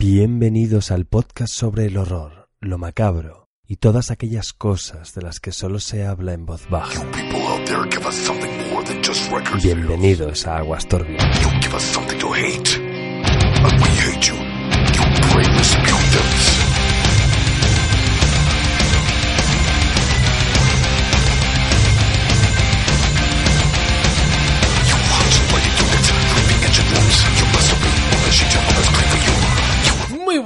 Bienvenidos al podcast sobre el horror, lo macabro y todas aquellas cosas de las que solo se habla en voz baja. Bienvenidos a Aguas Turbias. You give us something to hate. And we hate you. You brainless mutants.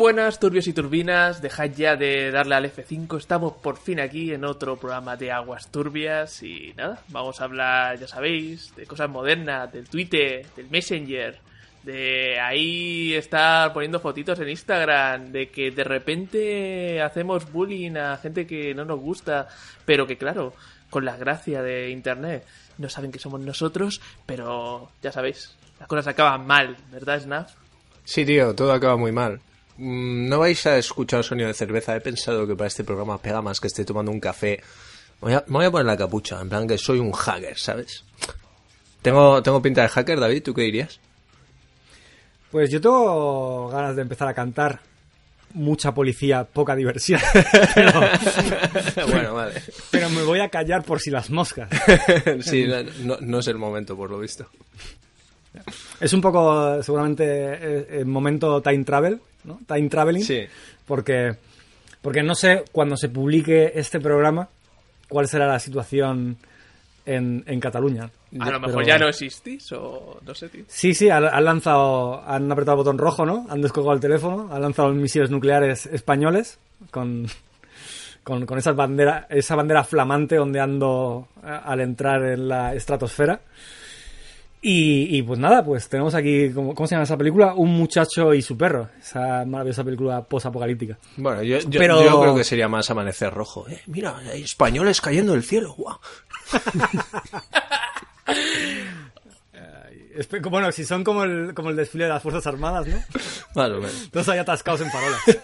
Buenas, turbios y turbinas. Dejad ya de darle al F5. Estamos por fin aquí en otro programa de Aguas Turbias. Y nada, vamos a hablar, ya sabéis, de cosas modernas, del Twitter, del Messenger. De ahí estar poniendo fotitos en Instagram. De que de repente hacemos bullying a gente que no nos gusta. Pero que, claro, con la gracia de Internet, no saben que somos nosotros. Pero ya sabéis, las cosas acaban mal, ¿verdad, Snap? Sí, tío, todo acaba muy mal. Mm, No vais a escuchar sonido de cerveza. He pensado que para este programa pega más que esté tomando un café. Voy a, me voy a poner la capucha, en plan que soy un hacker, ¿sabes? Tengo, tengo pinta de hacker, David, ¿tú qué dirías? Pues yo tengo ganas de empezar a cantar. Mucha policía, poca diversión. pero, bueno, vale. pero me voy a callar por si las moscas. sí, no, no es el momento, por lo visto. Es un poco, seguramente, eh, el momento time travel, ¿no? Time traveling. Sí. Porque, porque no sé cuando se publique este programa cuál será la situación en, en Cataluña. A lo Pero- mejor ya no existís o no sé, tío. Sí, sí, han, han lanzado, han apretado el botón rojo, ¿no? Han descolgado el teléfono, han lanzado misiles nucleares españoles con, con, con esa bandera, esa bandera flamante ondeando eh, al entrar en la estratosfera. Y, y, pues nada, pues tenemos aquí, ¿cómo, cómo se llama esa película? Un muchacho y su perro. Esa maravillosa película posapocalíptica. Bueno, yo, yo, Pero- yo creo que sería más amanecer rojo. Eh, mira, hay españoles cayendo del cielo, guau. Espe- Bueno, si son como el, como el desfile de las Fuerzas Armadas, ¿no? Más o menos. Todos ahí atascados en farolas.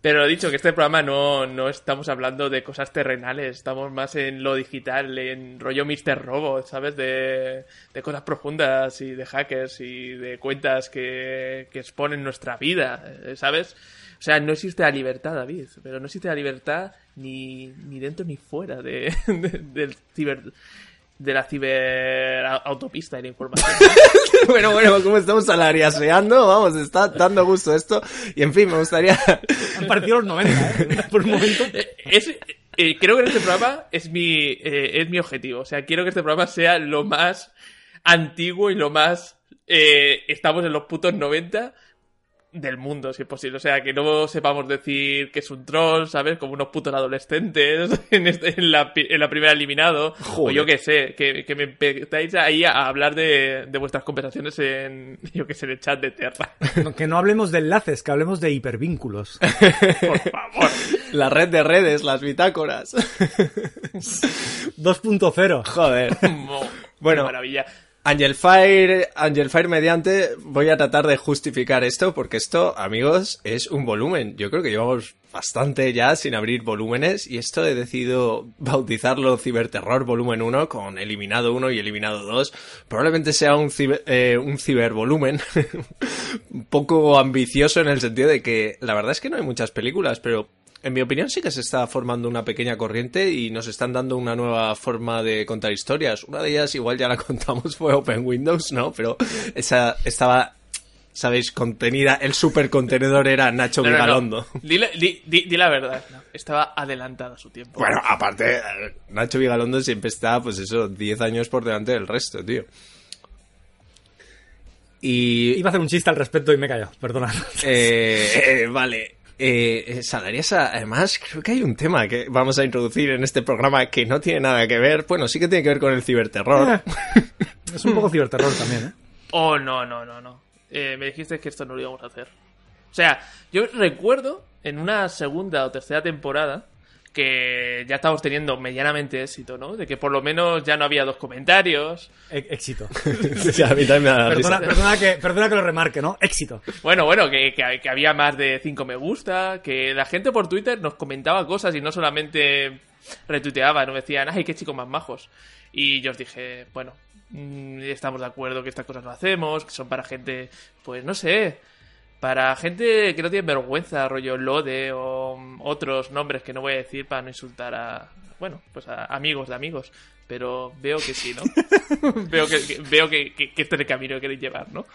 Pero lo dicho, que este programa no, no estamos hablando de cosas terrenales, estamos más en lo digital, en rollo Mr. Robot, ¿sabes? De, de cosas profundas y de hackers y de cuentas que, que exponen nuestra vida, eh, ¿sabes? O sea, no existe la libertad, David, pero no existe la libertad ni, ni dentro ni fuera de, de- del ciber, de la ciber autopista de la información. bueno, bueno, como estamos salariaseando, vamos, está dando gusto esto. Y en fin, me gustaría... Han parecido los 90, ¿eh? Por un momento. Eh, es, eh, creo que en este programa es mi, eh, es mi objetivo. O sea, quiero que este programa sea lo más antiguo y lo más... eh, estamos en los putos 90 del mundo, si es posible. O sea, que no sepamos decir que es un troll, ¿sabes? Como unos putos adolescentes en, este- en, la, pi- en la primera eliminado. O Joder. yo qué sé, que, que me empezáis ahí a hablar de, de vuestras conversaciones en, yo qué sé, en el chat de Terra. Que no hablemos de enlaces, que hablemos de hipervínculos. Por favor. La red de redes, las bitácoras. 2.0. Joder. Bueno. qué maravilla. Angel Fire, Angel Fire mediante, voy a tratar de justificar esto porque esto, amigos, es un volumen. Yo creo que llevamos bastante ya sin abrir volúmenes y esto he decidido bautizarlo Ciberterror volumen 1 con Eliminado 1 y Eliminado 2. Probablemente sea un, ciber, eh, un cibervolumen un poco ambicioso en el sentido de que la verdad es que no hay muchas películas, pero en mi opinión sí que se está formando una pequeña corriente y nos están dando una nueva forma de contar historias. Una de ellas igual ya la contamos fue Open Windows, ¿no? Pero esa estaba, sabéis, contenida, el super contenedor era Nacho No, no, no. Vigalondo. Di, la- di- di- di la verdad. no. Estaba adelantada a su tiempo. Bueno, aparte, Nacho Vigalondo siempre está, pues eso, 10 años por delante del resto, tío. Y... Iba a hacer un chiste al respecto y me he callado, perdona. Eh, eh, vale. Eh, eh, además, creo que hay un tema que vamos a introducir en este programa que no tiene nada que ver. Bueno, sí que tiene que ver con el ciberterror. Es un poco ciberterror también, ¿eh? Oh, no, no, no, no. Eh, me dijiste que esto no lo íbamos a hacer. O sea, yo recuerdo en una segunda o tercera temporada que ya estábamos teniendo medianamente éxito, ¿no? De que por lo menos ya no había dos comentarios. E- éxito. Sí, a mí también me da Perdona, risa. perdona, que, perdona que lo remarque, ¿no? Éxito. Bueno, bueno, que, que- que había más de cinco me gusta, que la gente por Twitter nos comentaba cosas y no solamente retuiteaba, nos decían, ay, qué chicos más majos. Y yo os dije, bueno, mm, estamos de acuerdo que estas cosas no hacemos, que son para gente, pues no sé, para gente que no tiene vergüenza, rollo Lode o mm, otros nombres que no voy a decir para no insultar a, bueno, pues a amigos de amigos. Pero veo que sí, ¿no? veo que, que- veo que, que, que este es el camino que queréis llevar, ¿no?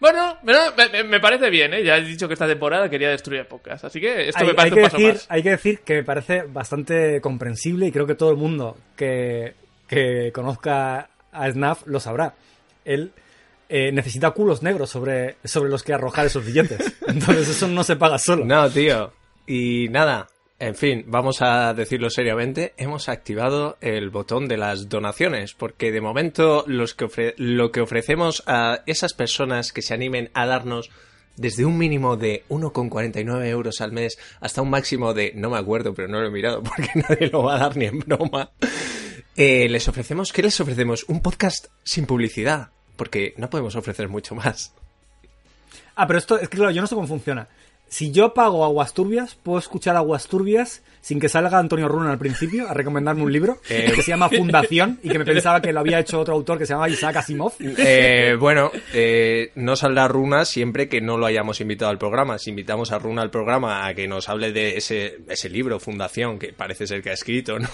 Bueno, me, me- parece bien, ¿eh? Ya he dicho que esta temporada quería destruir el podcast, así que esto hay, me parece hay que un paso decir, más. hay que decir que me parece bastante comprensible y creo que todo el mundo que, que conozca a Snaf lo sabrá. Él eh, necesita culos negros sobre, sobre los que arrojar esos billetes. Entonces eso no se paga solo. No, tío. Y nada, en fin, vamos a decirlo seriamente, hemos activado el botón de las donaciones, porque de momento los que ofre- lo que ofrecemos a esas personas que se animen a darnos desde un mínimo de 1,49 euros al mes hasta un máximo de, no me acuerdo, pero no lo he mirado porque nadie lo va a dar ni en broma, eh, les ofrecemos, ¿qué les ofrecemos? Un podcast sin publicidad, porque no podemos ofrecer mucho más. Ah, pero esto es que claro, yo no sé cómo funciona. Si yo pago Aguas Turbias, puedo escuchar Aguas Turbias sin que salga Antonio Runa al principio a recomendarme un libro Eh. que se llama Fundación y que me pensaba que lo había hecho otro autor que se llama Isaac Asimov. Eh, bueno, eh, no saldrá Runa siempre que no lo hayamos invitado al programa. Si invitamos a Runa al programa a que nos hable de ese, ese libro, Fundación, que parece ser que ha escrito, ¿no?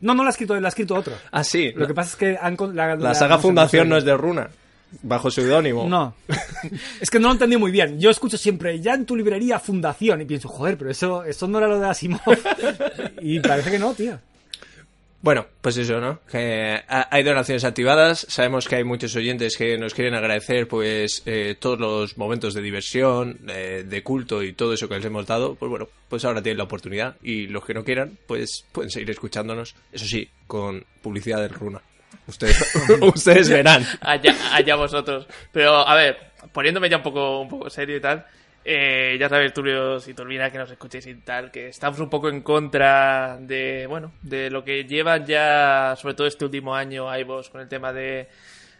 No, no lo ha escrito él, lo ha escrito otro. Ah, sí. Lo que pasa es que han la, La saga Fundación no es de Runa. Bajo seudónimo. No. es que no lo entendí muy bien. Yo escucho siempre, ya en tu librería Fundación, y pienso, joder, pero eso, eso no era lo de Asimov. y parece que no, tío. Bueno, pues eso, ¿no? Hay donaciones activadas. Sabemos que hay muchos oyentes que nos quieren agradecer, pues, eh, todos los momentos de diversión, eh, de culto y todo eso que les hemos dado. Pues bueno, pues ahora tienen la oportunidad. Y los que no quieran, pues pueden seguir escuchándonos. Eso sí, con publicidad de Runa. Ustedes, ustedes verán. allá, allá vosotros. Pero, a ver, poniéndome ya un poco, un poco serio y tal, eh, ya sabéis, turbios y turbinas, que nos escuchéis y tal, que estamos un poco en contra de, bueno, de lo que llevan ya, sobre todo este último año, iVoox, con el tema de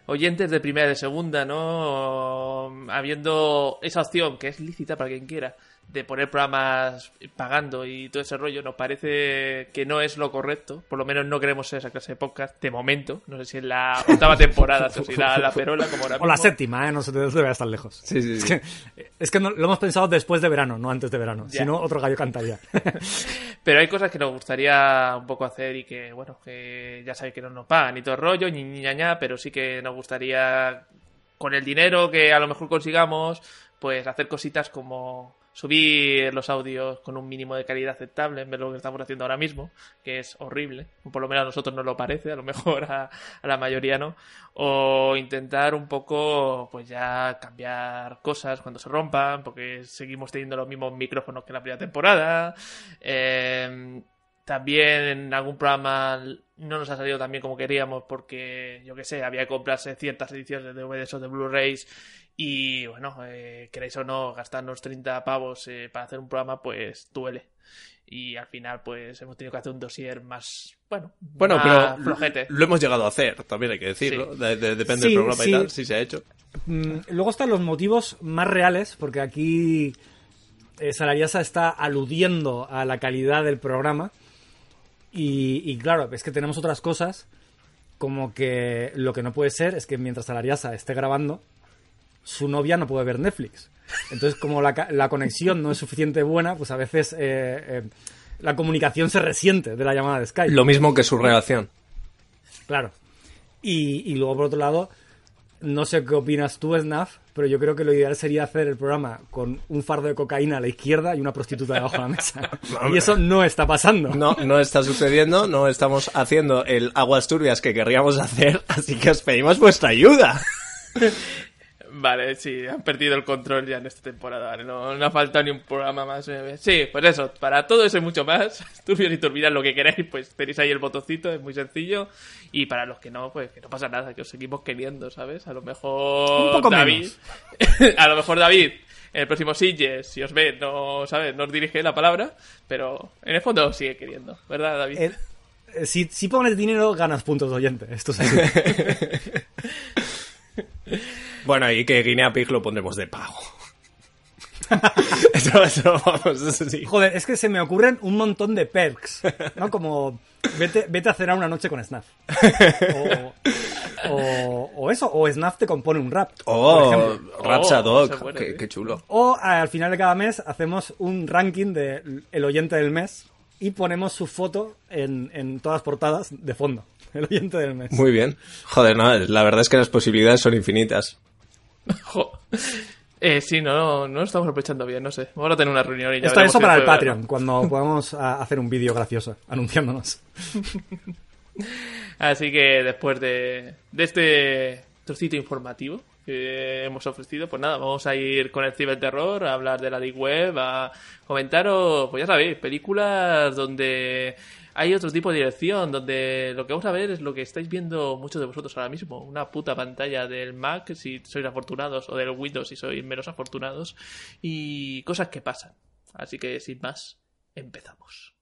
oyentes de primera y de segunda, ¿no? Habiendo esa opción, que es lícita para quien quiera, de poner programas pagando y todo ese rollo, nos parece que no es lo correcto. Por lo menos no queremos ser esa clase de podcast, de momento. No sé si en la octava temporada se os irá la perola, como ahora O la séptima, ¿eh? No se debe estar lejos. Sí, sí, Es que, es que no- lo hemos pensado después de verano, no antes de verano. Ya. Si no, otro gallo cantaría. Pero hay cosas que nos gustaría un poco hacer y que, bueno, que ya sabéis que no nos pagan y todo el rollo, ni ni ña, ña, pero sí que nos gustaría, con el dinero que a lo mejor consigamos, pues hacer cositas como subir los audios con un mínimo de calidad aceptable en vez de lo que estamos haciendo ahora mismo, que es horrible, por lo menos a nosotros nos lo parece, a lo mejor a, la mayoría no, o intentar un poco, pues ya cambiar cosas cuando se rompan, porque seguimos teniendo los mismos micrófonos que la primera temporada, eh, también en algún programa no nos ha salido tan bien como queríamos porque, yo que sé, había que comprarse ciertas ediciones de DVDs o de Blu-rays y, bueno, eh, queréis o no, gastarnos 30 pavos eh, para hacer un programa, pues duele. Y al final, pues hemos tenido que hacer un dossier más, bueno, Bueno, más pero flojete. lo hemos llegado a hacer, también hay que decirlo. Sí. De- de- depende Sí, del programa sí. y tal, si se ha hecho. Mm, Luego están los motivos más reales, porque aquí eh, Salariasa está aludiendo a la calidad del programa. Y, y claro, es que tenemos otras cosas, como que lo que no puede ser es que mientras Salariasa esté grabando, su novia no puede ver Netflix. Entonces, como la, ca- la conexión no es suficiente buena, pues a veces eh, eh, la comunicación se resiente de la llamada de Skype. Lo mismo que su relación. Claro. Y, y luego, por otro lado, no sé qué opinas tú, Snaf, pero yo creo que lo ideal sería hacer el programa con un fardo de cocaína a la izquierda y una prostituta debajo de la mesa. y eso no está pasando. No, no está sucediendo, no estamos haciendo el aguas turbias que querríamos hacer, así que os pedimos vuestra ayuda. Vale, sí, han perdido el control ya en esta temporada, ¿vale? No, no ha faltado ni un programa más. eh. Sí, pues eso, para todo eso y mucho más, turbios y turbinas, lo que queráis, pues tenéis ahí el botoncito, es muy sencillo. Y para los que no, pues que no pasa nada, que os seguimos queriendo, ¿sabes? A lo mejor Un poco David, a lo mejor David, en el próximo Sitges, si os ve, no, ¿sabes? No os dirige la palabra, pero en el fondo os sigue queriendo, ¿verdad, David? Eh, eh, si, si pones dinero, ganas puntos de oyente. Esto es así. Bueno, y que Guinea Pig lo pondremos de pago. eso, eso, vamos, eso sí. Joder, es que se me ocurren un montón de perks, ¿no? Como vete, vete a cenar una noche con Snaf. O, O, o eso, o Snap te compone un rap. por Oh, ejemplo. Rapsa Oh, qué, chulo. O al final de cada mes hacemos un ranking de el oyente del mes y ponemos su foto en, en todas las portadas de fondo. El oyente del mes. Muy bien. Joder, no, la verdad es que las posibilidades son infinitas. Eh, sí, no, no lo estamos aprovechando bien, no sé. Vamos a tener una reunión y ya Esto eso para el Patreon, ver. cuando podamos a- hacer un vídeo gracioso anunciándonos. Así que después de, de este trocito informativo que hemos ofrecido, pues nada, vamos a ir con el ciberterror, a hablar de la Deep Web, a comentaros, pues ya sabéis, películas donde hay otro tipo de dirección, donde lo que vamos a ver es lo que estáis viendo muchos de vosotros ahora mismo, una puta pantalla del Mac si sois afortunados, o del Windows si sois menos afortunados, y cosas que pasan. Así que sin más, empezamos.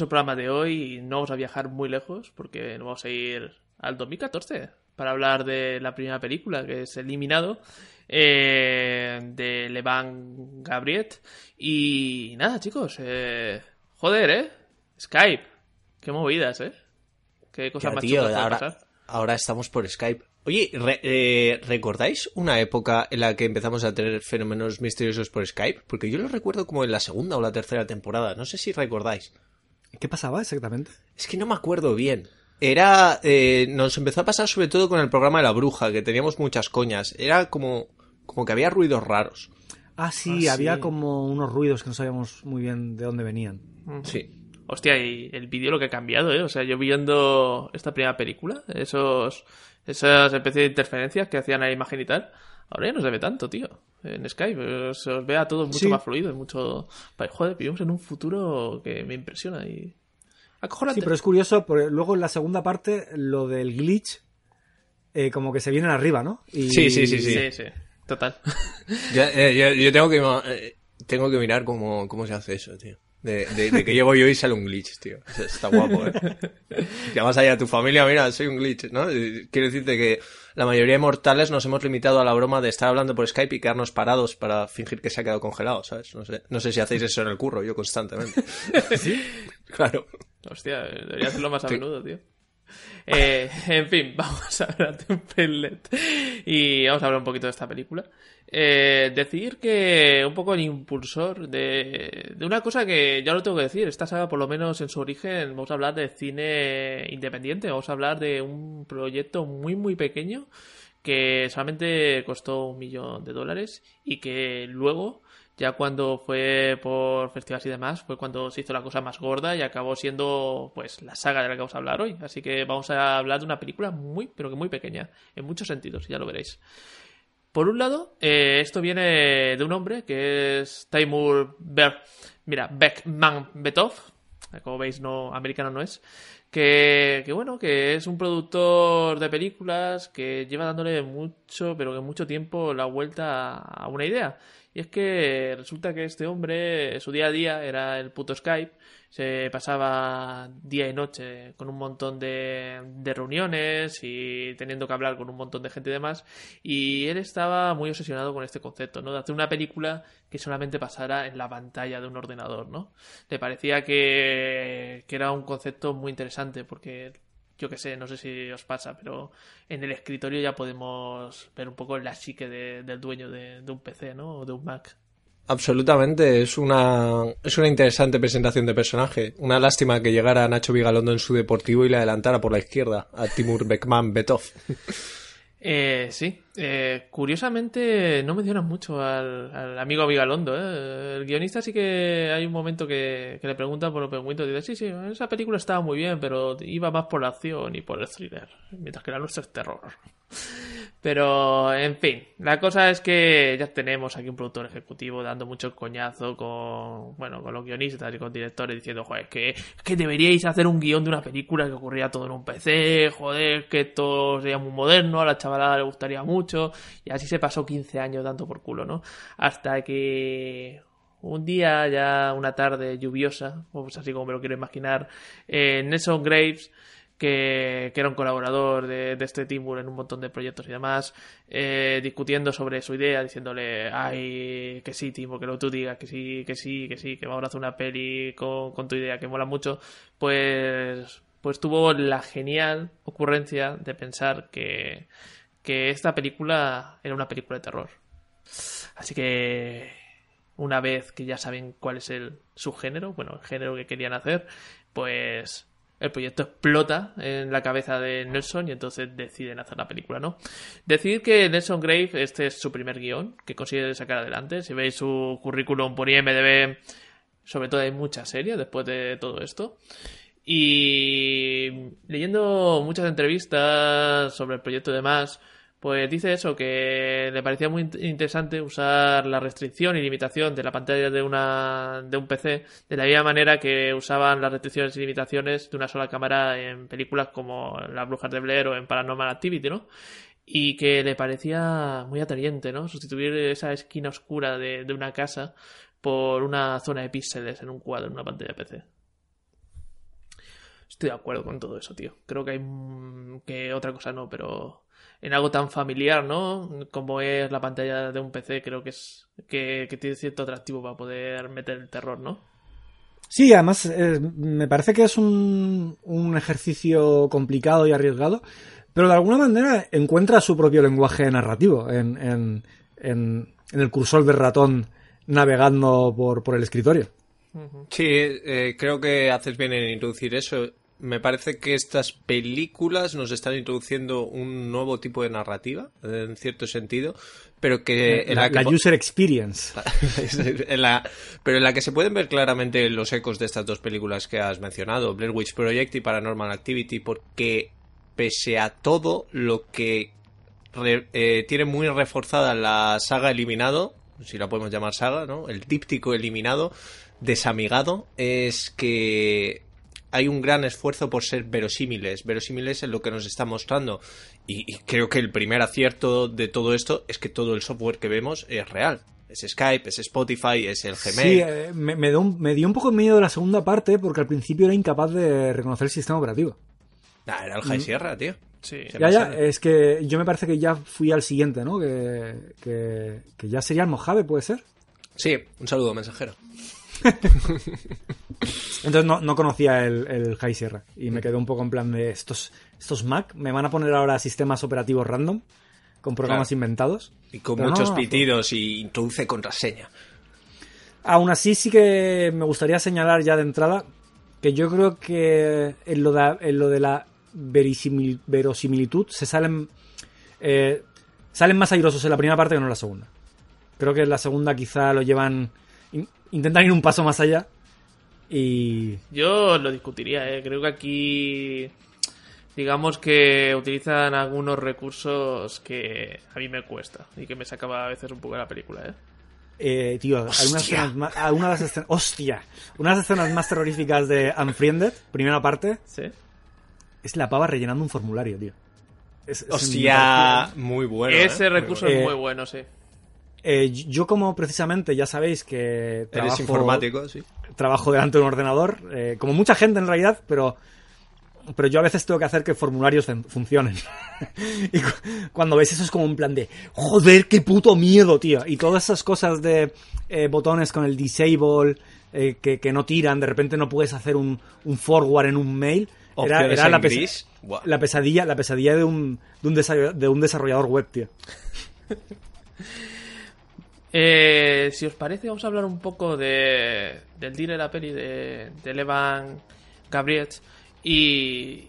El programa de hoy y no vamos a viajar muy lejos porque nos vamos a ir al 2014 para hablar de la primera película que es Eliminado eh, de Levan Gabriet. Y nada, chicos, eh, joder, ¿eh? Skype, qué movidas, ¿eh? Qué cosas Ya, más tío, ahora, pasar. ahora estamos por Skype. Oye, re- eh, ¿recordáis una época en la que empezamos a tener fenómenos misteriosos por Skype? Porque yo lo recuerdo como en la segunda o la tercera temporada. No sé si recordáis. ¿Qué pasaba exactamente? Es que no me acuerdo bien. Era. eh, nos empezó a pasar sobre todo con el programa de la bruja, que teníamos muchas coñas. Era como. como que había ruidos raros. Ah, sí, Ah, había sí. como unos ruidos que no sabíamos muy bien de dónde venían. Sí. Hostia, y el vídeo lo que ha cambiado, ¿eh? O sea, yo viendo esta primera película, esos, esas especies de interferencias que hacían a la imagen y tal, ahora ya no se ve tanto, tío. En Skype se os ve a todos mucho Sí. más fluido, mucho... Pa- Joder, vivimos en un futuro que me impresiona y... Acojonante. Sí, pero es curioso, porque luego en la segunda parte, lo del glitch, eh, como que se vienen arriba, ¿no? Y- Sí, sí, sí, sí, sí, total. Ya, eh, yo, yo tengo que eh, tengo que mirar cómo, cómo se hace eso, tío. De, de- de que llego yo y sale un glitch, tío. Está guapo, ¿eh? Llamas ahí a tu familia, mira, soy un glitch, ¿no? Quiero decirte que la mayoría de mortales nos hemos limitado a la broma de estar hablando por Skype y quedarnos parados para fingir que se ha quedado congelado, ¿sabes? No sé, no sé si hacéis eso en el curro, yo constantemente. ¿Sí? Claro. Hostia, debería hacerlo más a menudo, tío. Eh, en fin, vamos a hablar de un pellet y vamos a hablar un poquito de esta película. Eh, decir que un poco el impulsor de, de una cosa que ya lo tengo que decir, esta saga por lo menos en su origen vamos a hablar de cine independiente, vamos a hablar de un proyecto muy muy pequeño que solamente costó un millón de dólares y que luego ya cuando fue por festivales y demás, fue cuando se hizo la cosa más gorda y acabó siendo pues la saga de la que vamos a hablar hoy. Así que vamos a hablar de una película muy, pero que muy pequeña, en muchos sentidos, ya lo veréis. Por un lado, eh, esto viene de un hombre que es Taimur Ber mira, Beckman Betov, como veis, no, americano no es, que, que bueno, que es un productor de películas que lleva dándole mucho, pero que mucho tiempo la vuelta a una idea. Y es que resulta que este hombre, su día a día era el puto Skype, se pasaba día y noche con un montón de, de reuniones y teniendo que hablar con un montón de gente y demás. Y él estaba muy obsesionado con este concepto, ¿no? De hacer una película que solamente pasara en la pantalla de un ordenador, ¿no? Le parecía que, que era un concepto muy interesante porque yo que sé, no sé si os pasa, pero en el escritorio ya podemos ver un poco la psique de- del dueño de, de un PC, ¿no? O de un Mac. Absolutamente, es una, es una interesante presentación de personaje. Una lástima que llegara Nacho Vigalondo en su deportivo y le adelantara por la izquierda a Timur Bekman Betov. Eh, sí, eh, curiosamente no mencionan mucho al, al amigo Vigalondo. ¿eh? El guionista sí que hay un momento que, que le pregunta por penguitos y dice, sí, sí, esa película estaba muy bien, pero iba más por la acción y por el thriller, mientras que la nuestra es terror. Pero, en fin, la cosa es que ya tenemos aquí un productor ejecutivo dando mucho coñazo con, bueno, con los guionistas y con directores diciendo, joder, que, que deberíais hacer un guion de una película que ocurría todo en un PC, joder, que esto sería muy moderno, a la chavalada le gustaría mucho, y así se pasó 15 años dando por culo, ¿no? Hasta que un día, ya una tarde lluviosa, pues así como me lo quiero imaginar, eh, Nelson Graves que, era un colaborador de, este Timur en un montón de proyectos y demás, eh, discutiendo sobre su idea, diciéndole, ay, que sí, Timur, que lo tú digas, que sí, que sí, que sí, que vamos a hacer una peli con, con tu idea, que mola mucho, pues, pues tuvo la genial ocurrencia de pensar que, que esta película era una película de terror. Así que una vez que ya saben cuál es el subgénero, bueno, el género que querían hacer, pues el proyecto explota en la cabeza de Nelson y entonces deciden hacer la película, ¿no? Decir que Nelson Grave, este es su primer guion que consigue sacar adelante. Si veis su currículum por IMDB, sobre todo hay muchas series después de todo esto. Y leyendo muchas entrevistas sobre el proyecto y demás, pues dice eso, que le parecía muy int- interesante usar la restricción y limitación de la pantalla de, una, de un PC de la misma manera que usaban las restricciones y limitaciones de una sola cámara en películas como Las Brujas de Blair o en Paranormal Activity, ¿no? Y que le parecía muy atrayente, ¿no? Sustituir esa esquina oscura de, de una casa por una zona de píxeles en un cuadro, en una pantalla de PC. Estoy de acuerdo con todo eso, tío. Creo que hay mm, que otra cosa no, pero en algo tan familiar, ¿no? Como es la pantalla de un PC, creo que es que, que tiene cierto atractivo para poder meter el terror, ¿no? Sí, además eh, me parece que es un, un ejercicio complicado y arriesgado, pero de alguna manera encuentra su propio lenguaje narrativo en, en, en- en el cursor del ratón navegando por, por el escritorio. Sí, eh, creo que haces bien en introducir eso. Me parece que estas películas nos están introduciendo un nuevo tipo de narrativa, en cierto sentido, pero que en la, la que la user experience. en la- pero en la que se pueden ver claramente los ecos de estas dos películas que has mencionado, Blair Witch Project y Paranormal Activity, porque pese a todo lo que re- eh, tiene muy reforzada la saga Eliminado, si la podemos llamar saga, ¿no? El díptico Eliminado, desamigado, es que hay un gran esfuerzo por ser verosímiles, verosímiles en lo que nos está mostrando. Y, y creo que el primer acierto de todo esto es que todo el software que vemos es real. Es Skype, es Spotify, es el Gmail. Sí, eh, me, me dio un, me dio un poco miedo la segunda parte porque al principio era incapaz de reconocer el sistema operativo. Ah, era el High Sierra, tío. Sí. Ya, ya, es que yo me parece que ya fui al siguiente, ¿no? Que, que, que ya sería el Mojave, ¿puede ser? Sí, un saludo, mensajero. Entonces no, no conocía el, el High Sierra y me quedé un poco en plan de estos, estos Mac me van a poner ahora sistemas operativos random con programas Claro. inventados. Y con Pero muchos no, pitidos y introduce contraseña. Aún así sí que me gustaría señalar ya de entrada que yo creo que en lo de, en lo de la verisimil- verosimilitud se salen eh, salen más airosos en la primera parte que no en la segunda. Creo que en la segunda quizá lo llevan in- intentan ir un paso más allá y Yo lo discutiría, ¿eh? Creo que aquí. Digamos que utilizan algunos recursos que a mí me cuesta y que me sacaba a veces un poco de la película, ¿eh? Eh, tío, algunas Hostia. escenas más, alguna de las escenas, hostia, una de las escenas más terroríficas de Unfriended, primera parte, Sí. es la pava rellenando un formulario, tío. Es- es- Hostia, muy bueno. Ese ¿eh? Muy recurso bueno. es muy bueno, sí. Eh, yo como precisamente ya sabéis que Eres trabajo, informático, sí. Trabajo delante de un ordenador, eh, como mucha gente en realidad, pero pero yo a veces tengo que hacer que formularios fun- funcionen. y cu- cuando ves eso es como un plan de, joder, qué puto miedo, tío. Y todas esas cosas de eh, botones con el disable, eh, que, que no tiran, de repente no puedes hacer un, un forward en un mail, Era, Opciones era la, pesa-. Buah. la pesadilla, la pesadilla de un, de un, de un desarrollador web, tío. Eh, si os parece, vamos a hablar un poco de, del deal de la peli de, Levan Gabriel. Y.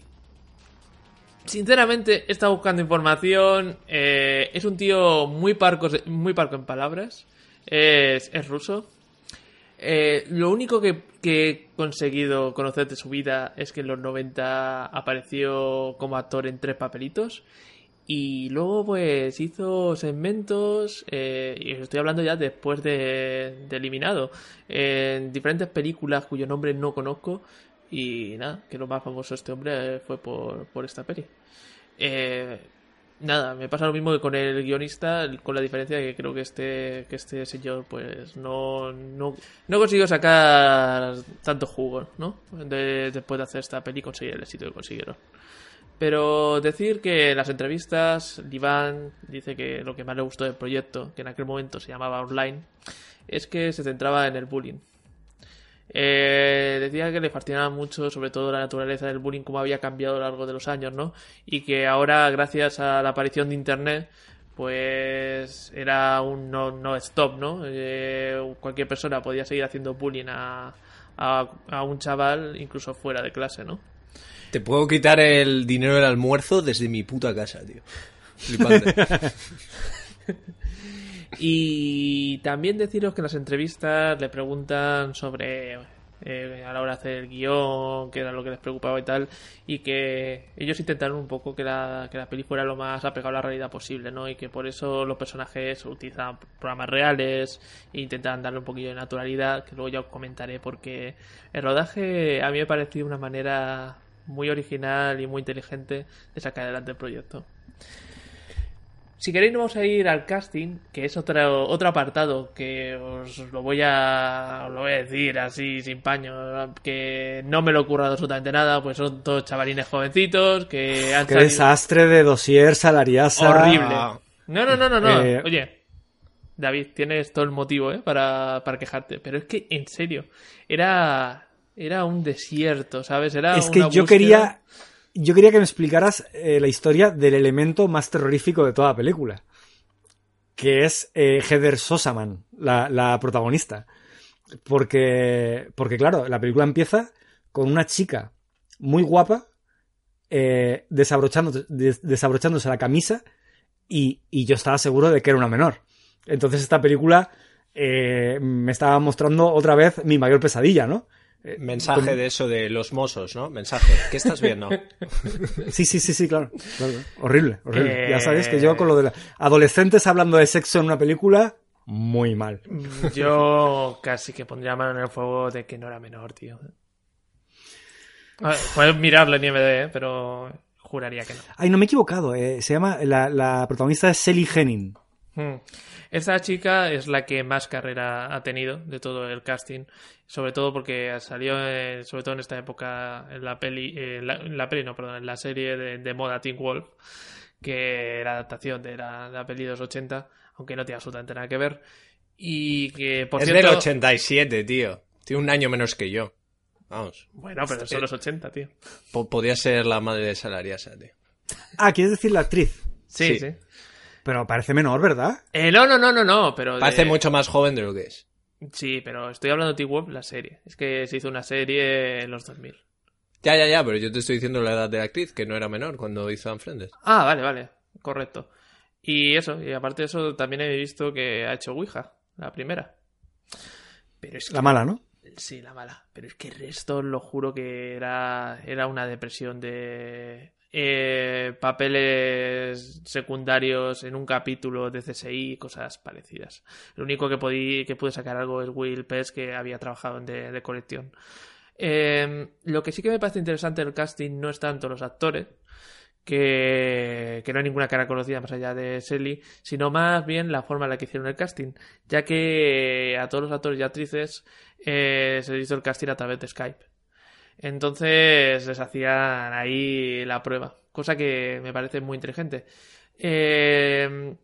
Sinceramente, he estado buscando información. eh, es un tío muy parco, muy parco en palabras. Es, ruso. Eh, lo único que he conseguido conocer de su vida es que en los 90 apareció como actor en tres papelitos. Y luego, pues, hizo segmentos, eh, y os estoy hablando ya después de, Eliminado, en diferentes películas cuyo nombre no conozco. Y nada, que lo más famoso este hombre fue por, por esta peli. Eh, nada, me pasa lo mismo que con el guionista, con la diferencia de que creo que este, que este señor, pues, no, no, no consiguió sacar tanto jugo, ¿no? De- después de hacer esta peli conseguir el éxito que consiguieron. Pero decir que en las entrevistas, Iván dice que lo que más le gustó del proyecto, que en aquel momento se llamaba Online, es que se centraba en el bullying. Eh, decía que le fascinaba mucho, sobre todo la naturaleza del bullying, cómo había cambiado a lo largo de los años, ¿no? Y que ahora, gracias a la aparición de Internet, pues era un no, no stop, ¿no? Eh, cualquier persona podía seguir haciendo bullying a, un chaval, incluso fuera de clase, ¿no? Te puedo quitar el dinero del almuerzo desde mi puta casa, tío. Y también deciros que en las entrevistas le preguntan sobre eh, a la hora de hacer el guion, qué era lo que les preocupaba y tal, y que ellos intentaron un poco que la, que la peli fuera lo más apegado a la realidad posible, ¿no? Y que por eso los personajes utilizan programas reales e intentan darle un poquillo de naturalidad, que luego ya os comentaré, porque el rodaje a mí me pareció una manera muy original y muy inteligente de sacar adelante el proyecto. Si queréis, vamos a ir al casting, que es otro, otro apartado que os lo voy a os lo voy a decir así sin paño, que no me lo he currado absolutamente nada, pues son todos chavalines jovencitos que han Qué salido desastre de dossier salariasa. horrible. No, no, no, no, no. Eh, Oye, David, tienes todo el motivo ¿eh? para, para quejarte, pero es que en serio, era era un desierto, ¿sabes? Era Es que una yo búsqueda- quería. Yo quería que me explicaras eh, la historia del elemento más terrorífico de toda la película. Que es eh, Heather Sosaman, la, la protagonista. Porque. Porque, claro, la película empieza con una chica muy guapa. eh, desabrochándose, des- desabrochándose la camisa. Y, y yo estaba seguro de que era una menor. Entonces esta película eh, me estaba mostrando otra vez mi mayor pesadilla, ¿no? Eh, Mensaje con- de eso de los mozos, ¿no? Mensaje. ¿Qué estás viendo? Sí, sí, sí, sí, claro. claro, claro. Horrible, horrible. Eh, Ya sabes que yo con lo de la- adolescentes hablando de sexo en una película, muy mal. Yo casi que pondría mano en el fuego de que no era menor, tío. A ver, puedes mirarlo en IMDb, ¿eh? pero juraría que no. Ay, no me he equivocado. eh, Se llama, la, la protagonista es Sally Henning. Hmm. Esta chica es la que más carrera ha tenido de todo el casting, sobre todo porque salió, eh, sobre todo en esta época, en la peli, eh, en la, en la peli, no, perdón, en la serie de, de moda Teen Wolf, que era adaptación de la, de la peli de los 80, aunque no tiene absolutamente nada que ver. Y que, por es cierto... del 87, tío. Tiene un año menos que yo. Vamos. Bueno, pero son los 80, tío. Po- podía ser la madre de Salariasa, tío. Ah, ¿quieres decir la actriz? Sí, Sí. sí. Pero parece menor, ¿verdad? Eh, no, no, no, no, no, pero... de- Parece mucho más joven de lo que es. Sí, pero estoy hablando de T-Wolf, la serie. Es que se hizo una serie en los 2000. Ya, ya, ya, pero yo te estoy diciendo la edad de la actriz, que no era menor cuando hizo Unfriended. Ah, vale, vale. Correcto. Y eso, y aparte de eso, también he visto que ha hecho Ouija, la primera. Pero es que... La mala, ¿no? Sí, la mala. Pero es que el resto, lo juro que era, era una depresión de eh, papeles secundarios en un capítulo de CSI cosas parecidas. Lo único que, podí, que pude sacar algo es Will Pes, que había trabajado en de colección. Eh, lo que sí que me parece interesante del casting no es tanto los actores, que, que no hay ninguna cara conocida más allá de Selly, sino más bien la forma en la que hicieron el casting, ya que a todos los actores y actrices eh, se les hizo el casting a través de Skype. Entonces les hacían ahí la prueba, cosa que me parece muy inteligente. Eh,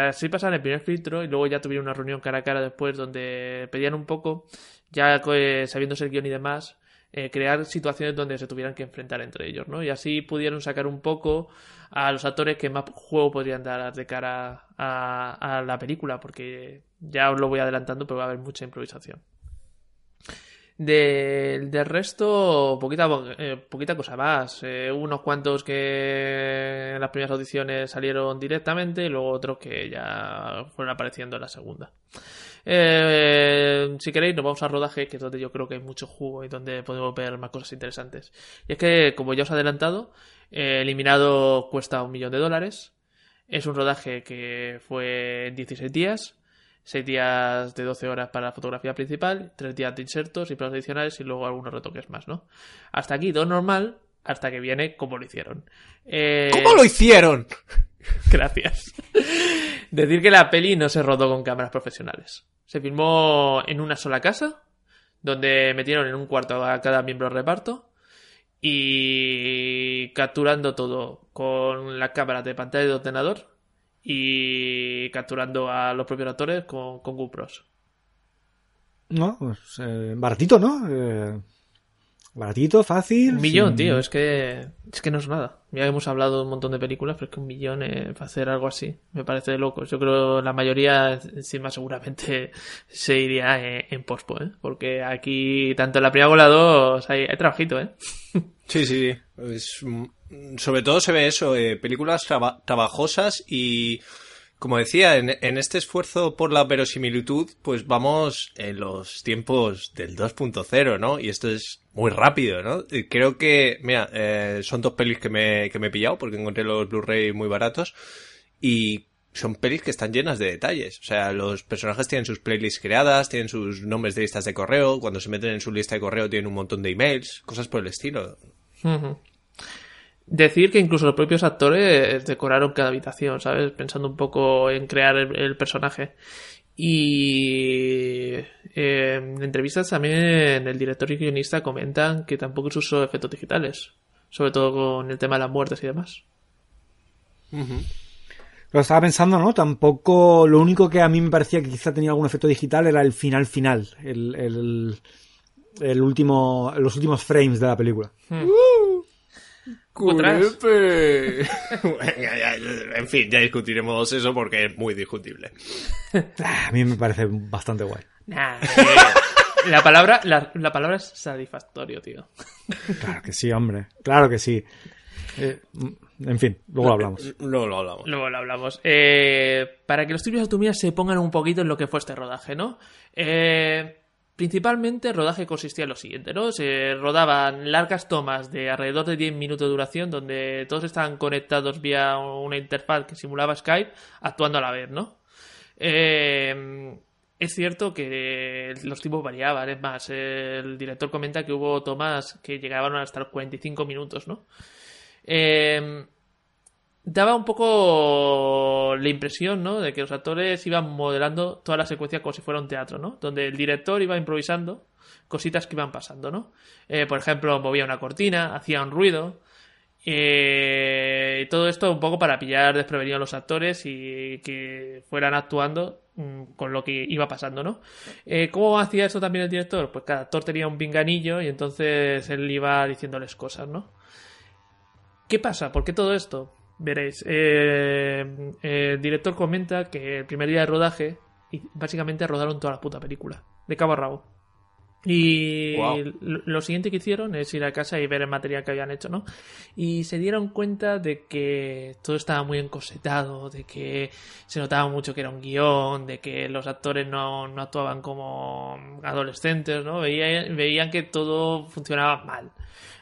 así pasaron el primer filtro y luego ya tuvieron una reunión cara a cara después donde pedían un poco ya eh, sabiéndose el guion y demás, eh, crear situaciones donde se tuvieran que enfrentar entre ellos, ¿no? Y así pudieron sacar un poco a los actores que más juego podrían dar de cara a, a la película, porque ya os lo voy adelantando, pero va a haber mucha improvisación. Del, del resto, poquita, eh, poquita cosa más. Eh, unos cuantos que en las primeras audiciones salieron directamente y luego otros que ya fueron apareciendo en la segunda. Eh, si queréis, nos vamos a rodaje, que es donde yo creo que hay mucho jugo y donde podemos ver más cosas interesantes. Y es que, como ya os he adelantado, eliminado cuesta un millón de dólares. Es un rodaje que fue en 16 días. 6 días de 12 horas para la fotografía principal, 3 días de insertos y planos adicionales y luego algunos retoques más, ¿no? Hasta aquí todo normal, hasta que viene como lo hicieron. Eh, ¿Cómo lo hicieron? Gracias. Decir que la peli no se rodó con cámaras profesionales. Se filmó en una sola casa, donde metieron en un cuarto a cada miembro del reparto y capturando todo con las cámaras de pantalla de ordenador y capturando a los propios actores con, con GoPros. No, pues eh, baratito, ¿no? Eh, baratito, fácil. Un millón, sin- tío, es que es que no es nada. Ya hemos hablado de un montón de películas, pero es que un millón eh, para hacer algo así me parece de locos. Yo creo la mayoría encima seguramente se iría en, en pospo, ¿eh? Porque aquí, tanto en la primera como en la dos, hay, hay trabajito, ¿eh? Sí, sí, sí. Es, sobre todo se ve eso, eh, películas traba- trabajosas y, como decía, en, este esfuerzo por la verosimilitud, pues vamos en los tiempos del 2.0, ¿no? Y esto es muy rápido, ¿no? Creo que, mira, eh, son dos pelis que me, que me he pillado porque encontré los Blu-ray muy baratos y son pelis que están llenas de detalles. O sea, los personajes tienen sus playlists creadas, tienen sus nombres de listas de correo, cuando se meten en su lista de correo tienen un montón de emails, cosas por el estilo. Decir que incluso los propios actores decoraron cada habitación, ¿sabes? Pensando un poco en crear el, el personaje. Y eh, en entrevistas también el director y guionista comentan que tampoco se usó efectos digitales, sobre todo con el tema de las muertes y demás. Lo estaba pensando, ¿no? Tampoco. Lo único que a mí me parecía que quizá tenía algún efecto digital era el final final. El, el, el último. Los últimos frames de la película. Otras. Culepe. Ya, en fin, ya discutiremos eso porque es muy discutible. Ah, A mí me parece bastante guay. Nah, eh, la palabra la, la palabra es satisfactorio, tío. Claro que sí, hombre. Claro que sí. Eh, en fin, luego lo hablamos. Luego lo hablamos. Luego lo hablamos. Eh, para que los tributos de Autumnia se pongan un poquito en lo que fue este rodaje, ¿no? Eh, principalmente el rodaje consistía en lo siguiente, ¿no? Se rodaban largas tomas de alrededor de 10 minutos de duración donde todos estaban conectados vía una interfaz que simulaba Skype actuando a la vez, ¿no? Eh, es cierto que los tiempos variaban, es más, el director comenta que hubo tomas que llegaban hasta los 45 minutos, ¿no? Eh, daba un poco la impresión, ¿no? De que los actores iban modelando toda la secuencia como si fuera un teatro, ¿no? Donde el director iba improvisando cositas que iban pasando, ¿no? Eh, por ejemplo, movía una cortina, hacía un ruido. eh, y todo esto un poco para pillar desprevenidos a los actores y que fueran actuando mm, con lo que iba pasando, ¿no? Eh, ¿Cómo hacía eso también el director? Pues cada actor tenía un pinganillo y entonces él iba diciéndoles cosas, ¿no? ¿Qué pasa? ¿Por qué todo esto? Veréis, eh, el director comenta que el primer día de rodaje y básicamente rodaron toda la puta película, de cabo a rabo. Y lo siguiente que hicieron es ir a casa y ver el material que habían hecho, ¿no? Y se dieron cuenta de que todo estaba muy encosetado, de que se notaba mucho que era un guion, de que los actores no, no actuaban como adolescentes, ¿no? Veían, veían que todo funcionaba mal.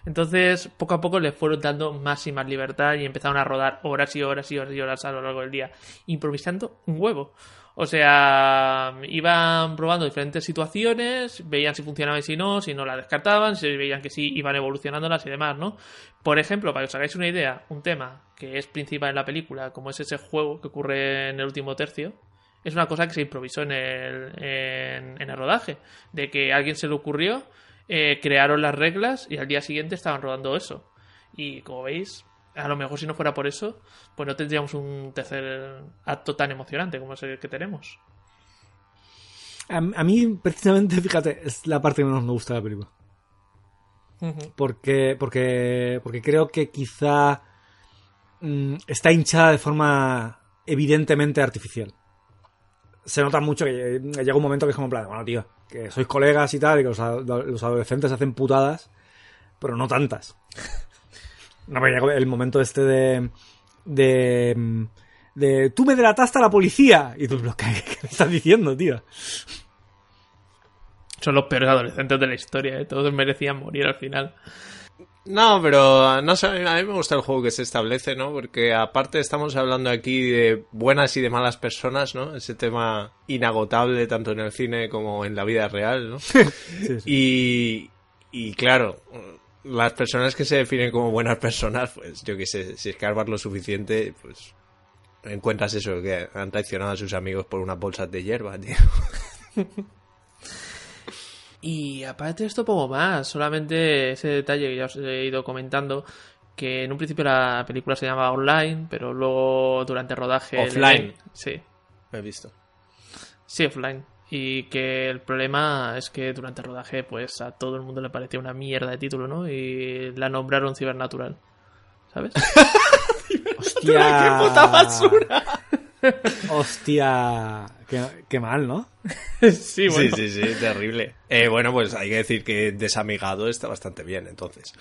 Entonces, poco a poco les fueron dando más y más libertad y empezaron a rodar horas y horas y horas y horas a lo largo del día, improvisando un huevo. O sea, iban probando diferentes situaciones, veían si funcionaban y si no, si no las descartaban, si veían que sí, iban evolucionándolas y demás, ¿no? Por ejemplo, para que os hagáis una idea, un tema que es principal en la película, como es ese juego que ocurre en el último tercio, es una cosa que se improvisó en el, en, en el rodaje. De que a alguien se le ocurrió, eh, crearon las reglas y al día siguiente estaban rodando eso. Y como veis, a lo mejor si no fuera por eso, pues no tendríamos un tercer acto tan emocionante como es el que tenemos. A, a mí, precisamente, fíjate, es la parte que menos me gusta de la película. Porque, porque, porque creo que quizá mm, está hinchada de forma evidentemente artificial. Se nota mucho que llega un momento que es como en plan, bueno, tío, que sois colegas y tal, y que los adolescentes hacen putadas, pero no tantas. No, pero llega el momento este de. de. de tú me delataste a la policía. Y tú, "¿Pero ¿qué, qué me estás diciendo, tío? Son los peores adolescentes de la historia, ¿eh? Todos merecían morir al final. No, pero no sé, a mí a mí me gusta el juego que se establece, ¿no? Porque aparte estamos hablando aquí de buenas y de malas personas, ¿no? Ese tema inagotable tanto en el cine como en la vida real, ¿no? Sí, sí. Y, y claro, las personas que se definen como buenas personas, pues yo qué sé, si escarbas lo suficiente, pues encuentras eso, que han traicionado a sus amigos por unas bolsas de hierba, tío. Y aparte de esto, poco más. Solamente ese detalle que ya os he ido comentando. Que en un principio la película se llamaba online, pero luego durante el rodaje. le- Offline. Sí, Me he visto. sí, offline. Y que el problema es que durante el rodaje, pues a todo el mundo le parecía una mierda de título, ¿no? Y la nombraron Cibernatural. ¿Sabes? ¡Hostia! ¡Qué puta basura! ¡Hostia! Qué, qué mal, ¿no? sí, bueno. Sí, sí, sí, terrible. Eh, bueno, pues hay que decir que desamigado está bastante bien, entonces.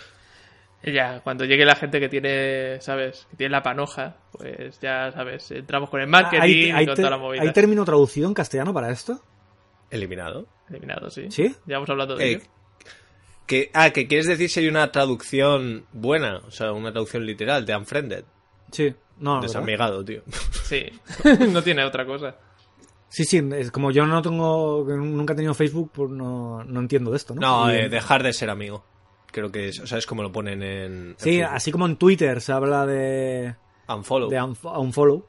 Ya, cuando llegue la gente que tiene, ¿sabes? Que tiene la panoja, pues ya, ¿sabes? Entramos con el marketing ¿Hay, y hay con te- toda la movida. ¿Hay término traducido en castellano para esto? Eliminado. Eliminado, sí. ¿Sí? Ya hemos hablado de Eh, ello. que, ah, que quieres decir si hay una traducción buena, o sea, una traducción literal de Unfriended. Sí. No, ¿verdad? Desamigado, tío. Sí. no tiene otra cosa. Sí, sí, es como yo no tengo, nunca he tenido Facebook, pues no, no entiendo de esto, ¿no? No, eh, dejar de ser amigo. Creo que es, o sea, es como lo ponen en. en Sí, Facebook. así como en Twitter se habla de, Unfollow. de unf- unfollow.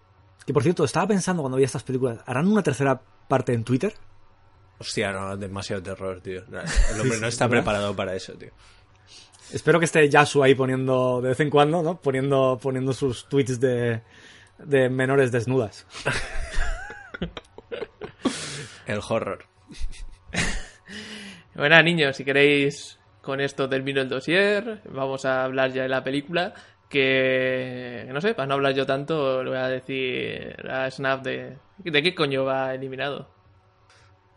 Que por cierto, estaba pensando cuando vi estas películas, ¿harán una tercera parte en Twitter? Hostia, no, demasiado terror, tío. El hombre no está preparado para eso, tío. Espero que esté Yasu ahí poniendo, de vez en cuando, ¿no? Poniendo, poniendo sus tweets de, de menores desnudas. El horror. Bueno, niños, si queréis, con esto termino el dossier. Vamos a hablar ya de la película. Que, no sé, para no hablar yo tanto, le voy a decir a Snap de, de qué coño va eliminado.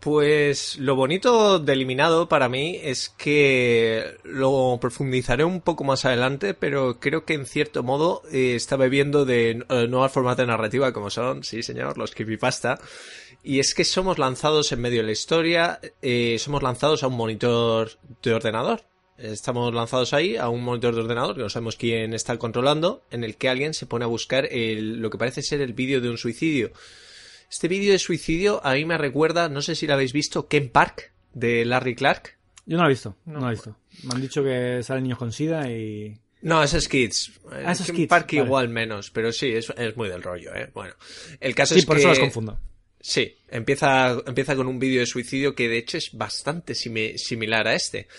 Pues lo bonito de Eliminado para mí es que lo profundizaré un poco más adelante, pero creo que en cierto modo eh, está bebiendo de eh, nuevas formas de narrativa como son, sí señor, los creepypasta. Y es que somos lanzados en medio de la historia, eh, somos lanzados a un monitor de ordenador. Estamos lanzados ahí a un monitor de ordenador que no sabemos quién está controlando, en el que alguien se pone a buscar el- lo que parece ser el vídeo de un suicidio. Este vídeo de suicidio a mí me recuerda, no sé si lo habéis visto, Ken Park de Larry Clark. Yo no lo he visto, no, No. lo he visto. Me han dicho que salen niños con SIDA y... No, es Kids. Ah, ese es Ken Kids, Park vale. igual menos, pero sí, es, es muy del rollo, ¿eh? Bueno, el caso Sí, es por que... eso los confundo. Sí, empieza, empieza con un vídeo de suicidio que de hecho es bastante simi- similar a este.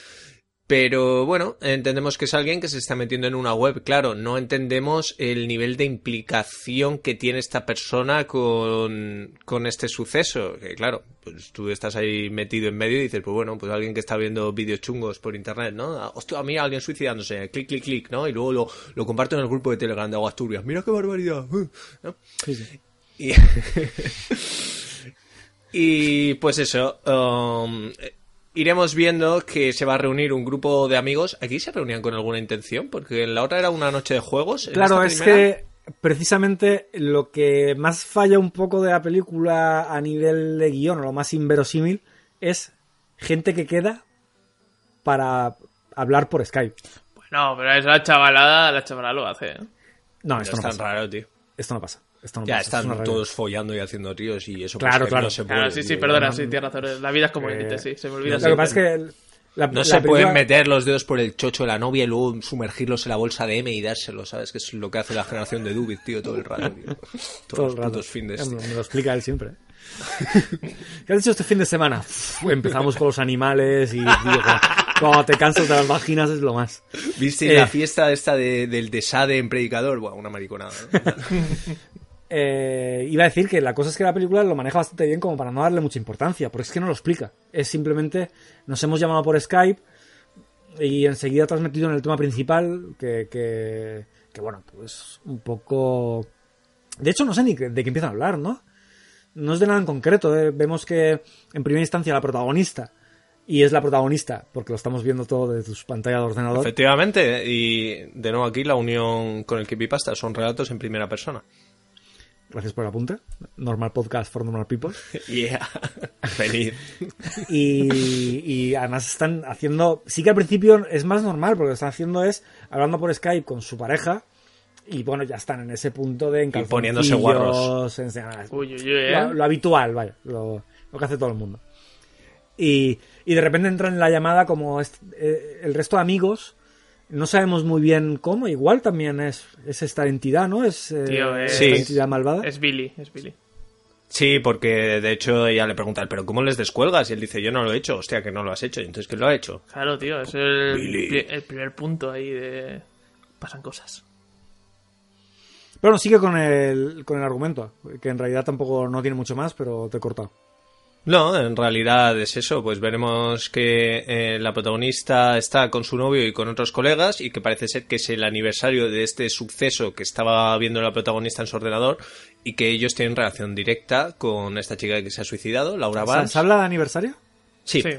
Pero bueno, entendemos que es alguien que se está metiendo en una web. Claro, no entendemos el nivel de implicación que tiene esta persona con, con este suceso. Que claro, pues tú estás ahí metido en medio y dices, pues bueno, pues alguien que está viendo vídeos chungos por internet, ¿no? Ah, Hostia, mira, alguien suicidándose, clic, clic, clic, ¿no? Y luego lo, lo comparto en el grupo de Telegram de Asturias. Mira qué barbaridad. ¿no? Sí, sí. Y, y pues eso, um, iremos viendo que se va a reunir un grupo de amigos. Aquí se reunían con alguna intención, porque en la otra era una noche de juegos. Claro, es primera- que precisamente lo que más falla un poco de la película a nivel de guion, o lo más inverosímil, es gente que queda para hablar por Skype. Bueno, pero esa chavalada, la chavalada lo hace, ¿eh? No, No esto es no tan pasa. raro, tío. Esto no pasa. Esto no Ya es están realidad. todos follando y haciendo tíos y eso Claro, pues, claro. no se puede. Claro, sí, sí, perdona, sí, tienes razón. La vida es como Eh, límite, sí, se me olvida Lo que pasa es que el- la, No la se película- pueden meter los dedos por el chocho de la novia y luego sumergirlos en la bolsa de M y dárselo, ¿sabes? Que es lo que hace la generación de Dubit, tío, todo el rato, tío. Todos todo el los rato. fines, tío. Me, lo explica él siempre. ¿Qué has hecho este fin de semana? Uf, empezamos con los animales y tío, cuando, te cansas de las vaginas es lo más. ¿Viste Eh. la fiesta esta de, del de Sade en Predicador? Buah, una mariconada. ¿no? eh, iba a decir que la cosa es que la película lo maneja bastante bien como para no darle mucha importancia, porque es que no lo explica. Es simplemente nos hemos llamado por Skype y enseguida transmitido en el tema principal que, que, bueno, pues un poco... De hecho, no sé ni de qué empiezan a hablar, ¿no? No es de nada en concreto. ¿eh? Vemos que en primera instancia la protagonista, y es la protagonista, porque lo estamos viendo todo desde su pantalla de ordenador. Efectivamente, y de nuevo aquí la unión con el Creepypasta son relatos en primera persona. Gracias por el apunte. Normal podcast for normal people. Yeah, venid. Y, y además están haciendo. Sí que al principio es más normal, porque lo que están haciendo es hablando por Skype con su pareja. Y bueno, ya están en ese punto de en poniéndose guarros. en- en- Uy, uy, uy, ¿eh? lo, lo habitual, vaya, lo, lo que hace todo el mundo. Y, y de repente entran en la llamada como est- eh, el resto de amigos. No sabemos muy bien cómo, igual también es, es esta entidad, ¿no? Es eh, Tío, es- esta Sí. entidad malvada. Es Billy, es Billy. Sí, porque de hecho ella le pregunta, ¿pero cómo les descuelgas? Y él dice, yo no lo he hecho, hostia, que no lo has hecho. Y entonces, ¿quién lo ha hecho? Claro, tío, es el primer punto ahí de... Pasan cosas. Pero bueno, sigue con el, con el argumento, que en realidad tampoco no tiene mucho más, pero te he cortado. No, en realidad es eso, pues veremos que eh, la protagonista está con su novio y con otros colegas y que parece ser que es el aniversario de este suceso que estaba viendo la protagonista en su ordenador y que ellos tienen relación directa con esta chica que se ha suicidado, Laura ¿Se, Vance. se habla de aniversario? Sí. Sí.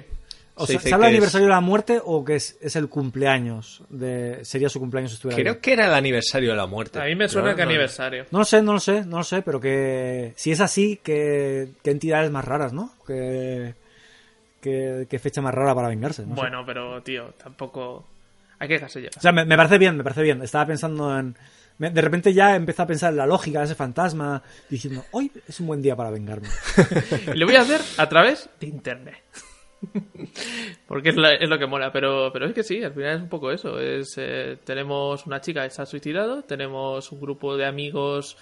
O Se sea, dice ¿Se habla que es- aniversario de la muerte o que es, es el cumpleaños? De, ¿Sería su cumpleaños si estuviera Creo que era el aniversario de la muerte. A mí me suena que no- aniversario. No lo sé, no lo sé, no lo sé, pero que si es así, que, qué entidades más raras, ¿no? Que, que, qué fecha más rara para vengarse. no sé. Bueno, pero, tío, tampoco... Hay que dejarse llevar. O sea, me, me parece bien, me parece bien. Estaba pensando en... me- De repente ya empecé a pensar en la lógica de ese fantasma, diciendo, hoy es un buen día para vengarme. Y lo voy a hacer a través de internet. Porque es, la- es lo que mola, pero, pero es que sí, al final es un poco eso. Es, eh, tenemos una chica que se ha suicidado, tenemos un grupo de amigos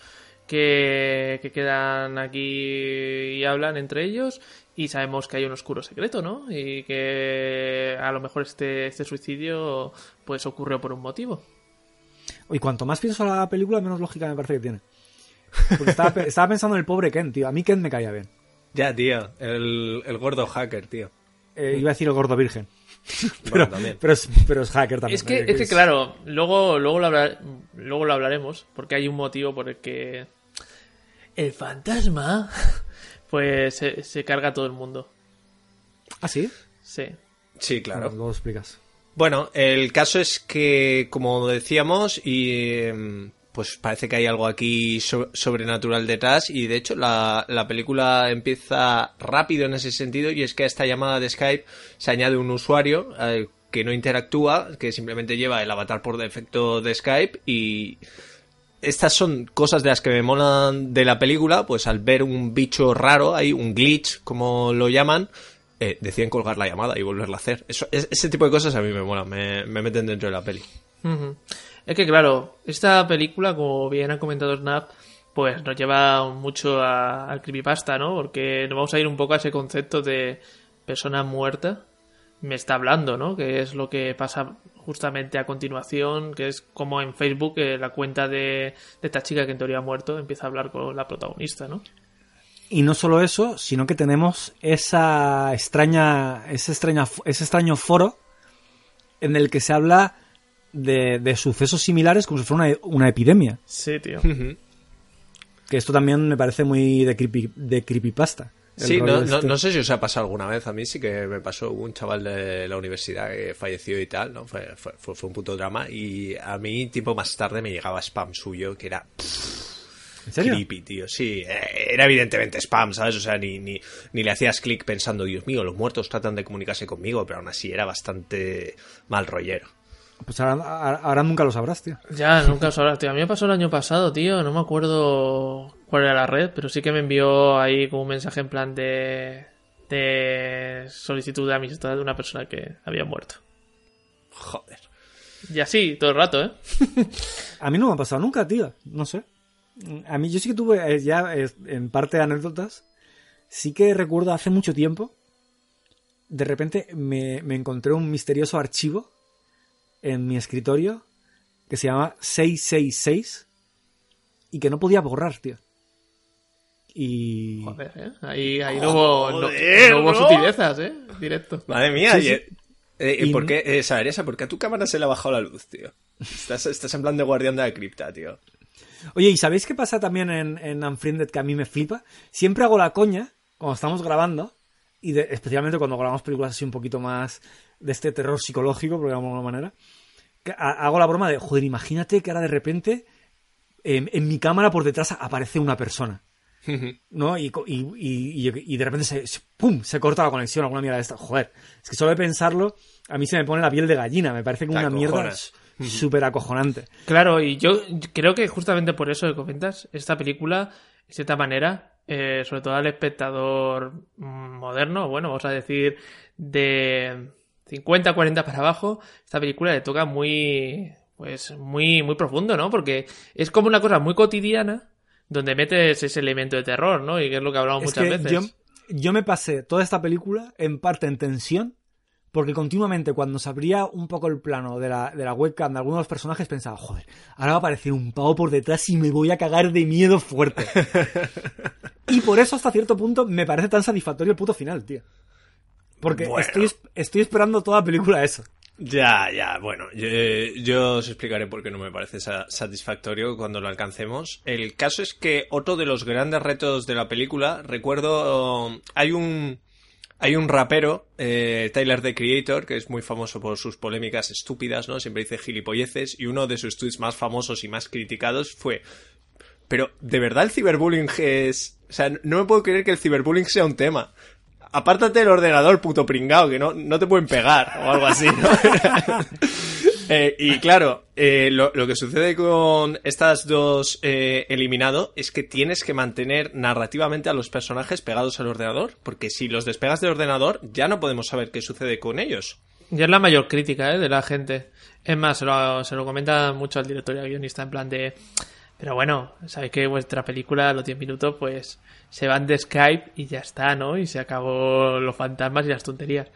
que, que quedan aquí y hablan entre ellos y sabemos que hay un oscuro secreto, ¿no? Y que a lo mejor este, este suicidio pues ocurrió por un motivo. Y cuanto más pienso en la película, menos lógica me parece que tiene. Porque estaba pensando en el pobre Ken, tío. A mí Ken me caía bien. Ya, tío, el, el gordo hacker, tío. Eh, iba a decir el gordo virgen. Bueno. Pero es, pero es hacker también. Es que, es que claro, luego, luego, lo hablar- luego lo hablaremos, porque hay un motivo por el que el fantasma pues se, se carga a todo el mundo. ¿Ah, sí? Sí. Sí, claro. Luego lo explicas. Bueno, el caso es que, como decíamos, y em, pues parece que hay algo aquí so- sobrenatural detrás y de hecho la, la película empieza rápido en ese sentido y es que a esta llamada de Skype se añade un usuario eh, que no interactúa, que simplemente lleva el avatar por defecto de Skype y estas son cosas de las que me molan de la película, pues al ver un bicho raro, hay un glitch, como lo llaman, eh, deciden colgar la llamada y volverla a hacer. Eso, es- ese tipo de cosas a mí me molan, me, me meten dentro de la peli. Ujú. Es que claro, esta película, como bien ha comentado Snap, pues nos lleva mucho a- al creepypasta, ¿no? Porque nos vamos a ir un poco a ese concepto de persona muerta me está hablando, ¿no? Que es lo que pasa justamente a continuación, que es como en Facebook eh, la cuenta de, de esta chica que en teoría ha muerto empieza a hablar con la protagonista, ¿no? Y no solo eso, sino que tenemos esa extraña, ese, extraña, ese extraño foro en el que se habla de, de sucesos similares como si fuera una, una epidemia. Sí, tío. Que esto también me parece muy de, creepy, de creepypasta. Sí, no, no, este. no sé si os ha pasado alguna vez, a mí sí que me pasó un chaval de la universidad que falleció y tal, ¿no? Fue, fue, un puto drama y a mí, tipo, más tarde me llegaba spam suyo que era ¿En serio? creepy, tío. Sí, eh, era evidentemente spam, ¿sabes? O sea, ni, ni, ni le hacías clic pensando, Dios mío, los muertos tratan de comunicarse conmigo, pero aún así era bastante mal rollero. Pues ahora, nunca lo sabrás, tío. Ya, nunca os hablas, tío. A mí me pasó el año pasado, tío. No me acuerdo cuál era la red, pero sí que me envió ahí como un mensaje en plan de, de solicitud de amistad de una persona que había muerto. Joder. Y así, todo el rato, ¿eh? A mí no me ha pasado nunca, tío. No sé. A mí yo sí que tuve eh, ya eh, en parte anécdotas. Sí que recuerdo hace mucho tiempo. De repente me, me encontré un misterioso archivo en mi escritorio que se llama 666 y que no podía borrar, tío. Y. Joder, ¿eh? Ahí, ahí no hubo, no- sutilezas, ¿eh? Directo. Madre mía, Sí, y- sí. eh, Y- ¿por qué, eh, Saberesa, ¿por qué a tu cámara se le ha bajado la luz, tío? Estás, estás en plan de guardián de la cripta, tío. Oye, ¿y sabéis qué pasa también en, en Unfriended que a mí me flipa? Siempre hago la coña cuando estamos grabando, y de- especialmente cuando grabamos películas así un poquito más de este terror psicológico, por llamarlo de alguna manera, hago la broma de, joder, imagínate que ahora de repente en, en mi cámara por detrás aparece una persona. ¿no? Y, y, y- y- de repente se, se- ¡pum! se corta la conexión, alguna mierda de esta. Joder, es que solo de pensarlo, a mí se me pone la piel de gallina, me parece que una mierda súper acojonante. Claro, y yo creo que justamente por eso que comentas, esta película, de cierta manera, eh, sobre todo al espectador mm, moderno, bueno, vamos a decir de 50, 40 para abajo, esta película le toca muy, pues, muy, muy profundo, ¿no? Porque es como una cosa muy cotidiana donde metes ese elemento de terror, ¿no? Y que es lo que hablamos Es muchas que veces. yo, yo me pasé toda esta película en parte en tensión, porque continuamente cuando se abría un poco el plano de la, de la webcam de algunos de los personajes pensaba, joder, ahora va a aparecer un pavo por detrás y me voy a cagar de miedo fuerte. y por eso hasta cierto punto me parece tan satisfactorio el puto final, tío. Porque Bueno. estoy, estoy esperando toda la película eso. Ya, ya, bueno, yo, yo os explicaré por qué no me parece sa- satisfactorio cuando lo alcancemos. El caso es que otro de los grandes retos de la película, recuerdo, hay un, hay un rapero, eh, Tyler the Creator, que es muy famoso por sus polémicas estúpidas, ¿no? Siempre dice gilipolleces, y uno de sus tweets más famosos y más criticados fue, pero, ¿de verdad el ciberbullying es...? O sea, no me puedo creer que el ciberbullying sea un tema. Apártate del ordenador, puto pringao, que no, no te pueden pegar o algo así, ¿no? Eh, y claro, eh, lo, lo que sucede con estas dos eh, eliminado es que tienes que mantener narrativamente a los personajes pegados al ordenador, porque si los despegas del ordenador ya no podemos saber qué sucede con ellos. Ya es la mayor crítica ¿eh? de la gente. Es más, se lo, se lo comenta mucho al director y al guionista en plan de... Pero bueno, sabéis que vuestra película, a los 10 minutos, pues se van de Skype y ya está, ¿no? Y se acabó los fantasmas y las tonterías.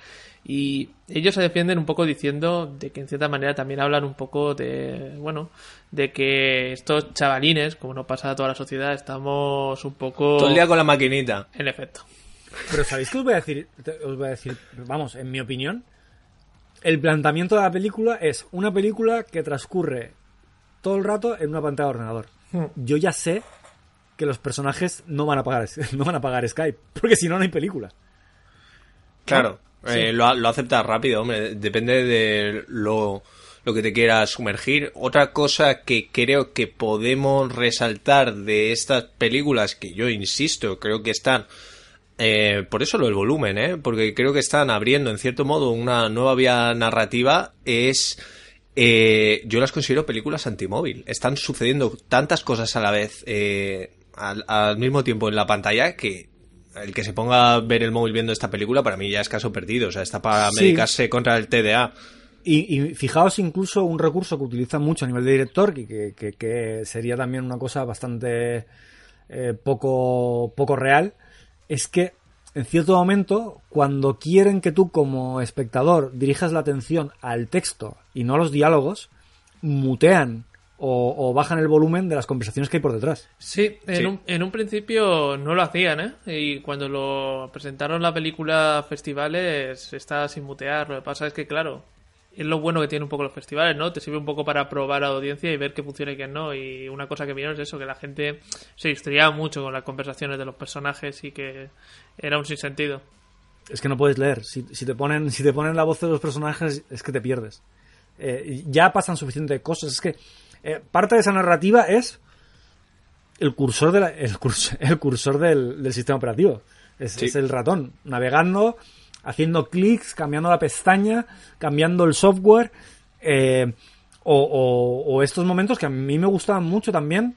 Y ellos se defienden un poco diciendo de que en cierta manera también hablan un poco de, bueno, de que estos chavalines, como no pasa a toda la sociedad, estamos un poco... Todo el día con la maquinita. En efecto. Pero ¿sabéis qué os voy a decir? Os voy a decir, vamos, en mi opinión, el planteamiento de la película es una película que transcurre todo el rato en una pantalla de ordenador. Yo ya sé que los personajes no van a pagar, no van a pagar Skype, porque si no, no hay película. Claro, eh, lo, lo aceptas rápido, hombre. Depende de lo, lo que te quieras sumergir. Otra cosa que creo que podemos resaltar de estas películas, que yo insisto, creo que están. eh, por eso lo del volumen, ¿eh? Porque creo que están abriendo, en cierto modo, una nueva vía narrativa. Es. eh, yo las considero películas antimóvil. Están sucediendo tantas cosas a la vez, eh, al, al mismo tiempo en la pantalla, que el que se ponga a ver el móvil viendo esta película para mí ya es caso perdido. O sea, está para Sí. medicarse contra el TDA. Y, y fijaos incluso un recurso que utilizan mucho a nivel de director, y que, que- que sería también una cosa bastante eh, poco, poco real, es que en cierto momento, cuando quieren que tú como espectador dirijas la atención al texto y no a los diálogos, mutean o, o bajan el volumen de las conversaciones que hay por detrás. Sí, en, Sí. Un, en un principio no lo hacían, ¿eh? Y cuando lo presentaron la película a festivales está sin mutear. Lo que pasa es que, claro, es lo bueno que tienen un poco los festivales, ¿no? Te sirve un poco para probar a la audiencia y ver qué funciona y qué no. Y una cosa que vieron es eso, que la gente se distraía mucho con las conversaciones de los personajes y que era un sinsentido. Es que no puedes leer. Si, si te ponen, si te ponen la voz de los personajes, es que te pierdes. Eh, ya pasan suficientes cosas. Es que eh, parte de esa narrativa es el cursor, de la- el cursor, el cursor del, del sistema operativo. Es, Sí. es el ratón, navegando, haciendo clics, cambiando la pestaña, cambiando el software. eh, o, o- o estos momentos que a mí me gustaban mucho también,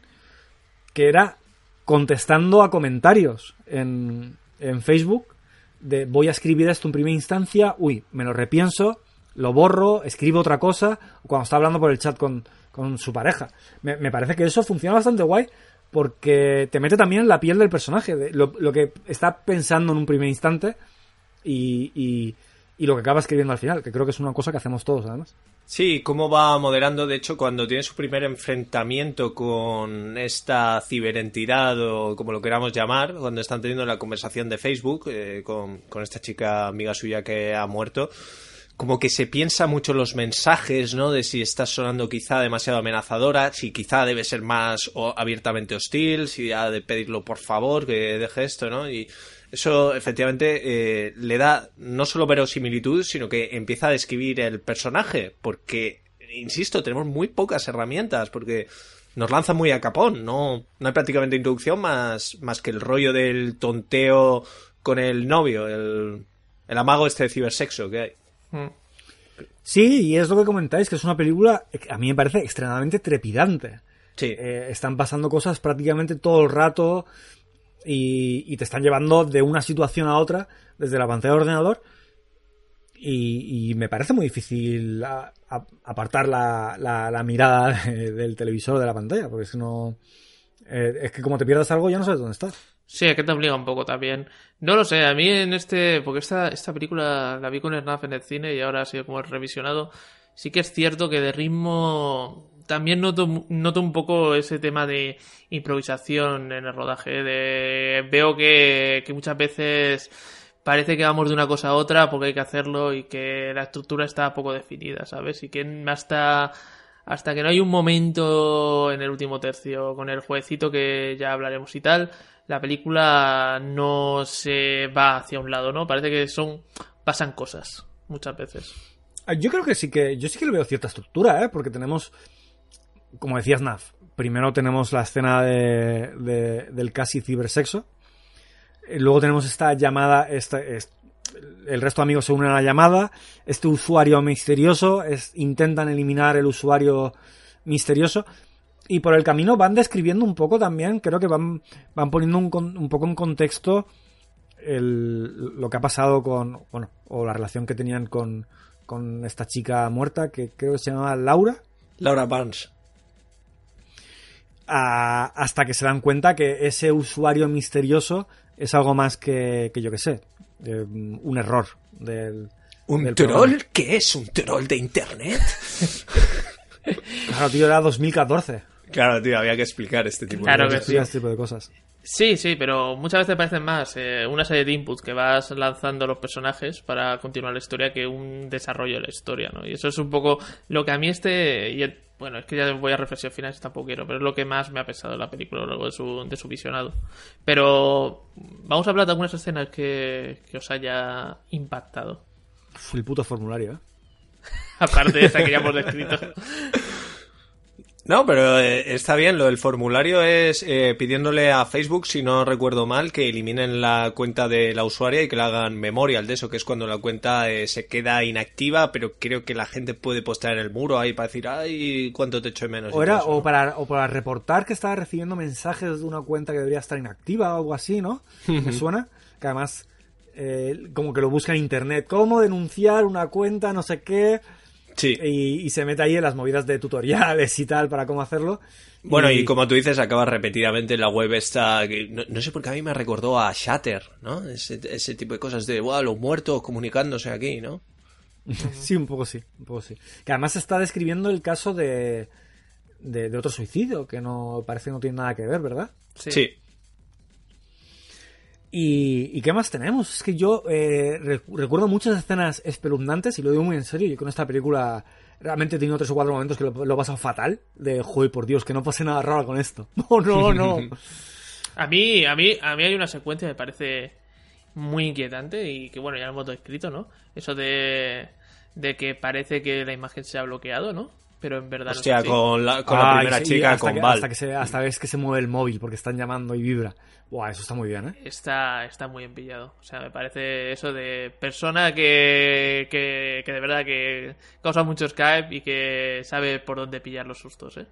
que era contestando a comentarios en, en Facebook de voy a escribir esto en primera instancia, uy, me lo repienso, lo borro, escribo otra cosa, o cuando está hablando por el chat con, con su pareja. Me, me parece que eso funciona bastante guay porque te mete también en la piel del personaje, de lo, lo que está pensando en un primer instante y, y, lo que acaba escribiendo al final, que creo que es una cosa que hacemos todos además. Sí, cómo va moderando, de hecho, cuando tiene su primer enfrentamiento con esta ciberentidad o como lo queramos llamar, cuando están teniendo la conversación de Facebook eh, con, con esta chica amiga suya que ha muerto, como que se piensa mucho los mensajes, ¿no? De si está sonando quizá demasiado amenazadora, si quizá debe ser más o- abiertamente hostil, si ha de pedirlo por favor que deje esto, ¿no? Y eso efectivamente eh, le da no solo verosimilitud, sino que empieza a describir el personaje, porque, insisto, tenemos muy pocas herramientas, porque nos lanza muy a capón, no, no hay prácticamente introducción más, más que el rollo del tonteo con el novio, el, el amago este de cibersexo que hay. Mm. Sí, y es lo que comentáis, que es una película, a mí me parece extremadamente trepidante. Sí. Eh, están pasando cosas prácticamente todo el rato y, y te están llevando de una situación a otra desde la pantalla del ordenador y, y me parece muy difícil a- a- apartar la, la- la mirada de- del televisor de la pantalla, porque es que no... eh, es que como te pierdas algo ya no sabes dónde estás. Sí, que te obliga un poco también. No lo sé, a mí en este. Porque esta, esta película la vi con Snap en el cine y ahora ha sido como revisionado. Sí que es cierto que de ritmo. También noto, noto un poco ese tema de improvisación en el rodaje. De, veo que, que muchas veces parece que vamos de una cosa a otra porque hay que hacerlo y que la estructura está poco definida, ¿sabes? Y que hasta hasta que no hay un momento en el último tercio con el jueguecito que ya hablaremos y tal, la película no se va hacia un lado, ¿no? Parece que son pasan cosas muchas veces. Ah, Yo creo que sí que. Yo sí que le veo cierta estructura, ¿eh? Porque tenemos. Como decías, Naf. Primero tenemos la escena de, de- del casi cibersexo. Eh, Luego tenemos esta llamada. Esta, es- el resto de amigos se unen a la llamada. Este usuario misterioso. Es, intentan eliminar el usuario misterioso. Y por el camino van describiendo un poco también. Creo que van, van poniendo un, un poco en contexto el- lo que ha pasado con, bueno, o la relación que tenían con, con esta chica muerta que creo que se llamaba Laura, Laura Barnes. a- hasta que se dan cuenta que ese usuario misterioso es algo más que, que yo que sé, eh, un error del... ¿Un del troll? programa. ¿Qué es un troll de internet? Claro, tío, era 2014. Claro, tío, había que explicar este tipo Claro de que cosas. sí. Este tipo de cosas. Sí, sí, pero muchas veces parecen más eh, una serie de inputs que vas lanzando a los personajes para continuar la historia que un desarrollo de la historia, ¿no? Y eso es un poco lo que a mí este... Y el- bueno, es que ya voy a reflexión final, si tampoco quiero, pero es lo que más me ha pesado la película luego de su, de su visionado. Pero vamos a hablar de algunas escenas que, que os haya impactado. El puto formulario, ¿eh? Aparte de esa que ya hemos descrito. No, pero eh, está bien. Lo del formulario es eh, pidiéndole a Facebook, si no recuerdo mal, que eliminen la cuenta de la usuaria y que le hagan memorial de eso, que es cuando la cuenta eh, se queda inactiva, pero creo que la gente puede postear en el muro ahí para decir, ay, cuánto te echo de menos. O, era, todo eso, o, ¿no? para, o para reportar que estaba recibiendo mensajes de una cuenta que debería estar inactiva o algo así, ¿no? Me suena. Que además, eh, como que lo busca en internet. ¿Cómo denunciar una cuenta, no sé qué? Sí. Y, y se mete ahí en las movidas de tutoriales y tal para cómo hacerlo. Bueno, y como tú dices, acaba repetidamente en la web esta, que no, no sé por qué a mí me recordó a Shatter, ¿no? Ese, ese tipo de cosas de, wow, los muertos comunicándose aquí, ¿no? Sí, un poco sí, un poco sí. Que además está describiendo el caso de, de, de otro suicidio, que no parece que no tiene nada que ver, ¿verdad? Sí. ¿Y, y qué más tenemos? Es que yo eh, re- recuerdo muchas escenas espeluznantes y lo digo muy en serio. Yo con esta película realmente he tenido tres o cuatro momentos que lo, lo he pasado fatal. De, joder, por Dios, que no pase nada raro con esto. No, no, no. A mí, a mí, a mí hay una secuencia que me parece muy inquietante y que bueno, ya lo hemos descrito, ¿no? Eso de, de que parece que la imagen se ha bloqueado, ¿no? Pero en verdad no es Hostia, así. con la, con la Ay, primera chica, hasta con que, Val. Hasta, que se, hasta ves que se mueve el móvil porque están llamando y vibra. Buah, eso está muy bien, ¿eh? Está, está muy empillado. O sea, me parece eso de persona que, que, que de verdad que causa mucho Skype y que sabe por dónde pillar los sustos, ¿eh?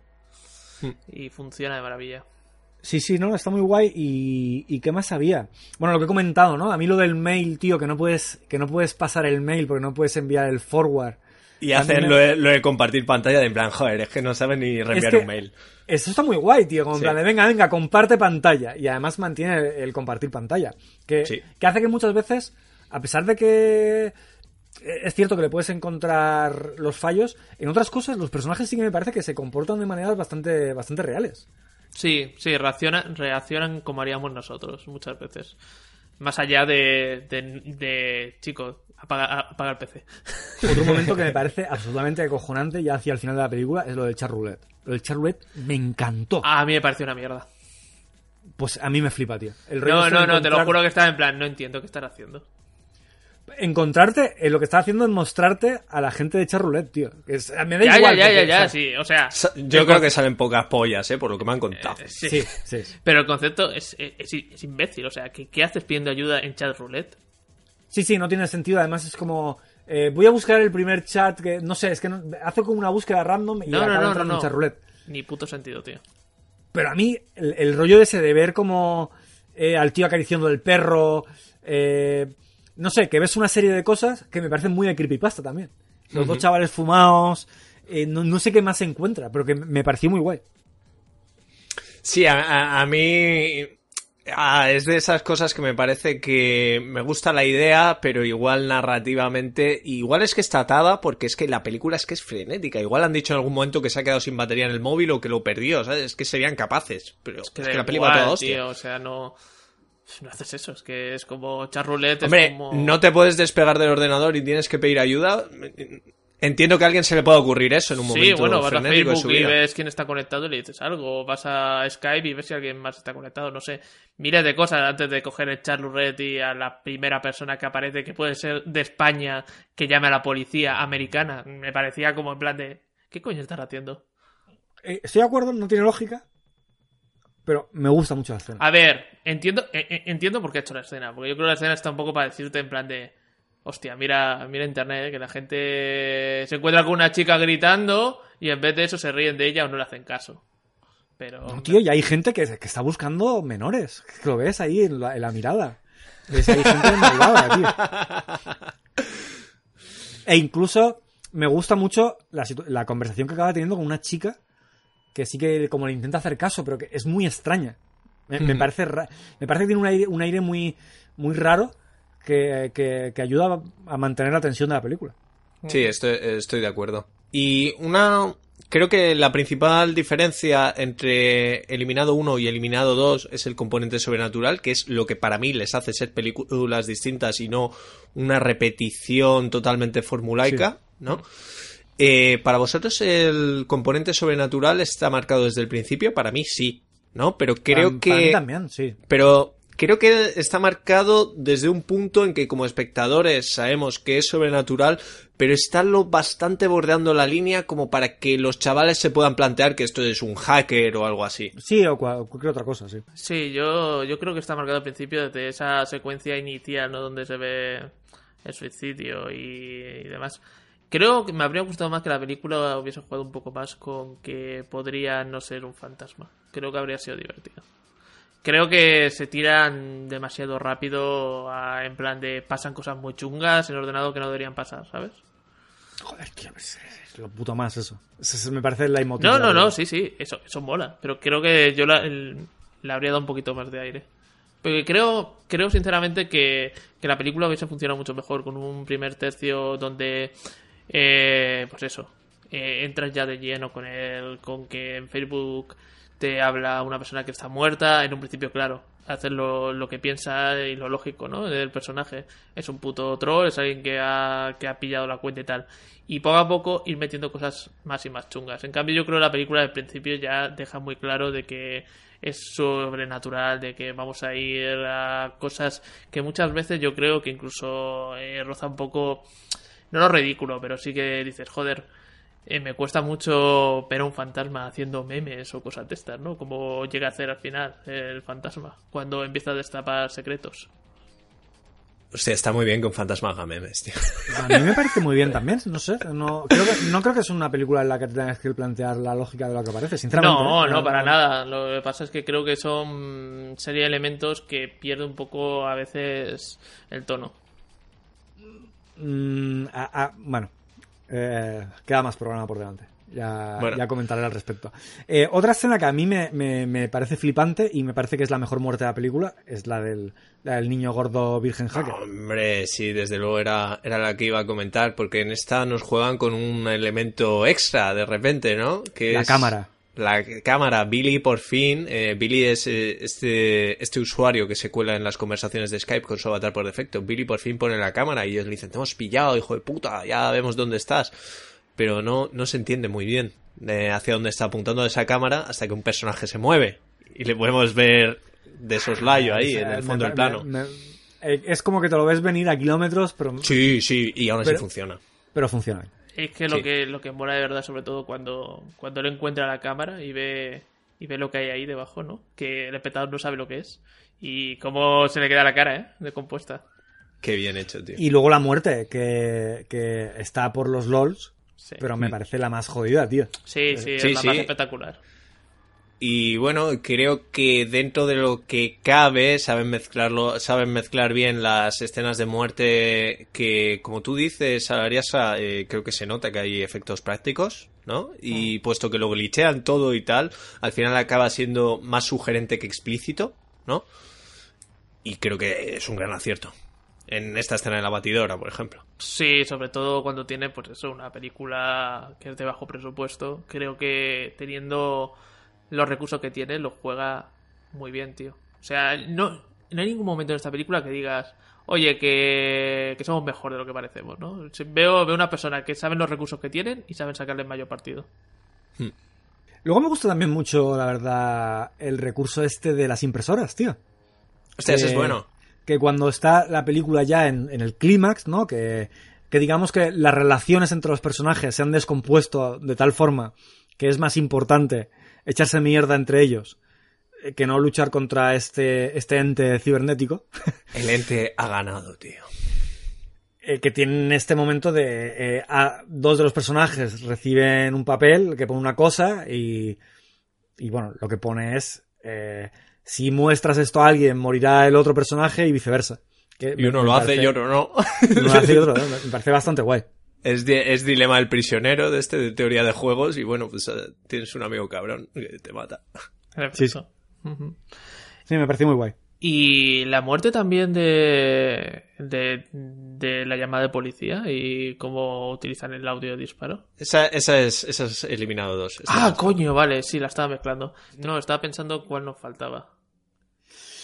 Hmm. Y funciona de maravilla. Sí, sí, no, está muy guay. ¿Y, y qué más había? Bueno, lo que he comentado, ¿no? A mí lo del mail, tío, que no puedes, que no puedes pasar el mail porque no puedes enviar el forward. Y hacen lo de, lo de compartir pantalla de en plan, joder, es que no saben ni reenviar que- un mail. Eso está muy guay, tío. Como en Sí. plan de, venga, venga, comparte pantalla. Y además mantiene el, el compartir pantalla. Que, Sí. que hace que muchas veces, a pesar de que eh, es cierto que le puedes encontrar los fallos. En otras cosas, los personajes sí que me parece que se comportan de maneras bastante, bastante reales. Sí, sí, reaccionan, reaccionan como haríamos nosotros muchas veces. Más allá de, de, de chico, apaga, apaga el PC. Otro momento que me parece absolutamente acojonante ya hacia el final de la película es lo del chat roulette. Lo del chat roulette me encantó. A mí me pareció una mierda. Pues a mí me flipa, tío. El No, este no, no, te lo juro que estaba en plan, no entiendo qué están haciendo. Encontrarte, eh, lo que está haciendo es mostrarte a la gente de chat roulette, tío. Que es- me da Ya, igual. ya, ya, ya, o sea, ya, sí, o sea... Sa- Yo creo que salen pocas pollas, ¿eh? Por lo que me han contado. Eh, sí. Sí, sí. sí. Pero el concepto es, es, es imbécil, o sea, ¿qué, ¿qué haces pidiendo ayuda en chat roulette? Sí, sí, no tiene sentido. Además es como... eh, voy a buscar el primer chat que... No sé, es que no- hace como una búsqueda random y No, acaba no, no, entrando en no. chat roulette. Ni puto sentido, tío. Pero a mí, el, el rollo ese de ver como eh, al tío acariciando el perro, eh, no sé, que ves una serie de cosas que me parecen muy de creepypasta también. Los dos chavales fumados, eh, no, no sé qué más se encuentra, pero que me pareció muy guay. Sí, a, a- a mí ah, es de esas cosas que me parece que me gusta la idea, pero igual narrativamente, igual es que está atada porque es que la película es que es frenética. Igual han dicho en algún momento que se ha quedado sin batería en el móvil o que lo perdió, ¿sabes? Es que serían capaces, pero es que, da la película toda hostia. tío, o sea, no... No haces eso, es que es como chat roulette, Hombre, es como... no te puedes despegar del ordenador y tienes que pedir ayuda. Entiendo que a alguien se le pueda ocurrir eso en un Sí, momento bueno, vas a Facebook y ves quién está conectado y le dices algo. O vas a Skype y ves si alguien más está conectado. No sé, miles de cosas antes de coger el chat roulette y a la primera persona que aparece, que puede ser de España, que llame a la policía americana. Me parecía como en plan de... ¿Qué coño estás haciendo? Eh, estoy de acuerdo, no tiene lógica, pero me gusta mucho la escena. A ver, entiendo, eh, eh, entiendo por qué he hecho la escena. Porque yo creo que la escena está un poco para decirte en plan de... Hostia, mira, mira internet, eh, que la gente se encuentra con una chica gritando y en vez de eso se ríen de ella o no le hacen caso. Pero... No, tío, y hay gente que, que está buscando menores. Que lo ves ahí en la, en la mirada. Ves ahí gente malvada, tío. E incluso me gusta mucho la, conversación que acaba teniendo con una chica que sí que como le intenta hacer caso, pero que es muy extraña. Me, me parece ra- me parece que tiene un aire, un aire muy, muy raro que, que- que ayuda a mantener la tensión de la película. Sí, estoy, estoy de acuerdo. Y una. Creo que la principal diferencia entre Eliminado 1 y Eliminado 2 es el componente sobrenatural, que es lo que para mí les hace ser películas distintas y no una repetición totalmente formulaica, ¿no? Eh, para vosotros el componente sobrenatural está marcado desde el principio, para mí sí, ¿no? Pero creo Para- que para mí también, sí. pero creo que está marcado desde un punto en que como espectadores sabemos que es sobrenatural, pero está lo bastante bordeando la línea como para que los chavales se puedan plantear que esto es un hacker o algo así. Sí, o cua- cualquier otra cosa, sí. Sí, yo, yo creo que está marcado al principio desde esa secuencia inicial, ¿no? Donde se ve el suicidio y, y demás. Creo que me habría gustado más que la película hubiese jugado un poco más con que podría no ser un fantasma. Creo que habría sido divertido. Creo que se tiran demasiado rápido a- en plan de pasan cosas muy chungas en el ordenador que no deberían pasar, ¿sabes? Joder, tío, es, es lo puto más eso. Me parece la No, no, no, sí, sí, eso, eso mola. Pero creo que yo la- el- le habría dado un poquito más de aire. Porque creo, creo sinceramente que, que la película hubiese funcionado mucho mejor con un primer tercio donde, eh, pues eso, eh, entras ya de lleno con el, con que en Facebook te habla una persona que está muerta. En un principio, claro, hacer lo, lo que piensa y lo lógico, ¿no? Del personaje. Es un puto troll, es alguien que ha, que ha pillado la cuenta y tal. Y poco a poco ir metiendo cosas más y más chungas. En cambio, yo creo que la película del principio ya deja muy claro de que es sobrenatural, de que vamos a ir a cosas que muchas veces yo creo que incluso eh, roza un poco, no lo ridículo, pero sí que dices, joder, eh, me cuesta mucho ver a un fantasma haciendo memes o cosas de estas, ¿no? Como llega a hacer al final el fantasma, cuando empieza a destapar secretos. Hostia, está muy bien que un fantasma haga memes, tío. A mí me parece muy bien también, no sé. No creo que, no creo que es una película en la que te tengas que plantear la lógica de lo que parece, sinceramente. No, ¿eh? no, para nada. Lo que pasa es que creo que son serie de elementos que pierde un poco a veces el tono. Mm, bueno, eh, queda más programa por delante. Ya, Bueno. ya comentaré al respecto. Eh, otra escena que a mí me, me- me parece flipante y me parece que es la mejor muerte de la película es la del, la del niño gordo virgen hacker. Hombre, sí, desde luego era, era la que iba a comentar, porque en esta nos juegan con un elemento extra de repente, ¿no? Que La es cámara. La cámara, Billy por fin, eh, Billy es eh, este, este usuario que se cuela en las conversaciones de Skype con su avatar por defecto. Billy por fin pone la cámara y ellos le dicen, te hemos pillado, hijo de puta, ya vemos dónde estás. Pero no, no se entiende muy bien eh, hacia dónde está apuntando esa cámara hasta que un personaje se mueve. Y le podemos ver de soslayo ahí, O sea, en el fondo del me- plano. me- eh, es como que te lo ves venir a kilómetros, pero, Sí, sí, y aún así Pero- funciona. pero funciona. Es que lo Sí. que lo que mola de verdad, sobre todo cuando, cuando él encuentra la cámara y ve y ve lo que hay ahí debajo, ¿no? Que el espectador no sabe lo que es. Y cómo se le queda la cara, ¿eh? De compuesta. Qué bien hecho, tío. Y luego la muerte, que, que está por los LOLs, Sí, pero me parece la más jodida, tío. sí, sí, Sí, es la sí. más espectacular. Y bueno, creo que dentro de lo que cabe saben mezclarlo, saben mezclar bien las escenas de muerte que, como tú dices, Ariasa, eh, creo que se nota que hay efectos prácticos, ¿no? Y puesto que lo glitchean todo y tal, al final acaba siendo más sugerente que explícito, ¿no? Y creo que es un gran acierto. En esta escena de la batidora, por ejemplo. Sí, sobre todo cuando tiene, pues eso, una película que es de bajo presupuesto. Creo que teniendo los recursos que tiene, lo juega muy bien, tío. O sea, no, no hay ningún momento en esta película que digas, oye, que, que somos mejor de lo que parecemos, ¿no? Veo, veo una persona que saben los recursos que tienen y saben sacarle el mayor partido. Luego me gusta también mucho, la verdad, el recurso este de las impresoras, tío. Hostia, ese Que- es bueno. Que cuando está la película ya en, en el clímax, ¿no? Que, que digamos que las relaciones entre los personajes se han descompuesto de tal forma que es más importante echarse mierda entre ellos eh, que no luchar contra este, este ente cibernético. El ente ha ganado, tío. eh, que tiene en este momento de eh, a- dos de los personajes reciben un papel que pone una cosa y, y bueno, lo que pone es eh, si muestras esto a alguien morirá el otro personaje y viceversa. Que Y uno me lo hace y otro no. uno lo hace y otro no, me parece bastante guay. Es, di- es dilema del prisionero de este de teoría de juegos y bueno, pues eh, tienes un amigo cabrón que te mata. Sí. Sí, me pareció muy guay. Y la muerte también de, de, de la llamada de policía y cómo utilizan el audio de disparo. Esa, esa es, esa es eliminado dos. Esa Ah, coño, vale, sí, la estaba mezclando. No, estaba pensando cuál nos faltaba.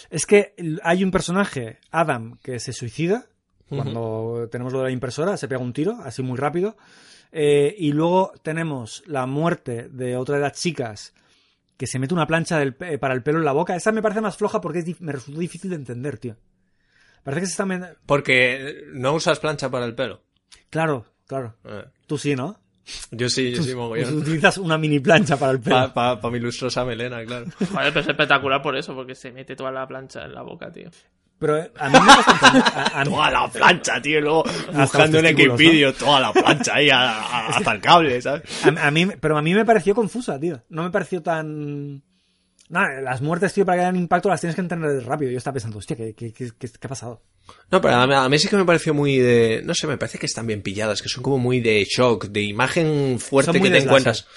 Es que hay un personaje, Adam, que se suicida cuando tenemos lo de la impresora, se pega un tiro, así muy rápido. Eh, y luego tenemos la muerte de otra de las chicas que se mete una plancha del pe- para el pelo en la boca. Esa me parece más floja porque es me resultó difícil de entender, tío. Parece que se está... Porque no usas plancha para el pelo. Claro, claro. Eh, Tú sí, ¿no? Yo sí, yo sí, mogollón. utilizas una mini plancha para el pelo. Para mi lustrosa melena, claro. Joder, pero es espectacular por eso, porque se mete toda la plancha en la boca, tío. Pero eh, a mí me a- Toda la plancha, tío, luego buscando en testículos, Xvideo toda la plancha ahí a- a- hasta el cable, ¿sabes? A, a mí, pero a mí me pareció confusa, tío. No me pareció tan. Nada, las muertes, tío, para que hagan impacto las tienes que entender rápido. Yo estaba pensando, hostia, ¿qué, qué, qué, qué- qué ha pasado? No, pero a mí, a mí sí que me pareció muy de... No sé, me parece que están bien pilladas, que son como muy de shock, de imagen fuerte que te encuentras.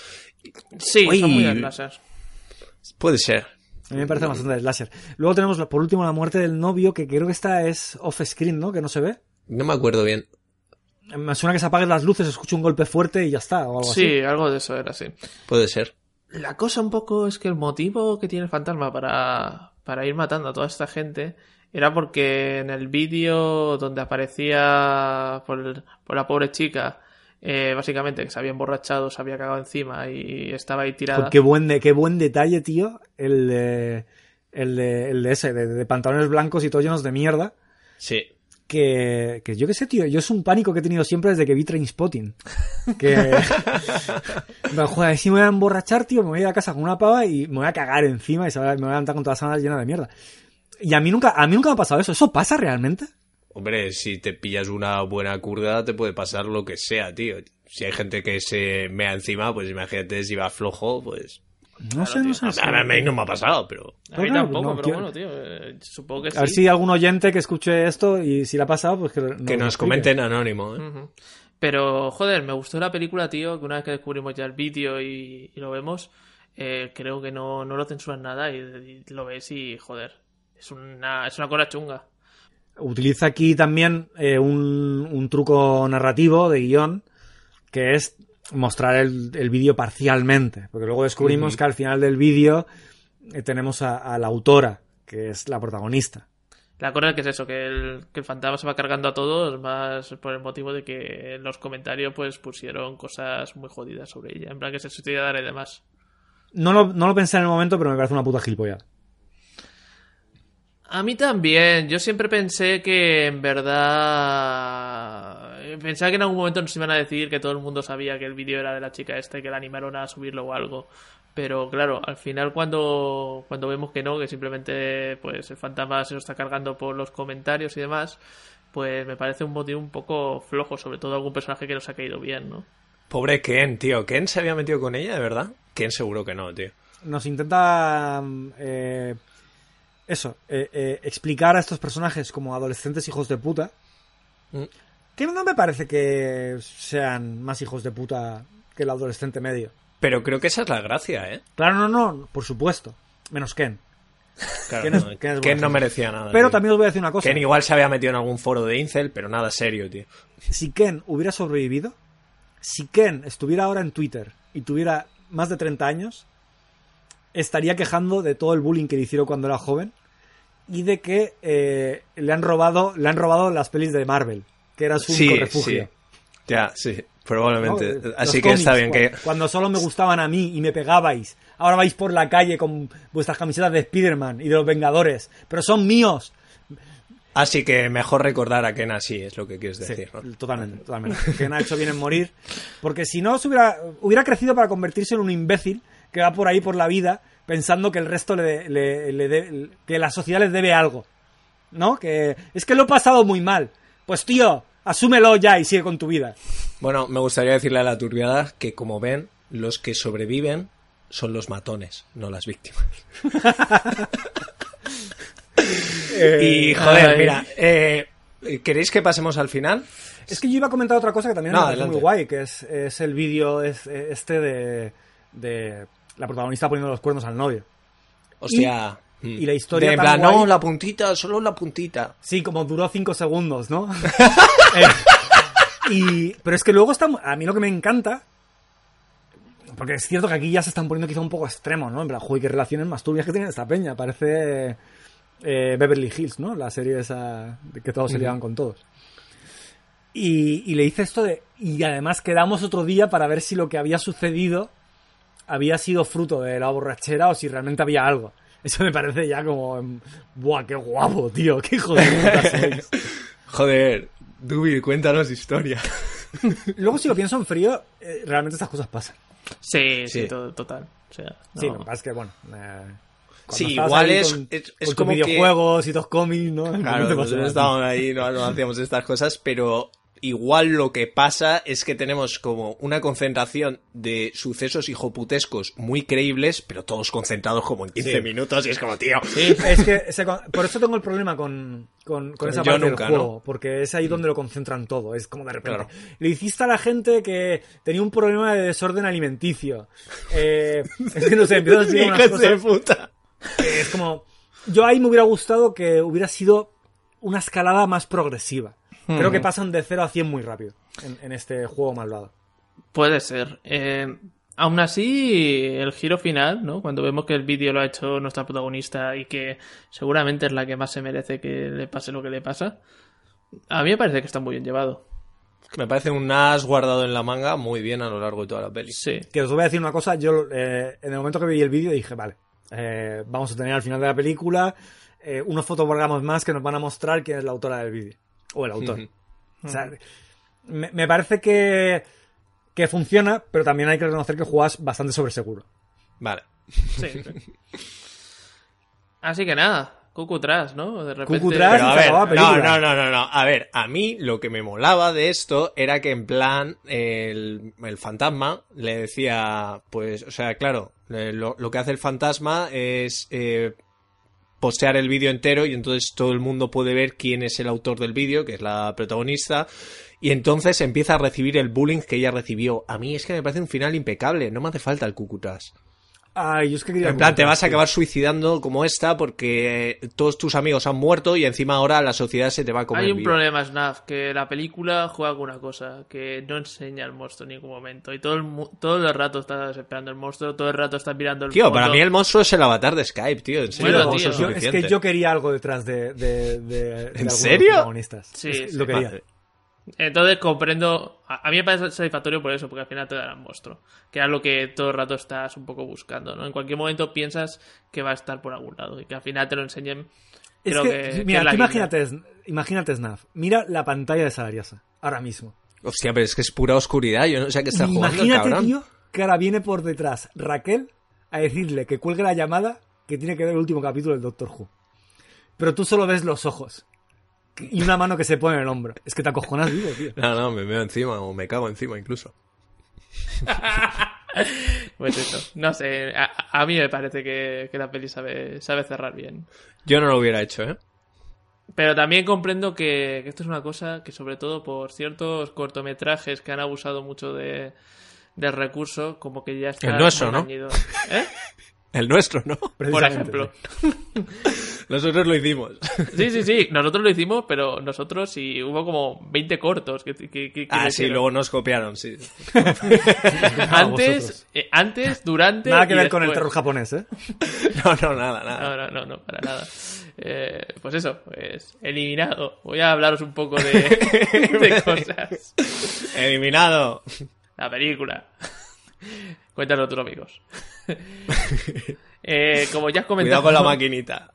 Sí, Uy. son muy de láser. Puede ser. A mí me parece bastante de láser. Luego tenemos, por último, la muerte del novio, que creo que esta es off-screen, ¿no? Que no se ve. No me acuerdo bien. Me suena que se apaguen las luces, escucho un golpe fuerte y ya está, o algo así. Sí, algo de eso era así. Puede ser. La cosa un poco es que el motivo que tiene el fantasma para, para ir matando a toda esta gente era porque en el vídeo donde aparecía por, el- por la pobre chica, eh, básicamente que se había emborrachado, se había cagado encima y estaba ahí tirada. Joder, Qué buen, de, qué buen detalle, tío. El de, el de, el de ese, de, de pantalones blancos y todos llenos de mierda. Sí. que, que yo qué sé, tío, yo es un pánico que he tenido siempre desde que vi Trainspotting. Que... Pero, joder, si me voy a emborrachar, tío, me voy a ir a casa con una pava y me voy a cagar encima y se va- me voy a levantar con todas las sábanas llenas de mierda. Y a mí nunca, a mí nunca me ha pasado eso. ¿Eso pasa realmente? Hombre, si te pillas una buena curda, te puede pasar lo que sea, tío. Si hay gente que se mea encima, pues imagínate si va flojo, pues... No sé, no sé. A, a- a mí no me ha pasado, pero... A mí Claro, tampoco, no, pero quiero- bueno, tío, eh, supongo que A ver si algún oyente que escuche esto y si le ha pasado, pues que, nos Que nos explique. comenten anónimo, ¿eh? Pero, joder, me gustó la película, tío, que una vez que descubrimos ya el vídeo y, y lo vemos, eh, creo que no, no lo censuran nada y, y lo ves y, joder, es una, es una cosa chunga. Utiliza aquí también eh, un, un truco narrativo de guion que es mostrar el, el vídeo parcialmente. Porque luego descubrimos que al final del vídeo eh, tenemos a, a la autora, que es la protagonista. La cosa es que es eso, que el, que el fantasma se va cargando a todos, más por el motivo de que en los comentarios pues pusieron cosas muy jodidas sobre ella, en plan que se suicidara y demás. No lo, no lo pensé en el momento, pero me parece una puta gilipollada. A mí también. Yo siempre pensé que en verdad. Pensaba que en algún momento nos iban a decir que todo el mundo sabía que el vídeo era de la chica esta y que la animaron a subirlo o algo. Pero claro, al final cuando, cuando vemos que no, que simplemente pues el fantasma se lo está cargando por los comentarios y demás, pues me parece un motivo un poco flojo, sobre todo algún personaje que nos ha caído bien, ¿no? Pobre Ken, tío. ¿Ken se había metido con ella, de verdad? Ken seguro que no, tío. Nos intenta. eh, eso, eh, eh, explicar a estos personajes como adolescentes hijos de puta. Mm. Que no me parece que sean más hijos de puta que el adolescente medio. Pero creo que esa es la gracia, ¿eh? Claro, no, no, por supuesto. Menos Ken. Claro, Ken es- no, Ken es Ken buena no merecía nada. Pero tío. también os voy a decir una cosa. Ken igual se había metido en algún foro de Incel, pero nada serio, tío. Si Ken hubiera sobrevivido, si Ken estuviera ahora en Twitter y tuviera más de 30 años, estaría quejando de todo el bullying que le hicieron cuando era joven y de que eh, le han robado le han robado las pelis de Marvel, que era su único refugio. Ya, sí, probablemente. ¿no? Así que está bien que... cu- Cuando solo me gustaban a mí y me pegabais, ahora vais por la calle con vuestras camisetas de Spider-Man y de los Vengadores, pero son míos. Así que mejor recordar a Ken así, es lo que quieres Sí, decir, ¿no? totalmente, totalmente. Que ha hecho bien en morir. Porque si no, se hubiera, hubiera crecido para convertirse en un imbécil que va por ahí por la vida pensando que el resto le, le- le de- que la sociedad les debe algo. ¿No? Que es que lo he pasado muy mal. Pues tío, asúmelo ya y sigue con tu vida. Bueno, me gustaría decirle a la turbiada que, como ven, los que sobreviven son los matones, no las víctimas. y, joder, ay. mira, eh, ¿queréis que pasemos al final? Es que yo iba a comentar otra cosa que también No, adelante. muy guay, que es, es el vídeo es- este de, de la protagonista poniendo los cuernos al novio. O sea... mm, y la historia De tan plan, guay- no, la puntita, solo la puntita. Sí, como duró cinco segundos, ¿no? Eh, y, pero es que luego está, a mí lo que me encanta, porque es cierto que aquí ya se están poniendo quizá un poco extremos, ¿no? En plan, joder, qué relaciones más turbias que tiene esta peña. Parece eh, Beverly Hills, ¿no? La serie esa de que todos se liaban con todos. Y, y le dice esto de, y además quedamos otro día para ver si lo que había sucedido había sido fruto de la borrachera o si realmente había algo. Eso me parece ya como, buah, qué guapo, tío, qué hijo de puta sois. Joder, Dubi, cuéntanos historia. Luego, si lo pienso en frío, eh, realmente estas cosas pasan. Sí, sí, Sí. to- total. O sea, Sí, no. lo que pasa es que, bueno. eh, cuando Sí, igual es- con- es- es con como que- videojuegos y tus cómics, ¿no? Claro, nosotros estábamos ahí, no, no hacíamos estas cosas, pero igual lo que pasa es que tenemos como una concentración de sucesos hijoputescos muy creíbles, pero todos concentrados como en 15 Sí. minutos y es como, tío. Es que se por eso tengo el problema con, con, esa yo parte nunca, del juego, ¿no? porque es ahí donde lo concentran todo. Es como de repente. Claro. Le hiciste a la gente que tenía un problema de desorden alimenticio. Eh, es que no sé, empiezas a decir unas de cosas puta. es como. Yo ahí me hubiera gustado que hubiera sido una escalada más progresiva. Creo que pasan de 0 a 100 muy rápido en, en este juego malvado. Puede ser. Eh, aún así, el giro final, ¿no? Cuando vemos que el vídeo lo ha hecho nuestra protagonista y que seguramente es la que más se merece que le pase lo que le pasa, a mí me parece que está muy bien llevado. Me parece un as guardado en la manga muy bien a lo largo de toda la peli. Sí. Que os voy a decir una cosa, yo eh, en el momento que vi el vídeo dije, vale, eh, vamos a tener al final de la película eh, unos fotogramas más que nos van a mostrar quién es la autora del vídeo. O el autor. Ujú. O sea, me, me parece que, que funciona, pero también hay que reconocer que juegas bastante sobre seguro. Vale. Sí, sí. Así que nada, Cucu tras, ¿no? De repente. Cucu tras. Pero a ver, no, no, no, no, no. A ver, a mí lo que me molaba de esto era que en plan el, el fantasma le decía, pues, o sea, claro, eh, lo, lo que hace el fantasma es eh, postear el vídeo entero y entonces todo el mundo puede ver quién es el autor del vídeo, que es la protagonista, Y entonces empieza a recibir el bullying que ella recibió. A mí es que me parece un final impecable, no me hace falta el cucutas. Ay, yo es que quería... En plan, te vas a acabar suicidando como esta porque todos tus amigos han muerto y encima ahora la sociedad se te va a comer Hay un problema, Snaf, que la película juega con una cosa, que no enseña el monstruo en ningún momento. Y todo el, mu- todo el rato estás esperando el monstruo, todo el rato estás mirando el Tío, fondo. para mí el monstruo es el avatar de Skype, tío. En serio, Bueno, no tío. es Yo- es suficiente. que yo quería algo detrás de, de, de- de serio? protagonistas. Sí, Es- sí. lo quería. Entonces comprendo. A, a mí me parece satisfactorio por eso, porque al final te darán monstruo. Que es lo que todo el rato estás un poco buscando, ¿no? En cualquier momento piensas que va a estar por algún lado y que al final te lo enseñen. Es creo que, que- que mira, es la tú guinda. imagínate, imagínate, Snaf. Mira la pantalla de Salariosa, ahora mismo. Hostia, pero es que es pura oscuridad. Yo no sé a qué está jugando el Imagínate, cabrón. tío, que ahora viene por detrás Raquel a decirle que cuelgue la llamada que tiene que ver el último capítulo del Doctor Who. Pero tú solo ves los ojos y una mano que se pone en el hombro. Es que te acojonas vivo, tío. No, no, me veo encima o me cago encima incluso. Pues eso, no sé. A, a mí me parece que, que la peli sabe, sabe cerrar bien. Yo no lo hubiera hecho, ¿eh? Pero también comprendo que, que esto es una cosa que, sobre todo por ciertos cortometrajes que han abusado mucho de, del recurso, como que ya está. El nuestro, ¿no? ¿Eh? El nuestro, ¿no? Por ejemplo. Nosotros lo hicimos. Sí, sí, sí. Nosotros lo hicimos, pero nosotros sí hubo como 20 cortos. Que, que- que- Ah, sí, luego nos copiaron, sí. Antes, eh, antes, durante. Nada que y ver con el terror japonés, ¿eh? No, no, nada, nada. No, no, no, no, para nada. Eh, pues eso, pues eliminado. Voy a hablaros un poco de, de cosas. Eliminado. La película. Cuéntanos tus amigos. Eh, como ya has comentado, Cuidado con la maquinita.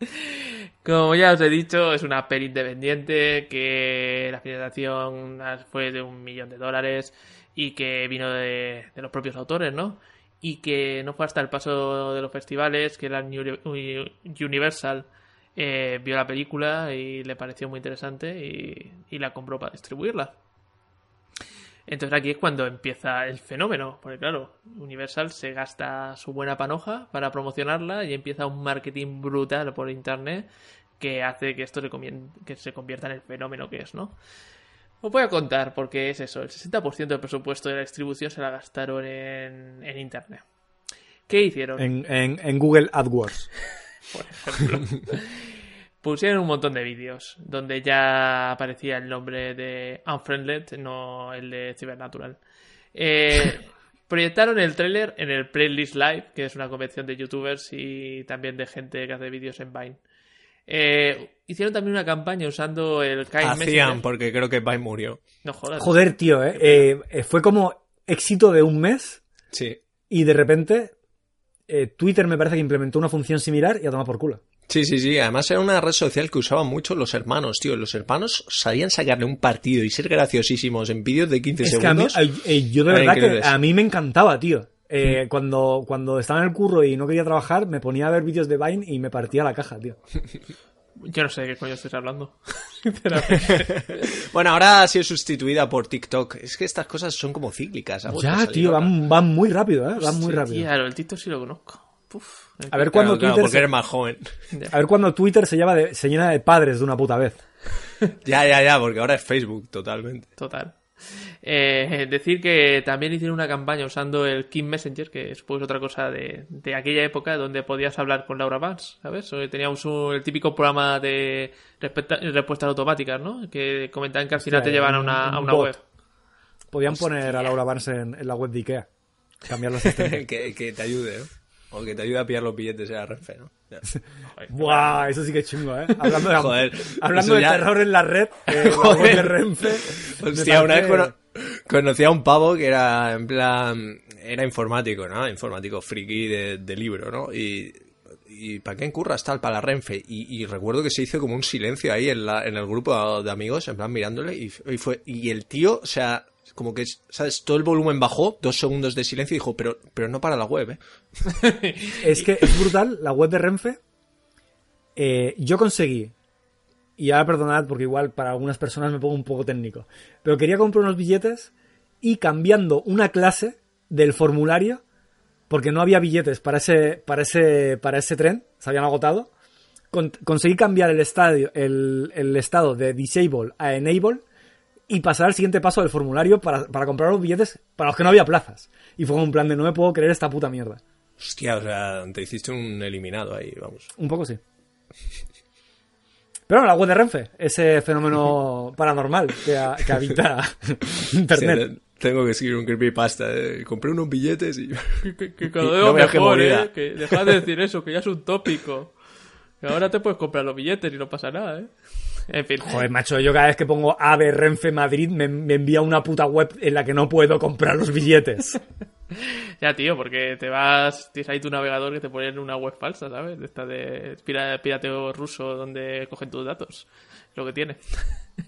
como ya os he dicho, es una peli independiente que la financiación fue de un millón de dólares y que vino de, los propios autores, ¿no? Y que no fue hasta el paso de los festivales que la Uni- Universal eh, vio la película y le pareció muy interesante y la compró para distribuirla. Entonces aquí es cuando empieza el fenómeno, porque claro, Universal se gasta su buena panoja para promocionarla y empieza un marketing brutal por internet que hace que esto se, comien- que se convierta en el fenómeno que es, ¿no? Os voy a contar porque es eso, el 60% del presupuesto de la distribución se la gastaron en, en internet. ¿Qué hicieron? En, en, en Google AdWords. por ejemplo. Pusieron un montón de vídeos donde ya aparecía el nombre de Unfriended, no el de Cybernatural. Eh, proyectaron el tráiler en el Playlist Live, que es una convención de youtubers y también de gente que hace vídeos en Vine. Eh, hicieron también una campaña usando el Kind Hacían, Messenger. porque creo que Vine murió. No jodas. Joder, tío, ¿eh? Eh, eh, Fue como éxito de un mes Sí. y de repente eh, Twitter me parece que implementó una función similar y a tomar por culo. Sí, sí, sí. Además era una red social que usaban mucho los hermanos, tío. Los hermanos sabían sacarle un partido y ser graciosísimos en vídeos de 15 Es que a mí, segundos. eh, yo de verdad que a mí me encantaba, tío. Eh, cuando, cuando estaba en el curro y no quería trabajar, me ponía a ver vídeos de Vine y me partía la caja, tío. Yo no sé de qué coño estáis hablando. Sinceramente. Bueno, ahora ha sido sustituida por TikTok. Es que estas cosas son como cíclicas. Ya, tío, van, van muy rápido, ¿eh? Van muy Sí, rápido. Claro, el TikTok sí lo conozco. A ver cuando claro, Twitter porque se- eres más joven. A ver cuando Twitter se, lleva de- se llena de padres de una puta vez. Ya, ya, ya, porque ahora es Facebook, totalmente. Total. Eh, decir que también hicieron una campaña usando el Kim Messenger, que es pues otra cosa de, de aquella época donde podías hablar con Laura Vance, ¿sabes? Teníamos un- el típico programa de respeta- respuestas automáticas, ¿no? Que comentaban que al final te llevan a un- una, a web. Podían poner a Laura Barnes en, en la web de Ikea. Cambiar los que, que te ayude, ¿no? O que te ayude a pillar los billetes en la Renfe, ¿no? Buah, eso sí que es chungo, ¿eh? Hablando de, Joder, hablando de ya- terror en la red, eh, Joder. de Renfe. Hostia, una vez cono- conocí a un pavo que era, en plan, era informático, ¿no? Informático friki de, de libro, ¿no? Y, y ¿para qué encurras tal? Para la Renfe. Y, y recuerdo que se hizo como un silencio ahí en, la, en el grupo de amigos, en plan mirándole, y, y fue, y el tío, o sea, como que, ¿sabes? Todo el volumen bajó, dos segundos de silencio y dijo, pero, pero no para la web, ¿eh? Es que es brutal, la web de Renfe. eh, yo conseguí, y ahora perdonad porque igual para algunas personas me pongo un poco técnico, pero quería comprar unos billetes y cambiando una clase del formulario, porque no había billetes para ese, para ese, para ese tren, se habían agotado, con- conseguí cambiar el, estadio, el, el estado de disable a enable y pasar al siguiente paso del formulario para, para comprar los billetes para los que no había plazas. Y fue como un plan de no me puedo creer esta puta mierda. Hostia, o sea, te hiciste un eliminado ahí, vamos. Un poco sí. Pero bueno, la web de Renfe, ese fenómeno paranormal que, ha- que habita Internet. Sí, tengo que escribir un creepypasta. eh. Compré unos billetes y... Que, que, que cada vez mejor, movida. ¿eh? Que dejad de decir eso, que ya es un tópico. Que ahora te puedes comprar los billetes y no pasa nada, ¿eh? En fin. Joder, macho, yo cada vez que pongo AVE Renfe Madrid me, me envía una puta web en la que no puedo comprar los billetes. Ya, tío, porque te vas, tienes ahí tu navegador que te pone en una web falsa, ¿sabes? De esta de pira- pirateo ruso donde cogen tus datos. Lo que tiene.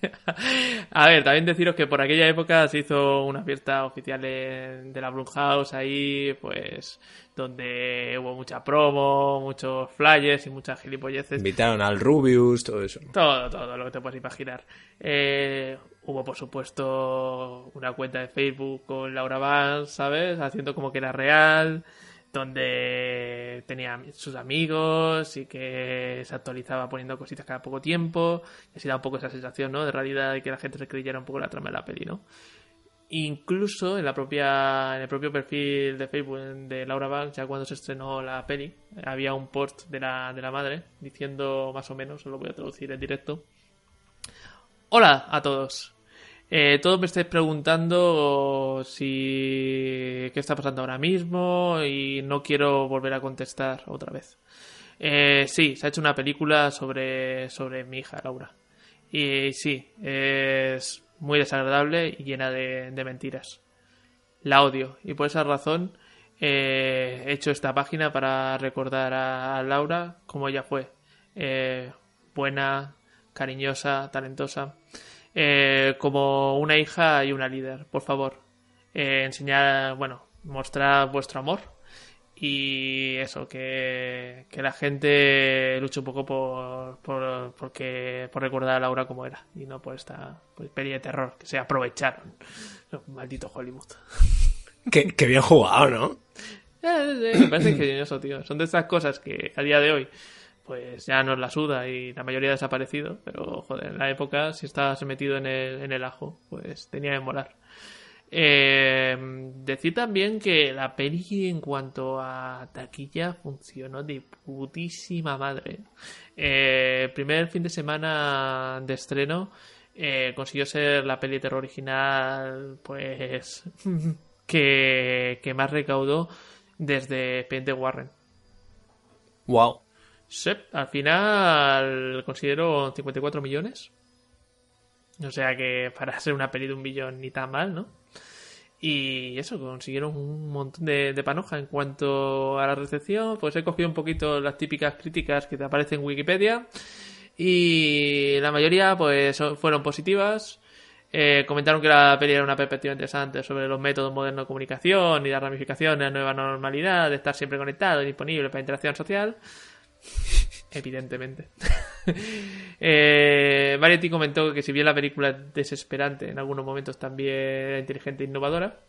A ver, también deciros que por aquella época se hizo una fiesta oficial en- de la Blumhouse ahí, pues, donde hubo mucha promo, muchos flyers y muchas gilipolleces. Invitaron al Rubius, todo eso. Todo, todo lo que te puedas imaginar. Eh, hubo, por supuesto, una cuenta de Facebook con Laura Vance, ¿sabes? Haciendo como que era real, donde tenía sus amigos y que se actualizaba poniendo cositas cada poco tiempo. Y así da un poco esa sensación, ¿no? De realidad y que la gente se creyera un poco la trama de la peli, ¿no? Incluso en la propia en el propio perfil de Facebook de Laura Banks, ya cuando se estrenó la peli, había un post de la, de la madre diciendo más o menos, os lo voy a traducir en directo. Hola a todos. Eh, todos me estáis preguntando si qué está pasando ahora mismo y no quiero volver a contestar otra vez. Eh, sí, se ha hecho una película sobre, sobre mi hija Laura. Y sí, es muy desagradable y llena de, de mentiras. La odio y por esa razón eh, he hecho esta página para recordar a, a Laura como ella fue. Eh, buena, cariñosa, talentosa. Eh, como una hija y una líder, por favor. Eh, enseñar, bueno, mostrar vuestro amor y eso, que, que la gente luche un poco por, por, porque, por recordar a Laura como era y no por esta pues, peli de terror que se aprovecharon. Maldito Hollywood. Qué, qué bien jugado, ¿no? Eh, Me parece ingenioso, tío. Son de estas cosas que a día de hoy pues ya nos la suda y la mayoría ha desaparecido, pero joder, en la época si estabas metido en el, en el ajo, pues tenía que molar. Eh, decir también que la peli en cuanto a taquilla funcionó de putísima madre. Eh, el primer fin de semana de estreno eh, consiguió ser la peli de terror original, pues que, que más recaudó desde Expediente Warren. Wow. Sí, al final considero 54 millones. O sea que para ser una peli de un billón ni tan mal, ¿no? Y eso, consiguieron un montón de, de panoja. En cuanto a la recepción, pues he cogido un poquito las típicas críticas que te aparecen en Wikipedia. Y la mayoría, pues, fueron positivas. Eh, comentaron que la peli era una perspectiva interesante sobre los métodos modernos de comunicación y la ramificación de la nueva normalidad, de estar siempre conectado y disponible para interacción social. Evidentemente. eh, comentó que si bien la película es desesperante, en algunos momentos también era inteligente e innovadora.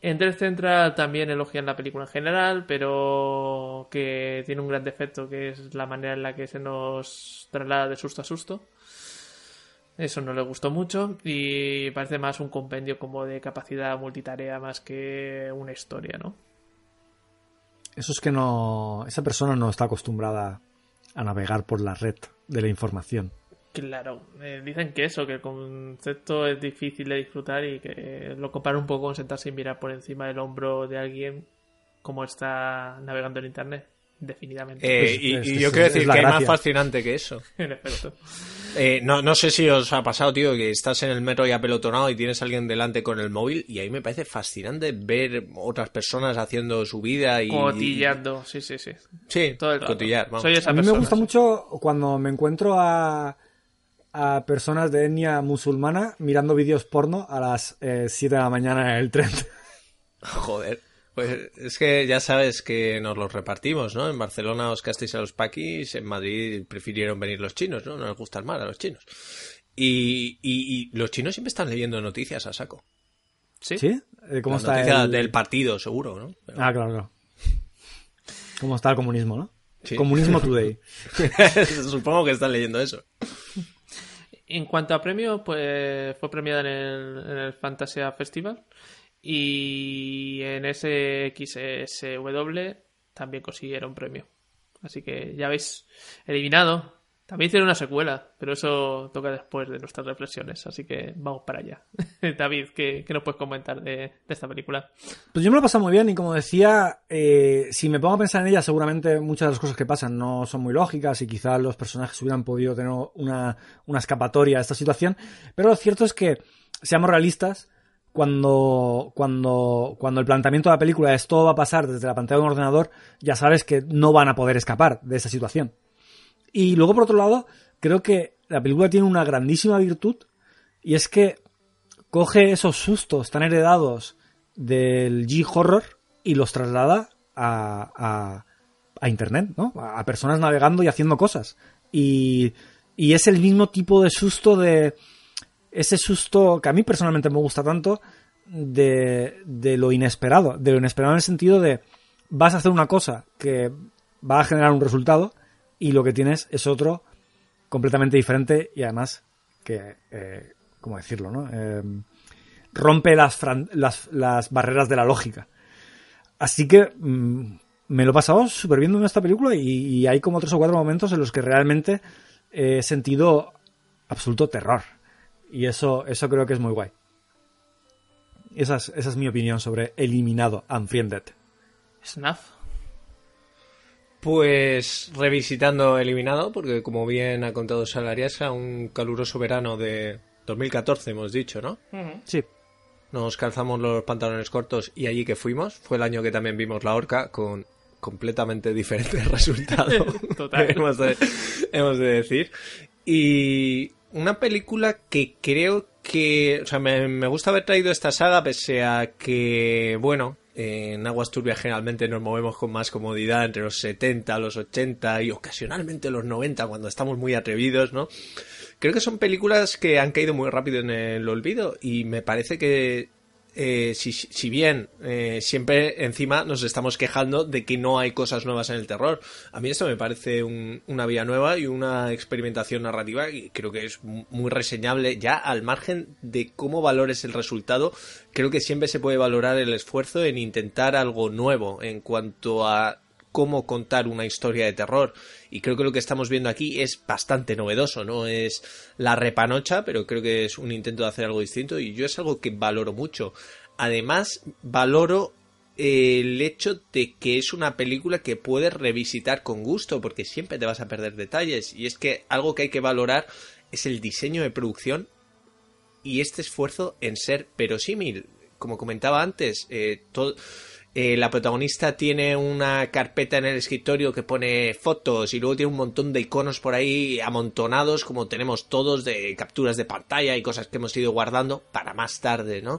En Death Central también elogian la película en general, pero que tiene un gran defecto que es la manera en la que se nos traslada de susto a susto. Eso no le gustó mucho y parece más un compendio como de capacidad multitarea más que una historia, ¿no? Eso es que no. Esa persona no está acostumbrada a navegar por la red de la información. Claro, eh, dicen que eso, que el concepto es difícil de disfrutar y que lo compara un poco con sentarse y mirar por encima del hombro de alguien como está navegando en internet, definidamente. Eh, Es- y, es- y es- yo quiero decir que hay más gracia. fascinante que eso. en efecto. Eh, no, no sé si os ha pasado, tío, que estás en el metro y apelotonado y tienes a alguien delante con el móvil y ahí me parece fascinante ver otras personas haciendo su vida y... Cotillando, sí, sí, sí. Sí, Todo el cotillar, vamos. Soy esa A mí me gusta sí. mucho cuando me encuentro a, a personas de etnia musulmana mirando vídeos porno a las 7 de la mañana en el tren. Joder. Pues es que ya sabes que nos los repartimos, ¿no? En Barcelona os casteis a los paquis, en Madrid prefirieron venir los chinos, ¿no? No les gusta el mar a los chinos. Y, y- y los chinos siempre están leyendo noticias a saco. ¿Sí? ¿Sí? ¿Cómo La está noticia el... del partido, seguro, ¿no? Pero- Ah, claro, claro. ¿Cómo está el comunismo, no? Sí. Comunismo Today. Supongo que están leyendo eso. En cuanto a premios, pues fue premiada en el, en el Fantasia Festival y en SXSW también consiguieron premio. Así que ya veis, eliminado. También hicieron una secuela, pero eso toca después de nuestras reflexiones, así que vamos para allá. David, ¿qué, qué nos puedes comentar de, de esta película? Pues yo me lo he pasado muy bien y como decía, eh, si me pongo a pensar en ella, seguramente muchas de las cosas que pasan no son muy lógicas y quizás los personajes hubieran podido tener una, una escapatoria a esta situación. Pero lo cierto es que, seamos realistas, cuando, cuando, cuando el planteamiento de la película es todo va a pasar desde la pantalla de un ordenador, ya sabes que no van a poder escapar de esa situación. Y luego, por otro lado, creo que la película tiene una grandísima virtud y es que coge esos sustos tan heredados del G-Horror y los traslada a, a, Internet, ¿no? A personas navegando y haciendo cosas. Y, y es el mismo tipo de susto de... Ese susto que a mí personalmente me gusta tanto de, de lo inesperado. De lo inesperado en el sentido de vas a hacer una cosa que va a generar un resultado y lo que tienes es otro completamente diferente y además que, eh, ¿cómo decirlo? No? Eh, rompe las, las, las barreras de la lógica. Así que mm, me lo he pasado súper bien en esta película y, y hay como tres o cuatro momentos en los que realmente he sentido absoluto terror. Y eso, eso creo que es muy guay. Esa es, esa es mi opinión sobre Eliminado, Unfriended. Snuff. Pues revisitando Eliminado, porque como bien ha contado Salariasa, un caluroso verano de 2014 hemos dicho, ¿no? Sí, Nos calzamos los pantalones cortos y allí que fuimos. Fue el año que también vimos La Orca con completamente diferente resultado. Total. hemos, de, hemos de decir. Y una película que creo que... O sea, me, me gusta haber traído esta saga pese a que, bueno, en Aguas Turbias generalmente nos movemos con más comodidad entre los 70, los 80 y ocasionalmente los 90 cuando estamos muy atrevidos, ¿no? Creo que son películas que han caído muy rápido en el olvido y me parece que eh, si, bien eh, siempre encima nos estamos quejando de que no hay cosas nuevas en el terror, a mí esto me parece un- una vía nueva y una experimentación narrativa y creo que es mu- muy reseñable ya al margen de cómo valores el resultado, creo que siempre se puede valorar el esfuerzo en intentar algo nuevo en cuanto a cómo contar una historia de terror. Y creo que lo que estamos viendo aquí es bastante novedoso, no es la repanocha, pero creo que es un intento de hacer algo distinto y yo es algo que valoro mucho. Además, valoro el hecho de que es una película que puedes revisitar con gusto, porque siempre te vas a perder detalles. Y es que algo que hay que valorar es el diseño de producción y este esfuerzo en ser verosímil. Como comentaba antes, eh, todo, eh, la protagonista tiene una carpeta en el escritorio que pone fotos y luego tiene un montón de iconos por ahí amontonados como tenemos todos de capturas de pantalla y cosas que hemos ido guardando para más tarde, ¿no?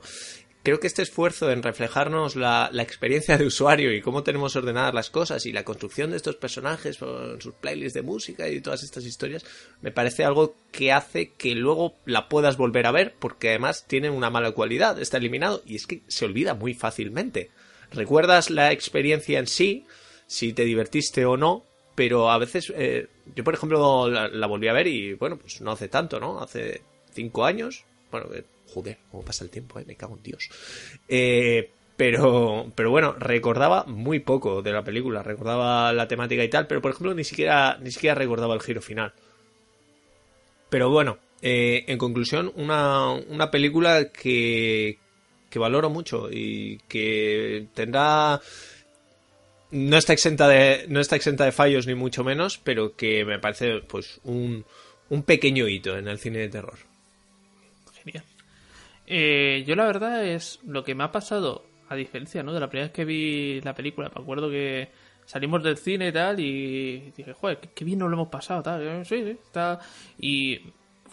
Creo que este esfuerzo en reflejarnos la, la experiencia de usuario y cómo tenemos ordenadas las cosas y la construcción de estos personajes sus playlists de música y todas estas historias me parece algo que hace que luego la puedas volver a ver porque además tiene una mala cualidad, está eliminado y es que se olvida muy fácilmente. Recuerdas la experiencia en sí, si te divertiste o no, pero a veces eh, yo por ejemplo la, la volví a ver y bueno, pues no hace tanto, ¿no? Hace cinco años, bueno, que joder, cómo pasa el tiempo, ¿eh? me cago en Dios. Eh, pero, pero bueno, recordaba muy poco de la película, recordaba la temática y tal, pero por ejemplo ni siquiera, ni siquiera recordaba el giro final. Pero bueno, eh, en conclusión, una, una película que, que valoro mucho y que tendrá no está exenta de no está exenta de fallos ni mucho menos, pero que me parece pues un, un pequeño hito en el cine de terror. Genial. Eh, yo la verdad es lo que me ha pasado, a diferencia ¿no? de la primera vez que vi la película, me acuerdo que salimos del cine y tal y dije, joder, qué, bien nos lo hemos pasado, tal. Sí, sí, está... Y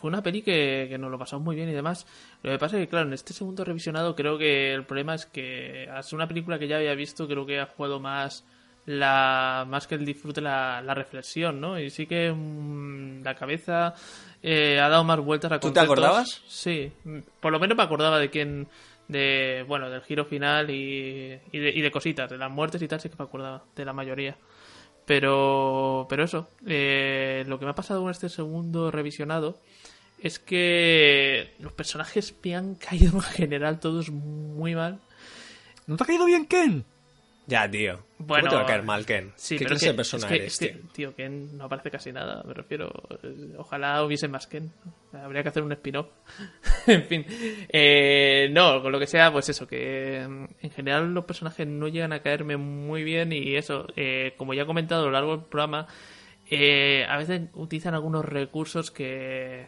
fue una peli que, que nos lo pasamos muy bien y demás. Lo que pasa es que, claro, en este segundo revisionado creo que el problema es que ser una película que ya había visto, creo que ha jugado más la más que el disfrute la, la reflexión, ¿no? Y sí que mm, la cabeza eh, ha dado más vueltas a ¿Tú te conceptos. acordabas? Sí, mm, por lo menos me acordaba de quién de bueno del giro final y, y, de, y de cositas de las muertes y tal sí que me acordaba de la mayoría Pero, pero eso, eh, lo que me ha pasado con este segundo revisionado es que los personajes me han caído en general todos muy mal. ¿No te ha caído bien Ken? Ya, tío. Bueno, ¿Cómo te va a caer mal, Ken? Sí, ¿Qué pero es clase que, de persona es que- eres, es que, tío? tío, Ken no aparece casi nada, me refiero. eh, Ojalá hubiese más Ken. Habría que hacer un spin-off. en fin. Eh, no, con lo que sea, pues eso, que mm, en general los personajes no llegan a caerme muy bien y eso, eh, como ya he comentado a lo largo del programa, eh, a veces utilizan algunos recursos que,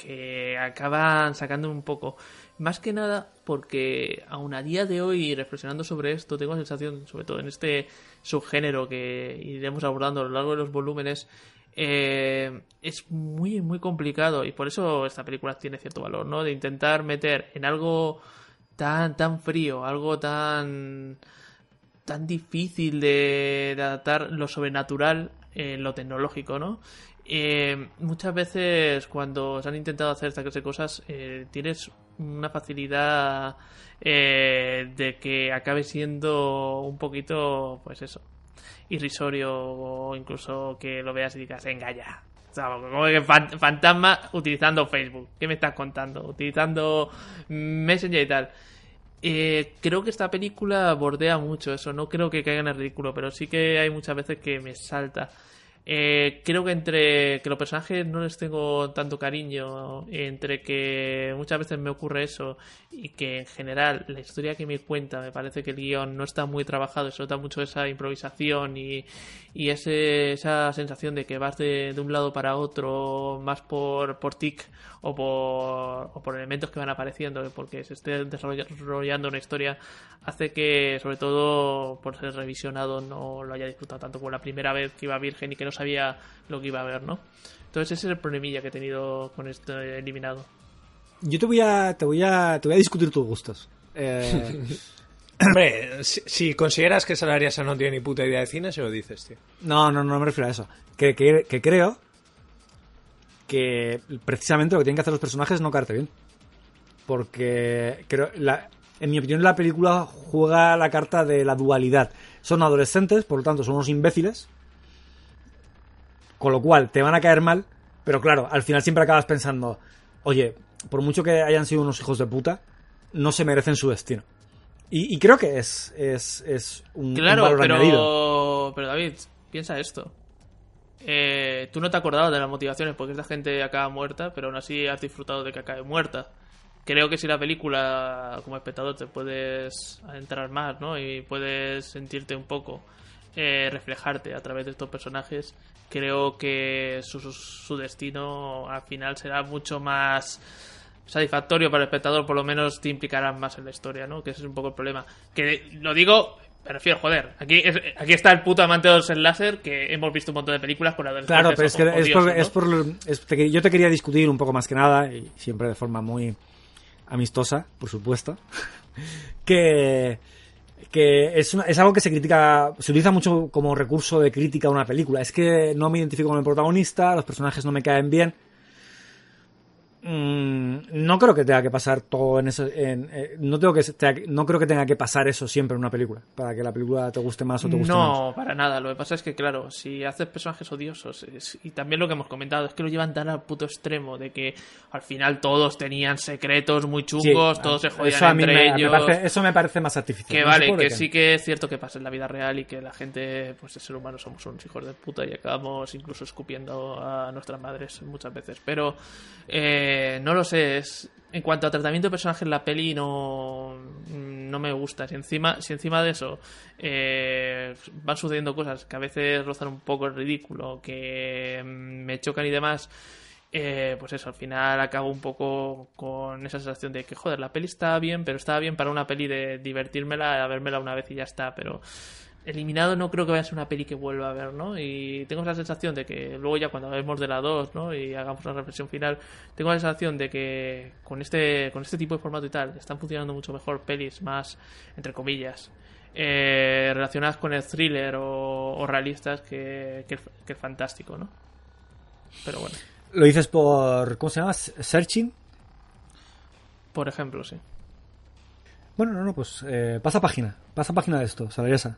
que acaban sacando un poco. Más que nada porque aún a día de hoy, reflexionando sobre esto, tengo la sensación, sobre todo en este subgénero que iremos abordando a lo largo de los volúmenes, eh, es muy, muy complicado y por eso esta película tiene cierto valor, ¿no? De intentar meter en algo tan, tan frío, algo tan tan difícil de, de adaptar lo sobrenatural en lo tecnológico, ¿no? Eh, muchas veces cuando se han intentado hacer esta clase de cosas eh, tienes una facilidad eh, de que acabe siendo un poquito, pues eso, irrisorio o incluso que lo veas y digas, venga ya. O como que fan- fantasma utilizando Facebook. ¿Qué me estás contando? Utilizando Messenger y tal. Eh, creo que esta película bordea mucho eso, no creo que caiga en el ridículo, pero sí que hay muchas veces que me salta. Eh, creo que entre que los personajes no les tengo tanto cariño, entre que muchas veces me ocurre eso y que en general la historia que me cuenta me parece que el guion no está muy trabajado se nota mucho esa improvisación y, y ese- esa sensación de que vas de, de un lado para otro más por, por tic o por, o por elementos que van apareciendo porque se esté desarrollando una historia hace que sobre todo por ser revisionado no lo haya disfrutado tanto como la primera vez que iba virgen y que no sabía lo que iba a ver ¿no? entonces ese es el problemilla que he tenido con este eliminado Yo te voy a, te voy a, te voy a discutir tus gustos. Eh, Hombre, si, si consideras que Salariasa no tiene ni puta idea de cine, se lo dices, tío. no, no, no me refiero a eso. Que, que, que creo que precisamente lo que tienen que hacer los personajes es no caerte bien. Porque creo, la, en mi opinión la película juega la carta de la dualidad. Son adolescentes, por lo tanto son unos imbéciles. Con lo cual te van a caer mal, pero claro, al final siempre acabas pensando, oye, por mucho que hayan sido unos hijos de puta, no se merecen su destino. Y, y creo que es, es, es un, un Claro, valor pero, añadido. pero David, piensa esto. Eh, tú no te acordabas de las motivaciones porque esta gente acaba muerta, pero aún así has disfrutado de que acabe muerta. Creo que si la película, como espectador, te puedes adentrar más, ¿no? Y puedes sentirte un poco, eh, reflejarte a través de estos personajes, creo que su, su- destino al final será mucho más satisfactorio para el espectador, por lo menos te implicarás más en la historia, ¿no? Que ese es un poco el problema. Que lo digo, me refiero, joder, aquí, es- aquí está el puto amante de los láser que hemos visto un montón de películas con adolescentes Claro, pero es que es por, ¿no? es por lo- es- te- yo te quería discutir un poco más que nada, y siempre de forma muy amistosa, por supuesto, que, que es, una- es algo que se critica, se utiliza mucho como recurso de crítica a una película. Es que no me identifico con el protagonista, los personajes no me caen bien. Mm, no creo que tenga que pasar todo en eso. en- eh, no, tengo que, que- no creo que tenga que pasar eso siempre en una película. Para que la película te guste más o te guste menos. No, para nada. Lo que pasa es que, claro, si haces personajes odiosos, es- y también lo que hemos comentado, es que lo llevan tan al puto extremo de que al final todos tenían secretos muy chungos, Sí, todos se jodían eso a mí entre me- me ellos. parece- eso me parece más artificial. Que No vale, que qué. sí que es cierto que pasa en la vida real y que la gente, pues de ser humano, somos unos hijos de puta y acabamos incluso escupiendo a nuestras madres muchas veces. Pero eh, no lo sé, es en cuanto a tratamiento de personajes la peli no, no me gusta. Si encima, si encima de eso eh, van sucediendo cosas que a veces rozan un poco el ridículo, que mm, me chocan y demás. eh, pues eso, al final acabo un poco con esa sensación de que, joder, la peli está bien, pero estaba bien para una peli de divertírmela, a vérmela una vez y ya está, pero eliminado no creo que vaya a ser una peli que vuelva a ver, ¿no? Y tengo la sensación de que luego ya cuando hablemos de la 2, ¿no? Y hagamos una reflexión final, tengo la sensación de que con este, con este tipo de formato y tal, están funcionando mucho mejor pelis más, entre comillas, eh, relacionadas con el thriller o, o realistas que, que, el- que el fantástico, ¿no? Pero bueno, Lo dices por. ¿Cómo se llama? Searching. por ejemplo, sí. Bueno, no, no, pues eh, pasa página. Pasa página de esto, Salaresa.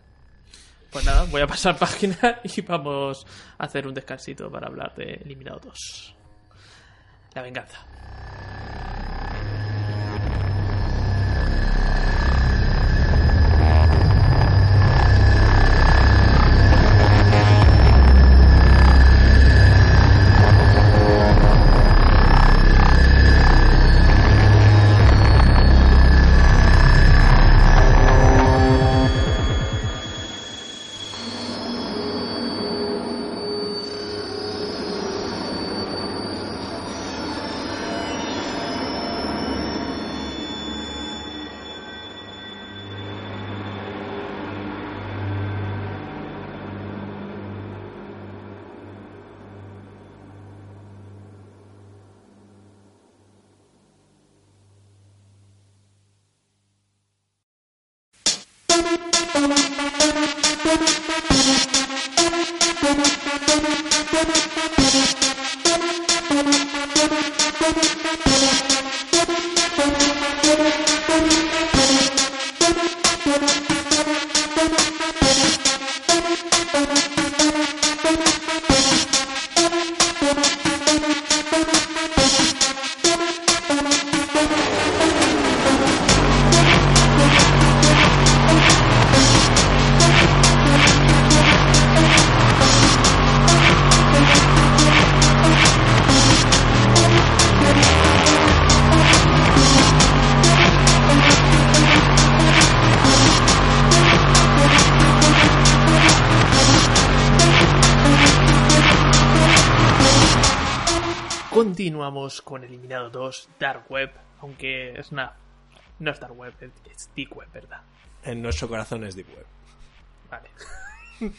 Pues nada, voy a pasar página y vamos a hacer un descansito para hablar de Eliminado 2. La venganza. Dark Web, aunque es una... No es Dark Web, es Deep Web, ¿verdad? En nuestro corazón es Deep Web. Vale.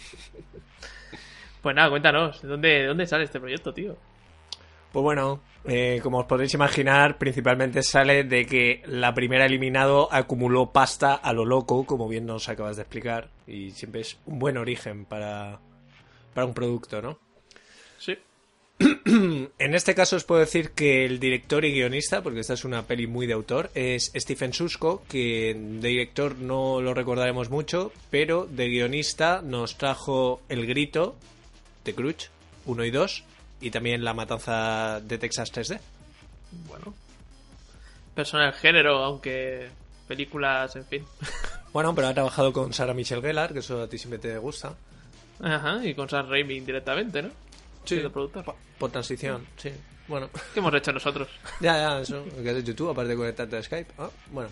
pues nada, cuéntanos, ¿de dónde, de dónde sale este proyecto, tío? Pues bueno, eh, como os podéis imaginar, principalmente sale de que la primera eliminado acumuló pasta a lo loco, como bien nos acabas de explicar, y siempre es un buen origen para, para un producto, ¿no? Sí. En este caso os puedo decir que el director y guionista, porque esta es una peli muy de autor, es Stephen Susko, que de director no lo recordaremos mucho, pero de guionista nos trajo El Grito de Crutch 1 y 2 y también La Matanza de Texas 3D. Bueno. Persona del género, aunque películas, en fin. Bueno, pero ha trabajado con Sarah Michelle Gellar, que eso a ti siempre te gusta. Ajá, y con Sam Raimi directamente, ¿no? Sí. Siendo productor. Por, por transición, sí. Bueno, ¿Qué hemos hecho nosotros? ya, ya, eso. Lo que has hecho tú, aparte de conectarte a Skype. Ah, bueno.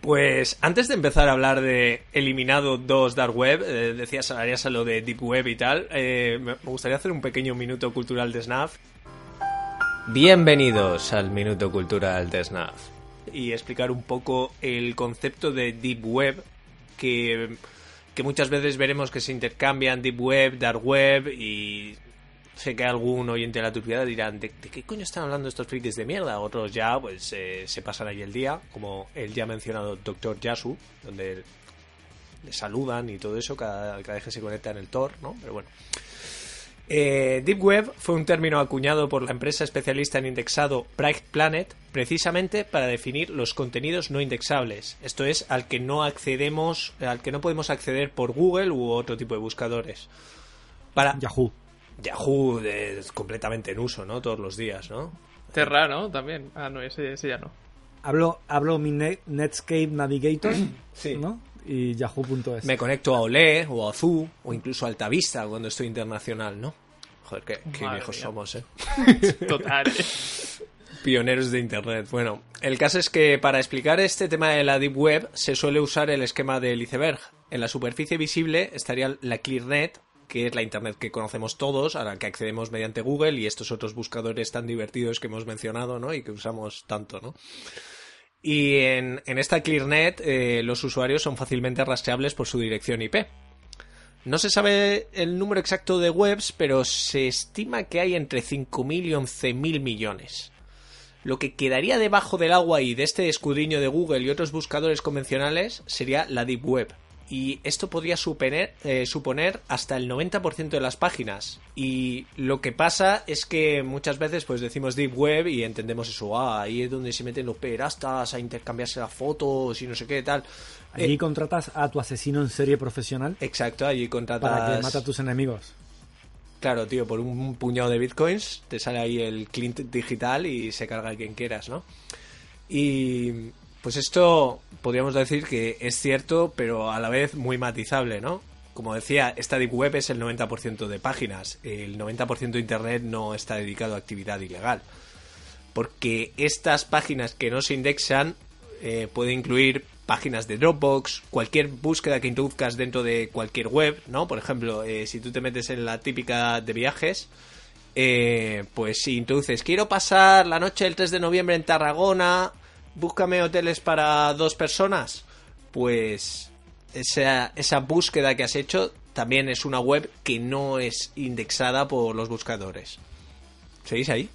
Pues antes de empezar a hablar de Eliminado 2 Dark Web, eh, decías, harías a lo de Deep Web y tal, eh, me me gustaría hacer un pequeño minuto cultural de Snaf. Bienvenidos al Minuto Cultural de Snaf. Y explicar un poco el concepto de Deep Web, que, que muchas veces veremos que se intercambian Deep Web, Dark Web, y sé que algún oyente de la turbiedad dirán, ¿de, de qué coño están hablando estos frikis de mierda? Otros ya, pues, eh, se pasan ahí el día, como el ya mencionado Dr. Yasu, donde le saludan y todo eso cada, cada vez que se conecta en el Tor, ¿no? Pero bueno. Eh, Deep Web fue un término acuñado por la empresa especialista en indexado Bright Planet precisamente para definir los contenidos no indexables, esto es, al que no accedemos, al que no podemos acceder por Google u otro tipo de buscadores. Para Yahoo. Yahoo es completamente en uso, ¿no? Todos los días, ¿no? Terra, ¿no? También. Ah, no, ese, ese ya no. Hablo, hablo mi Net- Netscape Navigator, Sí. ¿no? Y yahoo.es. Me conecto a Olé o a Zoo o incluso a Altavista cuando estoy internacional, ¿no? Joder, qué, qué viejos mía. somos, ¿eh? Total. Pioneros de Internet. Bueno, el caso es que para explicar este tema de la Deep Web se suele usar el esquema del iceberg. En la superficie visible estaría la ClearNet, que es la Internet que conocemos todos, a la que accedemos mediante Google y estos otros buscadores tan divertidos que hemos mencionado, ¿no? Y que usamos tanto, ¿no? Y en, en esta ClearNet eh, los usuarios son fácilmente rastreables por su dirección IP. No se sabe el número exacto de webs, pero se estima que hay entre 5.000 y 11.000 millones. Lo que quedaría debajo del agua y de este escudriño de Google y otros buscadores convencionales sería la Deep Web, y esto podría suponer, eh, suponer hasta el 90% de las páginas. Y lo que pasa es que muchas veces pues decimos Deep Web y entendemos eso, ah, ahí es donde se meten los pederastas a intercambiarse las fotos y no sé qué tal. Allí Eh, contratas a tu asesino en serie profesional exacto, allí contratas... para que mate a tus enemigos. Claro, tío, por un puñado de bitcoins te sale ahí el clint digital y se carga a quien quieras, ¿no? Y pues esto podríamos decir que es cierto, pero a la vez muy matizable, ¿no? Como decía, esta Deep Web es el 90% de páginas. El 90% de Internet no está dedicado a actividad ilegal. Porque estas páginas que no se indexan eh, pueden incluir páginas de Dropbox, cualquier búsqueda que introduzcas dentro de cualquier web, ¿no? Por ejemplo, eh, si tú te metes en la típica de viajes, eh, pues si introduces, quiero pasar la noche del 3 de noviembre en Tarragona, búscame hoteles para dos personas, pues esa, esa búsqueda que has hecho también es una web que no es indexada por los buscadores. ¿Seguís ahí?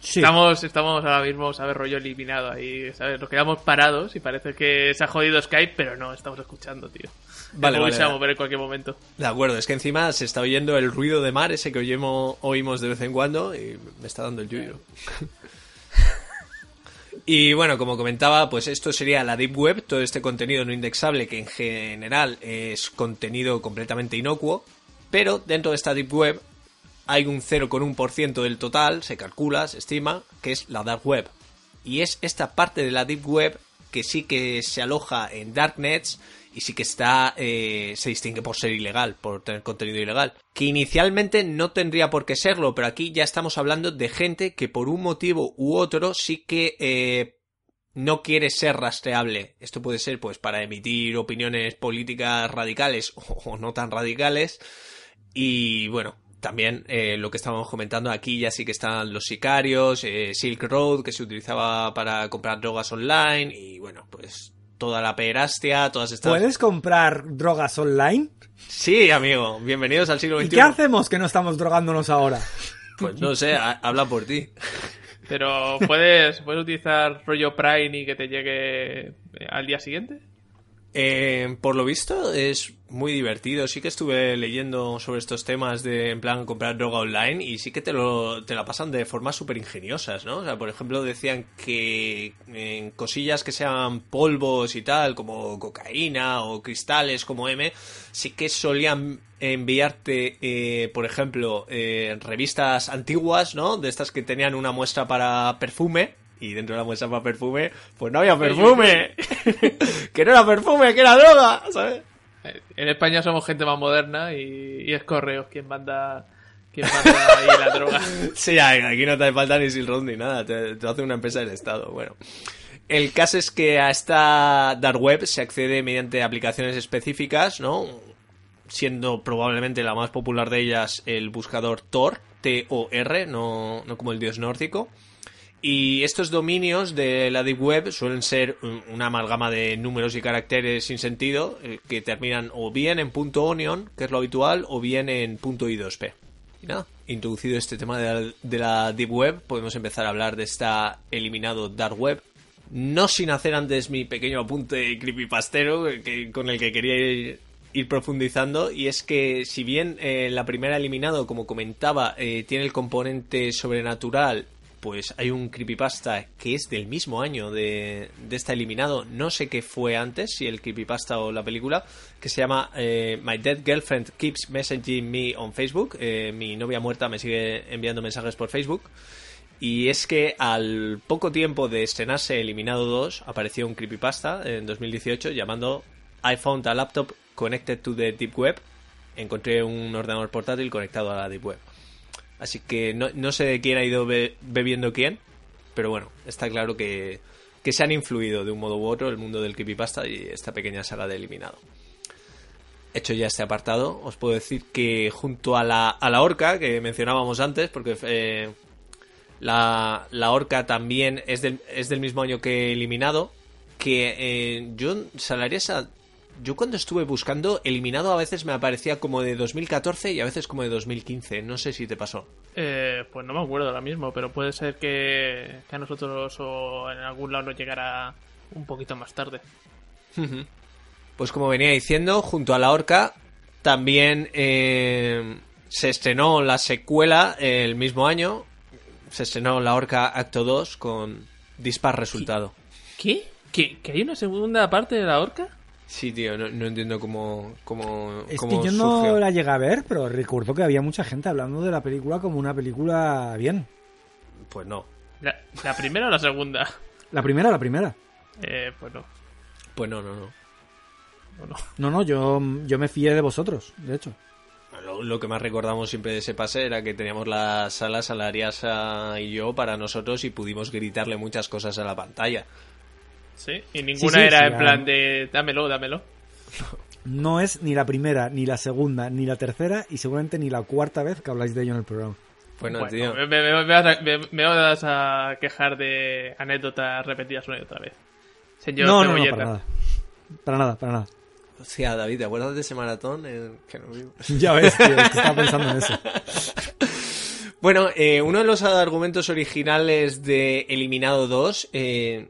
Sí. Estamos, estamos ahora mismo, ¿sabes? Rollo eliminado ahí, ¿sabes? Nos quedamos parados y parece que se ha jodido Skype, pero no, estamos escuchando, tío. Vale, vale, se va a vale. mover en cualquier momento. De acuerdo, es que encima se está oyendo el ruido de mar, ese que oímos, oímos de vez en cuando, y me está dando el yuyo. Y bueno, como comentaba, pues esto sería la Deep Web, todo este contenido no indexable que en general es contenido completamente inocuo, pero dentro de esta Deep Web hay un 0,1% del total, se calcula, se estima, que es la Dark Web. Y es esta parte de la Deep Web que sí que se aloja en Darknets y sí que está eh, se distingue por ser ilegal, por tener contenido ilegal. Que inicialmente no tendría por qué serlo, pero aquí ya estamos hablando de gente que por un motivo u otro sí que eh, no quiere ser rastreable. Esto puede ser pues para emitir opiniones políticas radicales o, no tan radicales. Y bueno, también eh, lo que estábamos comentando aquí ya sí que están los sicarios, Silk Road que se utilizaba para comprar drogas online y bueno, pues toda la perastia, todas estas... ¿Puedes comprar drogas online? Sí, amigo, bienvenidos al siglo ¿Y XXI. qué hacemos que no estamos drogándonos ahora? Pues no sé, ha- habla por ti. Pero puedes, puedes utilizar rollo Prime y que te llegue al día siguiente. Eh, por lo visto es muy divertido. Sí que estuve leyendo sobre estos temas de en plan comprar droga online y sí que te lo te la pasan de formas súper ingeniosas, ¿no? O sea, por ejemplo decían que en cosillas que sean polvos y tal, como cocaína o cristales como M, sí que solían enviarte, eh, por ejemplo, eh, revistas antiguas, ¿no? De estas que tenían una muestra para perfume. Y dentro de la muestra para perfume, pues no había perfume. que no era perfume, que era droga, ¿sabes? Eh, En España somos gente más moderna y, y es Correos quien manda, quien manda ahí la droga. Sí, aquí no te hace falta ni Silk Road ni nada, te, te hace una empresa del Estado. Bueno, el caso es que a esta dark web se accede mediante aplicaciones específicas, ¿no? Siendo probablemente la más popular de ellas el buscador Tor, T-O-R, no, no como el dios nórdico. Y estos dominios de la Deep Web suelen ser un- una amalgama de números y caracteres sin sentido eh, que terminan o bien en .onion, que es lo habitual, o bien en punto .i2p. Y nada, introducido este tema de la, de la Deep Web, podemos empezar a hablar de esta eliminado Dark Web. No sin hacer antes mi pequeño apunte creepypastero que, con el que quería ir, profundizando. Y es que si bien eh, la primera eliminado, como comentaba, eh, tiene el componente sobrenatural, pues hay un creepypasta que es del mismo año de, de esta eliminado. No sé qué fue antes, si el creepypasta o la película, que se llama eh, My Dead Girlfriend Keeps Messaging Me on Facebook. Eh, mi novia muerta me sigue enviando mensajes por Facebook. Y es que al poco tiempo de estrenarse Eliminado 2, apareció un creepypasta en 2018 llamando I found a laptop connected to the deep web. Encontré un ordenador portátil conectado a la deep web. Así que no, no sé de quién ha ido be- bebiendo quién, pero bueno, está claro que, que se han influido de un modo u otro el mundo del creepypasta y esta pequeña saga de Eliminado. Hecho ya este apartado, os puedo decir que junto a la, a la orca que mencionábamos antes, porque eh, la, la también es del, es del mismo año que Eliminado, que eh, yo salaría esa... Yo cuando estuve buscando, Eliminado a veces me aparecía como de 2014 y a veces como de 2015. No sé si te pasó. Eh, pues no me acuerdo ahora mismo, pero puede ser que, que a nosotros o en algún lado nos llegara un poquito más tarde. Pues como venía diciendo, junto a la horca también eh, se estrenó la secuela el mismo año. Se estrenó la horca Acto 2 con dispar resultado. ¿Qué? ¿Que, ¿Que hay una segunda parte de la horca? Sí, tío, no, no entiendo cómo, cómo, Es cómo que yo no surgió. la llegué a ver, pero recuerdo que había mucha gente hablando de la película como una película bien. Pues no, ¿La, la primera o la segunda? La primera, la primera. Eh, pues no. pues no, no, no. no, no. No, no, yo, yo me fié de vosotros, de hecho. Lo, lo que más recordamos siempre de ese pase era que teníamos la sala Salariasa y yo para nosotros y pudimos gritarle muchas cosas a la pantalla. Sí, y ninguna sí, era sí, en ah. plan de dámelo, dámelo. No es ni la primera, ni la segunda, ni la tercera y seguramente ni la cuarta vez que habláis de ello en el programa. Bueno, Bueno, tío. me, me- me vas a, me- me vas a quejar de anécdotas repetidas una y otra vez. Señor No, no, no, para nada. Para nada, para nada. Hostia, David, ¿te acuerdas de ese maratón? en que no vimos? Ya ves, tío, es que estaba pensando en eso. Bueno, eh, uno de los argumentos originales de Eliminado 2 eh,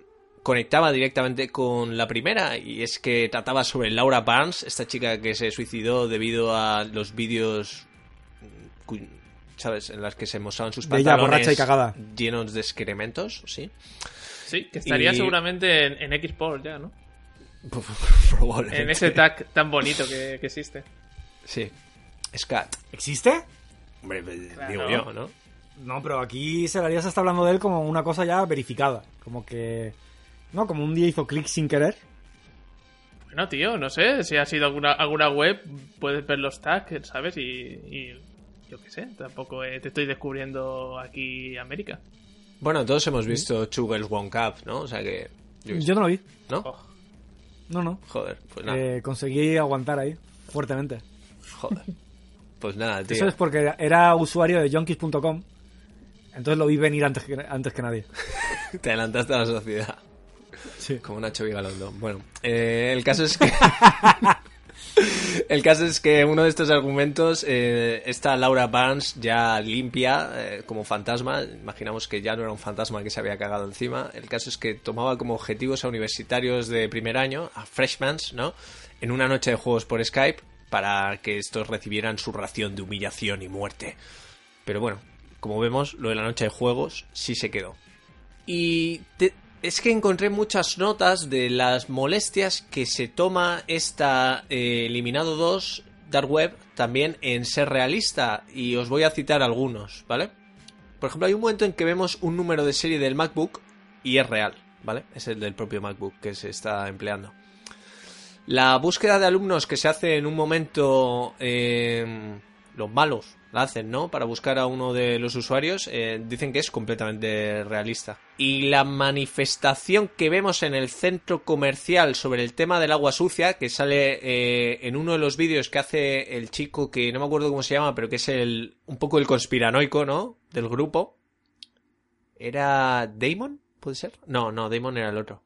conectaba directamente con la primera y es que trataba sobre Laura Barnes, esta chica que se suicidó debido a los vídeos, mm, ¿sabes?, en las que se mostraban sus De pantalones borracha y cagada. llenos de excrementos, ¿sí? Sí, que estaría Y- seguramente en, en Xport ya, ¿no? Probablemente. En ese tag tan bonito que, que existe. Sí. Scat. ¿Existe? Hombre, pues, Claro. digo yo, ¿no? No, pero aquí Selarías está hablando de él como una cosa ya verificada. Como que. No, como un día hizo clic sin querer. Bueno, tío, no sé, si ha sido alguna, alguna web, puedes ver los tags, ¿sabes? Y, y yo qué sé, tampoco eh, te estoy descubriendo aquí América. Bueno, todos hemos visto Two Girls One Cup, ¿no? O sea que... yo no lo vi. ¿No? Oh, No, no. Joder, pues nada. Eh, conseguí aguantar ahí, fuertemente. Joder. Pues nada, tío. Eso es porque era usuario de junkies.com. Entonces lo vi venir antes que, antes que nadie. Te adelantaste a la sociedad. Sí. Como Nacho Vigalondo. Bueno, eh, el caso es que... el caso es que uno de estos argumentos, eh, esta Laura Barnes ya limpia eh, como fantasma, imaginamos que ya no era un fantasma que se había cagado encima, el caso es que tomaba como objetivos a universitarios de primer año, a freshmans, ¿no? En una noche de juegos por Skype para que estos recibieran su ración de humillación y muerte. Pero bueno, como vemos, lo de la noche de juegos sí se quedó. Y te- es que encontré muchas notas de las molestias que se toma esta eh, Eliminado 2 Dark Web también en ser realista. Y os voy a citar algunos, ¿vale? Por ejemplo, hay un momento en que vemos un número de serie del MacBook y es real, ¿vale? Es el del propio MacBook que se está empleando. La búsqueda de alumnos que se hace en un momento, eh, los malos la hacen, ¿no? Para buscar a uno de los usuarios, eh, dicen que es completamente realista. Y la manifestación que vemos en el centro comercial sobre el tema del agua sucia, que sale eh, en uno de los vídeos que hace el chico que no me acuerdo cómo se llama, pero que es el un poco el conspiranoico, ¿no? Del grupo. ¿Era Damon? ¿Puede ser? No, no, Damon era el otro.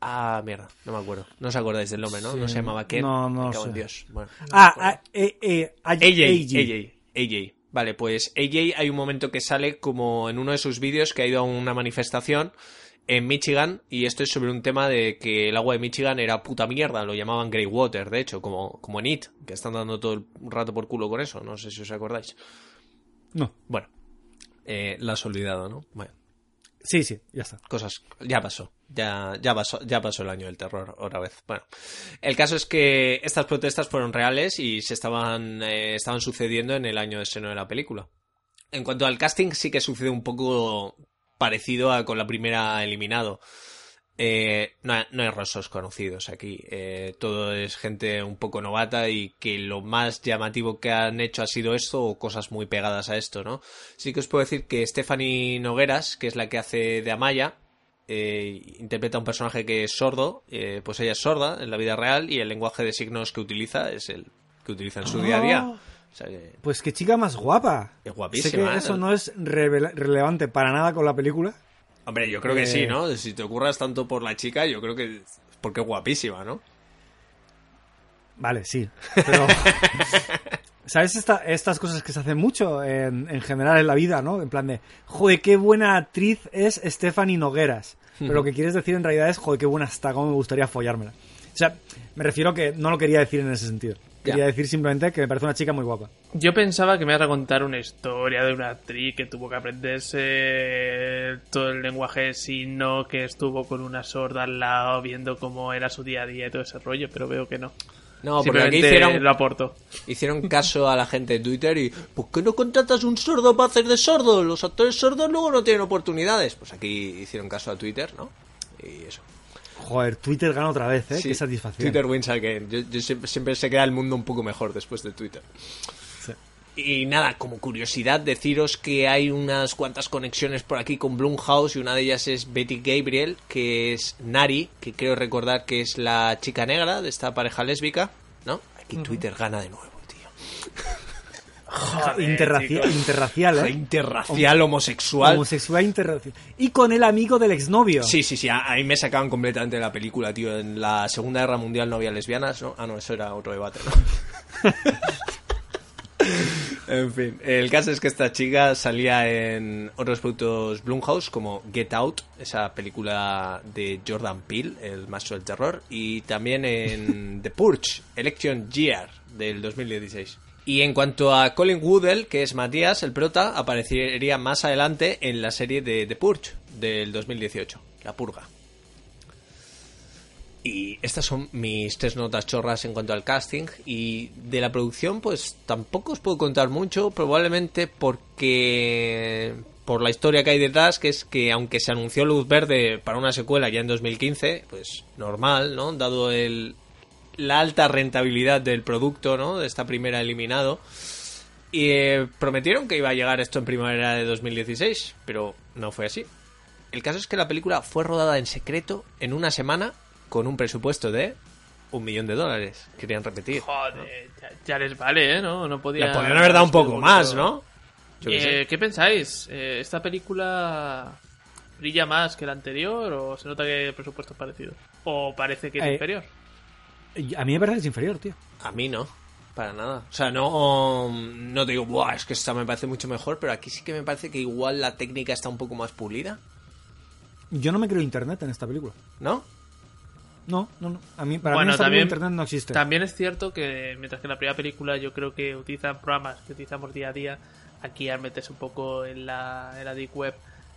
Ah, mierda, no me acuerdo. No os acordáis del nombre, ¿no? Sí. No se llamaba Ken. No, no Me cago en sé. Dios. Bueno, no Ah, ah, eh, eh, AJ. AJ, AJ, AJ. Vale, pues AJ hay un momento que sale como en uno de sus vídeos que ha ido a una manifestación en Michigan y esto es sobre un tema de que el agua de Michigan era puta mierda, lo llamaban Grey Water, de hecho, como, como en IT, que están dando todo el rato por culo con eso, no sé si os acordáis. No. Bueno, eh, la has olvidado, ¿no? Bueno, Sí, sí, ya está. cosas, ya pasó, ya, ya pasó, ya pasó el año del terror otra vez. Bueno, el caso es que estas protestas fueron reales y se estaban, eh, estaban sucediendo en el año de estreno de la película. En cuanto al casting, sí que sucede un poco parecido a con la primera eliminado. Eh, no, no hay rostros conocidos aquí. Eh, todo es gente un poco novata y que lo más llamativo que han hecho ha sido esto o cosas muy pegadas a esto, ¿no? Sí que os puedo decir que Stephanie Nogueras, que es la que hace de Amaya, eh, interpreta a un personaje que es sordo, eh, pues ella es sorda en la vida real y el lenguaje de signos que utiliza es el que utiliza en su día a día. Oh. O sea que Pues qué chica más guapa. es Sé guapísima. que ¿eh? eso no es relevante para nada con la película. Hombre, yo creo que Eh. sí, ¿no? Si te ocurras tanto por la chica, yo creo que porque es guapísima, ¿no? Vale, sí. Pero. ¿Sabes esta- estas cosas que se hacen mucho en, en general en la vida, ¿no? En plan de, joder, qué buena actriz es Stephanie Nogueras. Pero lo que quieres decir en realidad es, joder, qué buena está, cómo me gustaría follármela. sea, me refiero que no lo quería decir en ese sentido. Quería decir simplemente que me parece una chica muy guapa. Yo pensaba que me ibas a contar una historia de una actriz que tuvo que aprenderse todo el lenguaje sino, que estuvo con una sorda al lado viendo cómo era su día a día y todo ese rollo, pero veo que no. No, porque aquí hicieron, lo aporto. hicieron caso a la gente de Twitter y ¿por qué no contratas un sordo para hacer de sordo? Los actores sordos luego no tienen oportunidades. Pues aquí hicieron caso a Twitter, ¿no? Y eso. Joder, Twitter gana otra vez, ¿eh? Sí, Qué satisfacción. Twitter wins again. Yo, yo siempre, siempre se queda el mundo un poco mejor después de Twitter. Y nada, como curiosidad, deciros que hay unas cuantas conexiones por aquí con Blumhouse y una de ellas es Betty Gabriel, que es Nari, que creo recordar que es la chica negra de esta pareja lésbica, ¿no? Aquí Twitter gana de nuevo, tío. Joder, interracial, ¿eh? Interracial, homosexual. Homosexual interracial. Y con el amigo del exnovio. Sí, sí, sí, a- ahí me sacaban completamente de la película, tío. En la Segunda Guerra Mundial no había lesbianas, ¿no? Ah, no, eso era otro debate, ¿no? en fin, el caso es que esta chica salía en otros productos Blumhouse, como Get Out, esa película de Jordan Peele, el maestro del terror, y también en The Purge, Election Year, del 2016. Y en cuanto a Colin Woodell, que es Matías, el prota, aparecería más adelante en la serie de The Purge del 2018, La Purga. Y estas son mis tres notas chorras en cuanto al casting. Y de la producción, pues tampoco os puedo contar mucho, probablemente porque por la historia que hay detrás, que es que aunque se anunció luz verde para una secuela ya en 2015, pues normal, ¿no? Dado el, la alta rentabilidad del producto, ¿no? De esta primera eliminado. Y eh, prometieron que iba a llegar esto en primavera de 2016, pero no fue así. El caso es que la película fue rodada en secreto en una semana con un presupuesto de un millón de dólares. Querían repetir. Joder, ya, ya les vale, ¿eh? No, no podía... Podrían haber dado un poco más, ¿no? Yo qué Eh, sé. ¿Qué pensáis? Eh, ¿Esta película brilla más que la anterior o se nota que el presupuesto es parecido? ¿O parece que es Eh, inferior? A mí me parece que es inferior, tío. A mí no. Para nada. O sea, no, no te digo, Buah, es que esta me parece mucho mejor, pero aquí sí que me parece que igual la técnica está un poco más pulida, Yo no me creo internet en esta película. ¿no? No, no, no. A mí, para mí Bueno, esta también- internet no existe. También es cierto que mientras que en la primera película yo creo que utilizan programas que utilizamos día a día, aquí al meterse un poco en la, en la Deep Web,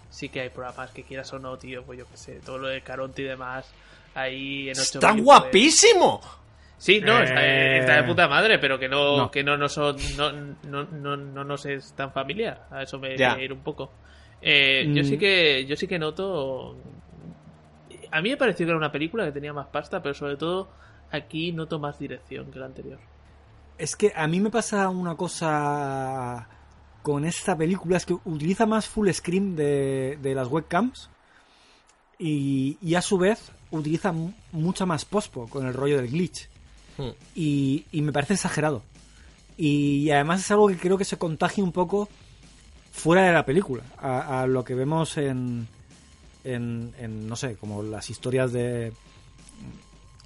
sí que hay programas que quieras o no, tío, pues yo qué sé, todo lo de Caronte y demás, ahí en 8 ¡Está guapísimo! Sí, no, Eh. está, está de puta madre, pero que no, No. que no, no son, no, no, no, no nos es tan familiar. A eso me quería ir un poco. Eh, Yo Mm. sí que, yo sí que noto. A mí me pareció que era una película que tenía más pasta, pero sobre todo aquí noto más dirección que la anterior. Es que a mí me pasa una cosa con esta película, es que utiliza más full screen de, de las webcams y, y a su vez utiliza mu- mucha más pospo con el rollo del glitch. Hmm. Y, y me parece exagerado. Y, además es algo que creo que se contagia un poco fuera de la película, a, a lo que vemos en, en, en, no sé, como las historias de,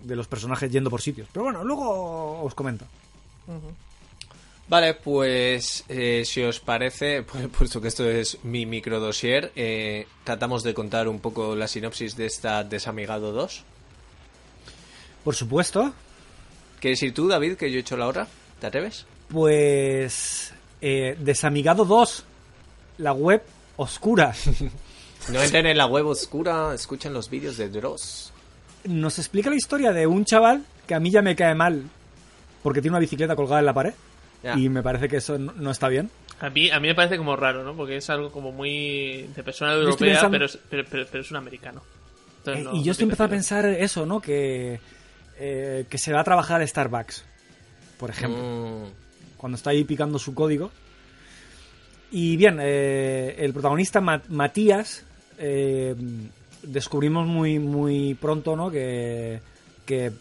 de los personajes yendo por sitios. Pero bueno, luego os comento. Vale, pues eh, si os parece, pues, puesto que esto es mi microdosier, eh, tratamos de contar un poco la sinopsis de esta Desamigado 2. Por supuesto, ¿Quieres ir tú, David, que yo he hecho la otra? ¿Te atreves? pues eh, Desamigado 2, la web oscura, No entren en la web oscura, escuchen los vídeos de Dross. nos explica la historia de un chaval que a mí ya me cae mal porque tiene una bicicleta colgada en la pared y me parece que eso no, no está bien. A mí, a mí me parece como raro, ¿no? Porque es algo como muy de persona europea, pensando- pero, es, pero, pero- pero es un americano. Entonces Eh, no- y no yo estoy empezando a pensar eso, ¿no? Que, eh, que se va a trabajar a Starbucks, por ejemplo. Mm, cuando está ahí picando su código. Y bien, eh, el protagonista Ma- Matías eh, descubrimos muy muy pronto, ¿no? Que, que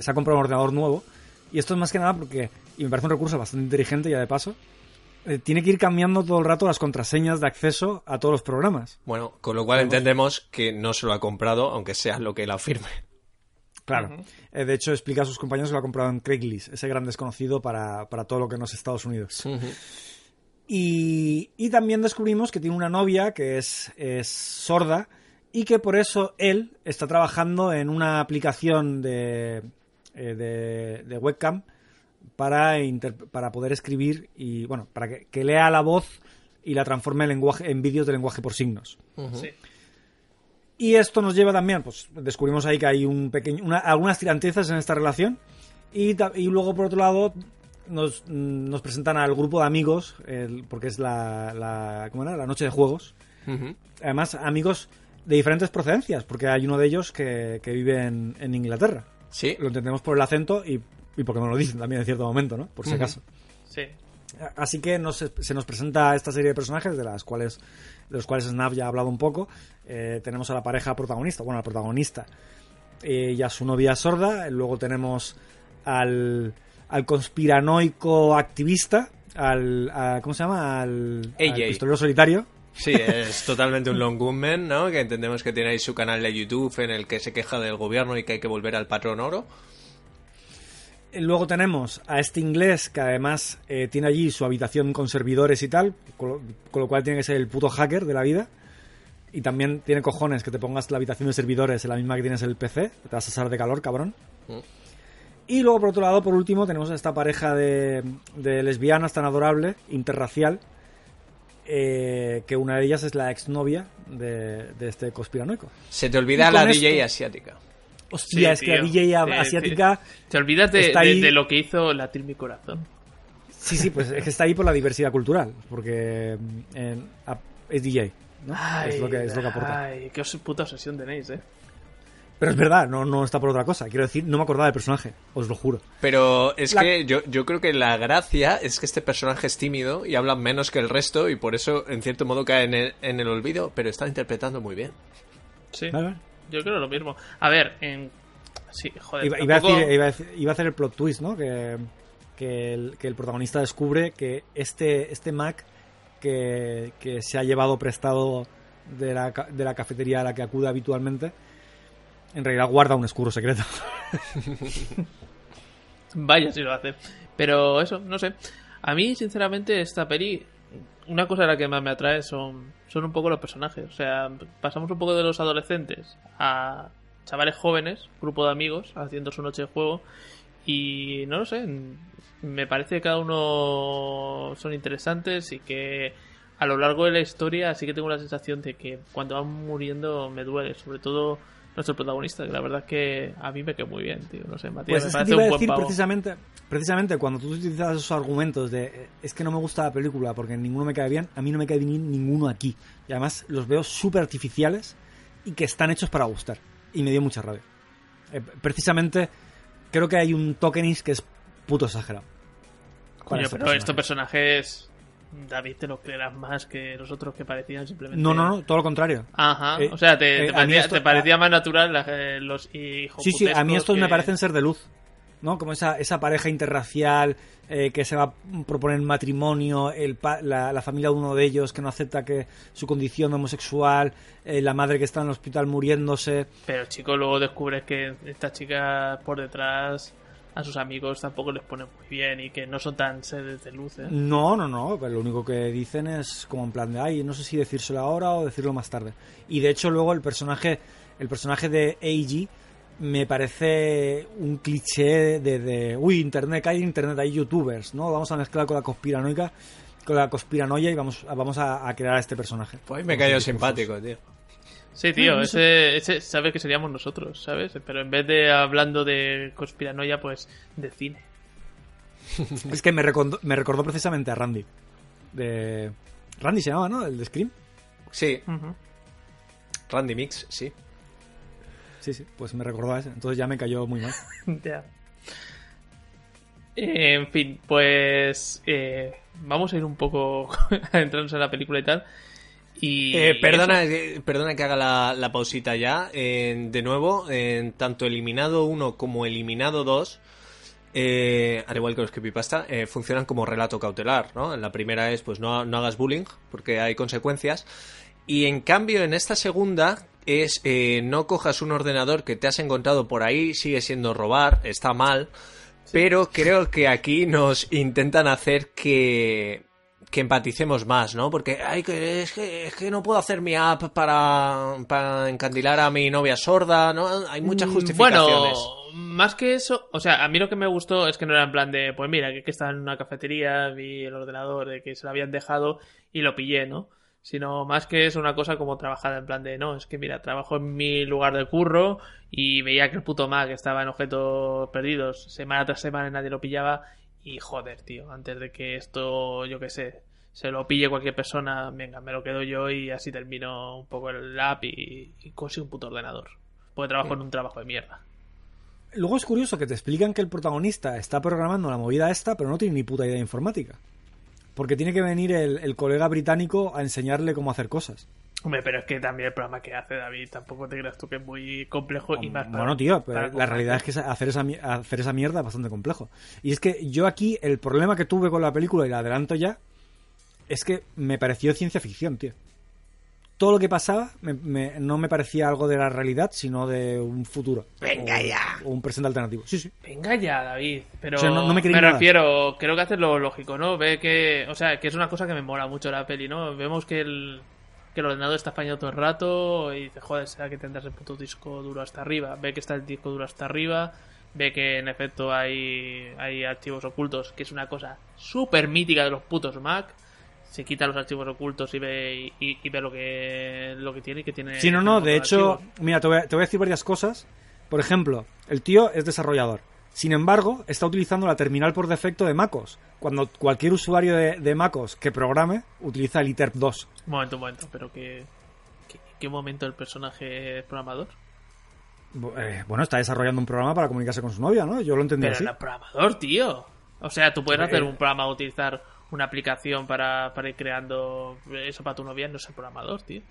se ha comprado un ordenador nuevo. Y esto es más que nada porque, y me parece un recurso bastante inteligente ya de paso, eh, tiene que ir cambiando todo el rato las contraseñas de acceso a todos los programas. Bueno, con lo cual entendemos que no se lo ha comprado, aunque sea lo que él afirme. Claro. Eh, de hecho, explica a sus compañeros que lo ha comprado en Craigslist, ese gran desconocido para, para todo lo que no es Estados Unidos. Y, y también descubrimos que tiene una novia que es, es sorda y que por eso él está trabajando en una aplicación de, eh, de, de webcam para, inter- para poder escribir y, bueno, para que, que lea la voz y la transforme en, lenguaje, en vídeos de lenguaje por signos. Sí. Y esto nos lleva también, pues descubrimos ahí que hay un pequeño, una- algunas tirantezas en esta relación. Y, y luego, por otro lado, nos, nos presentan al grupo de amigos, el- porque es la, la, ¿cómo era? la noche de juegos. Además, amigos de diferentes procedencias, porque hay uno de ellos que, que vive en, en Inglaterra. Sí. Lo entendemos por el acento y, y porque nos lo dicen también en cierto momento, ¿no? Por si acaso. Sí. Así que nos- se nos presenta esta serie de personajes de las cuales de los cuales Snap ya ha hablado un poco. Eh, tenemos a la pareja protagonista, bueno, al protagonista eh, y a su novia sorda. Luego tenemos al, al conspiranoico activista, al, a- ¿cómo se llama? Al, al pistolero solitario. Sí, es totalmente un long gunman, ¿no? Que entendemos que tiene ahí su canal de YouTube en el que se queja del gobierno y que hay que volver al patrón oro. Luego tenemos a este inglés que además eh, tiene allí su habitación con servidores y tal, con lo, con lo cual tiene que ser el puto hacker de la vida. Y también tiene cojones que te pongas la habitación de servidores en la misma que tienes el PC, te vas a asar de calor, cabrón. Mm. Y luego, por otro lado, por último, tenemos a esta pareja de, de lesbianas tan adorable, interracial, eh, que una de ellas es la exnovia de, de este conspiranoico. Se te olvida la DJ asiática. Hostia, Sí, es que la. DJ asiática... Te olvidas de, Está de- ahí- de lo que hizo latir mi corazón. Sí, sí, pues es que está ahí por la diversidad cultural, porque en- a- es DJ, ¿no? es, lo que, es lo que aporta. Ay, qué os- puta obsesión tenéis, eh. Pero es verdad, no, no está por otra cosa. Quiero decir, no me acordaba del personaje, os lo juro. Pero es La- que yo, yo creo que la gracia es que este personaje es tímido y habla menos que el resto y por eso en cierto modo cae en el, en el olvido, pero está interpretando muy bien. Sí. Yo creo lo mismo. A ver, en. Sí, joder. Iba, iba a decir, iba, a decir- iba a hacer el plot twist, ¿no? Que, que, el, que el protagonista descubre que este, este Mac que, que se ha llevado prestado de la, de la cafetería a la que acude habitualmente, en realidad guarda un escudo secreto. Vaya si lo hace. Pero eso, no sé. A mí, sinceramente, esta peli, una cosa de la que más me atrae son, son un poco los personajes. O sea, pasamos un poco de los adolescentes a chavales jóvenes, grupo de amigos, haciendo su noche de juego. Y no lo sé, me parece que cada uno son interesantes y que a lo largo de la historia sí que tengo la sensación de que cuando van muriendo me duele, sobre todo nuestro protagonista, que la verdad es que a mí me quedó muy bien, tío. No sé, Matías, Pues me es que te iba a un buen decir pavo. precisamente, precisamente cuando tú utilizas esos argumentos de es que no me gusta la película porque ninguno me cae bien, a mí no me cae bien ninguno aquí. Y además los veo súper artificiales y que están hechos para gustar. Y me dio mucha rabia. Eh, precisamente creo que hay un tokenis que es puto exagerado. Coño, este pero personaje. estos personajes, David, te lo creerás más que los otros que parecían simplemente. No, no, no, todo lo contrario. Ajá, Eh, o sea, te, eh, te parecía, esto- te parecía más natural la- eh, los hijos Sí, sí, a mí estos me parecen ser de luz. ¿no? Como esa, esa pareja interracial eh, que se va a proponer matrimonio, el pa- la, la familia de uno de ellos que no acepta que su condición homosexual, eh, la madre que está en el hospital muriéndose. Pero, chico, luego descubres que esta chica por detrás a sus amigos tampoco les pone muy bien y que no son tan seres de luz, ¿eh? No, no, no, pero lo único que dicen es como en plan de, ay, no sé si decírselo ahora o decirlo más tarde. Y de hecho luego el personaje, el personaje de Eiji me parece un cliché de, de, uy, internet, hay internet, hay youtubers, ¿no? Vamos a mezclar con la conspiranoica, con la conspiranoia y vamos, vamos a, a crear a este personaje. Pues me cayó discursos. pues, simpático, tío. Sí, tío, no ese, ese sabes que seríamos nosotros, ¿sabes? Pero en vez de hablando de conspiranoia, pues de cine. Es que me recordó, me recordó precisamente a Randy. De... Randy se llama, ¿no? El de Scream. Sí. Randy Mix, sí. Sí, sí, pues me recordó a ese. Entonces ya me cayó muy mal. Ya. Eh, en fin, pues eh, vamos a ir un poco entrarnos en la película y tal. Y Eh, perdona, eso. eh, perdona que haga la, la pausita ya. En- de nuevo, en tanto Eliminado 1 como Eliminado 2, eh, al igual que los creepypasta, eh, funcionan como relato cautelar, ¿no? La primera es, pues, no, no hagas bullying, porque hay consecuencias. Y en cambio, en esta segunda es, eh, no cojas un ordenador que te has encontrado por ahí, sigue siendo robar, está mal. Pero creo que aquí nos intentan hacer que, que empaticemos más, ¿no? Porque ay, que, es, que, es que no puedo hacer mi app para, para encandilar a mi novia sorda, ¿no? Hay muchas Mm, justificaciones. Bueno, más que eso, o sea, a mí lo que me gustó es que no era en plan de, pues mira, que, que estaba en una cafetería, vi el ordenador, de que se lo habían dejado y lo pillé, ¿no? Sino más que es una cosa como trabajada en plan de, no, es que mira, trabajo en mi lugar de curro y veía que el puto Mac estaba en objetos perdidos semana tras semana y nadie lo pillaba y joder, tío, antes de que esto, yo qué sé, se lo pille cualquier persona, venga, me lo quedo yo y así termino un poco el app y, y consigo un puto ordenador. Porque trabajo en un trabajo de mierda. Luego es curioso que te explican que el protagonista está programando la movida esta, pero no tiene ni puta idea de informática. Porque tiene que venir el, el colega británico a enseñarle cómo hacer cosas. Hombre, pero es que también el programa que hace David tampoco te creas tú que es muy complejo y más para- Bueno, tío, pero para la realidad es que hacer esa, hacer esa mierda es bastante complejo. Y es que yo aquí, el problema que tuve con la película, y la adelanto ya, es que me pareció ciencia ficción, tío. Todo lo que pasaba me- me- no me parecía algo de la realidad, sino de un futuro. Venga O- ya. O un presente alternativo. Sí, sí. Venga ya, David. Pero O sea, no- no me nada. refiero, creo que haces lo lógico, ¿no? Ve que, o sea, que es una cosa que me mola mucho la peli, ¿no? Vemos que el, que el ordenador está fallando todo el rato y dice, joder, será que tendrás el puto disco duro hasta arriba. Ve que está el disco duro hasta arriba. Ve que en efecto hay, hay archivos ocultos, que es una cosa súper mítica de los putos Mac. Se quita los archivos ocultos y ve, y, y ve lo que, lo que tiene y que tiene. Sí, no, no, de hecho, archivos. mira, te voy, a, te voy a decir varias cosas. Por ejemplo, el tío es desarrollador. Sin embargo, está utilizando la terminal por defecto de MacOS. Cuando cualquier usuario de, de MacOS que programe utiliza el ITERP 2. Un momento, un momento, pero que- ¿Qué momento el personaje es programador? Eh, bueno, está desarrollando un programa para comunicarse con su novia, ¿no? Yo lo entendí Pero así. el programador, tío. O sea, tú puedes Eh, hacer un programa, utilizar una aplicación para, para ir creando eso para tu novia, no es el programador, tío.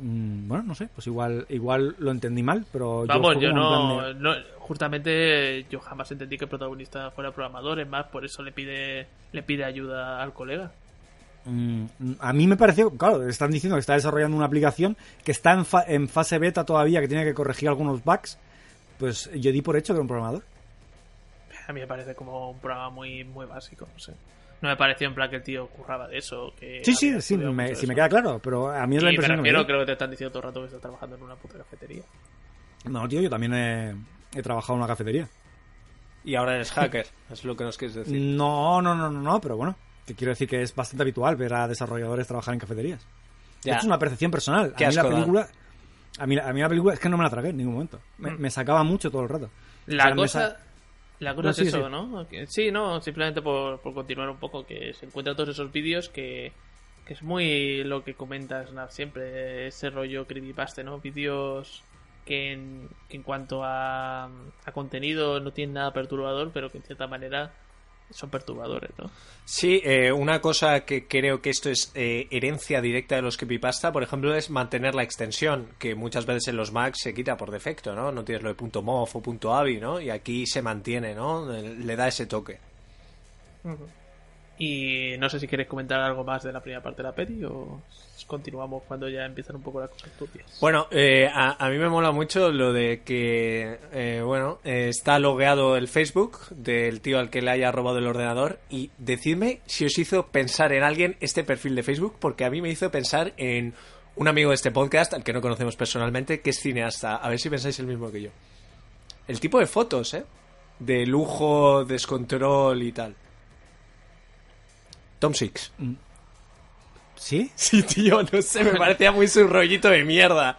Mm, bueno, no sé, pues igual, igual lo entendí mal, pero Vamos, yo de- no. Justamente yo jamás entendí que el protagonista fuera programador, es más, por eso le pide, le pide ayuda al colega. Mm, a mí me pareció, claro, están diciendo que está desarrollando una aplicación que está en, fa- en fase beta todavía, que tiene que corregir algunos bugs. Pues yo di por hecho que era un programador. A mí me parece como un programa muy, muy básico, no sé. No me pareció en plan que el tío curraba de eso. Que Sí, sí, sí, me, de me eso. queda claro, pero a mí es la Y me impresión que me creo que te están diciendo todo el rato que estás trabajando en una puta cafetería. No, tío, yo también he, he trabajado en una cafetería. Y ahora eres hacker, es lo que nos quieres decir. No, no, no, no, no, pero bueno, que quiero decir que es bastante habitual ver a desarrolladores trabajar en cafeterías. Ya. Es una percepción personal. Qué a mí la asco da. película, a mí, la- a mí la película es que no me la tragué en ningún momento. Me, me sacaba mucho todo el rato. La O sea, cosa, sa- la cosa No, es sí, eso, sí. ¿no? Sí, no, simplemente por, por continuar un poco, que se encuentran todos esos vídeos que, que es muy lo que comentas, Nav, siempre, ese rollo creepypasta, ¿no? Vídeos que en, que en cuanto a, a contenido no tienen nada perturbador, pero que en cierta manera son perturbadores, ¿no? Sí, eh, una cosa que creo que esto es eh, herencia directa de los creepypasta, por ejemplo, es mantener la extensión, que muchas veces en los Macs se quita por defecto, ¿no? No tienes lo de punto .mov o punto .avi, ¿no? Y aquí se mantiene, ¿no? Le da ese toque. Y no sé si quieres comentar algo más de la primera parte de la peli o continuamos cuando ya empiezan un poco las cosas turbias. Bueno, eh, a, a mí me mola mucho lo de que, eh, bueno, eh, está logueado el Facebook del tío al que le haya robado el ordenador y decidme si os hizo pensar en alguien este perfil de Facebook, porque a mí me hizo pensar en un amigo de este podcast, al que no conocemos personalmente, que es cineasta. A ver si pensáis el mismo que yo. El tipo de fotos, ¿eh? De lujo, descontrol y tal. Tom Six. ¿Sí? Sí, tío, no sé, me parecía muy su rollito de mierda.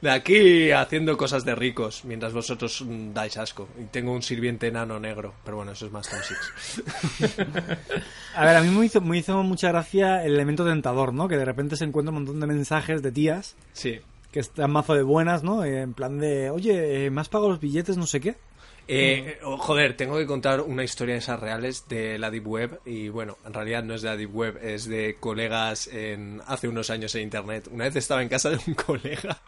De aquí haciendo cosas de ricos, mientras vosotros mm, dais asco. Y tengo un sirviente enano negro, pero bueno, eso es más Tom Six. A ver, a mí me hizo, me hizo mucha gracia el elemento tentador, ¿no? Que de repente se encuentra un montón de mensajes de tías Sí. que están mazo de buenas, ¿no? En plan de, oye, eh, ¿me has pagado los billetes? No sé qué. Eh, oh, joder, tengo que contar una historia de esas reales de la Deep Web y bueno, en realidad no es de la Deep Web, es de colegas en, hace unos años en Internet. Una vez estaba en casa de un colega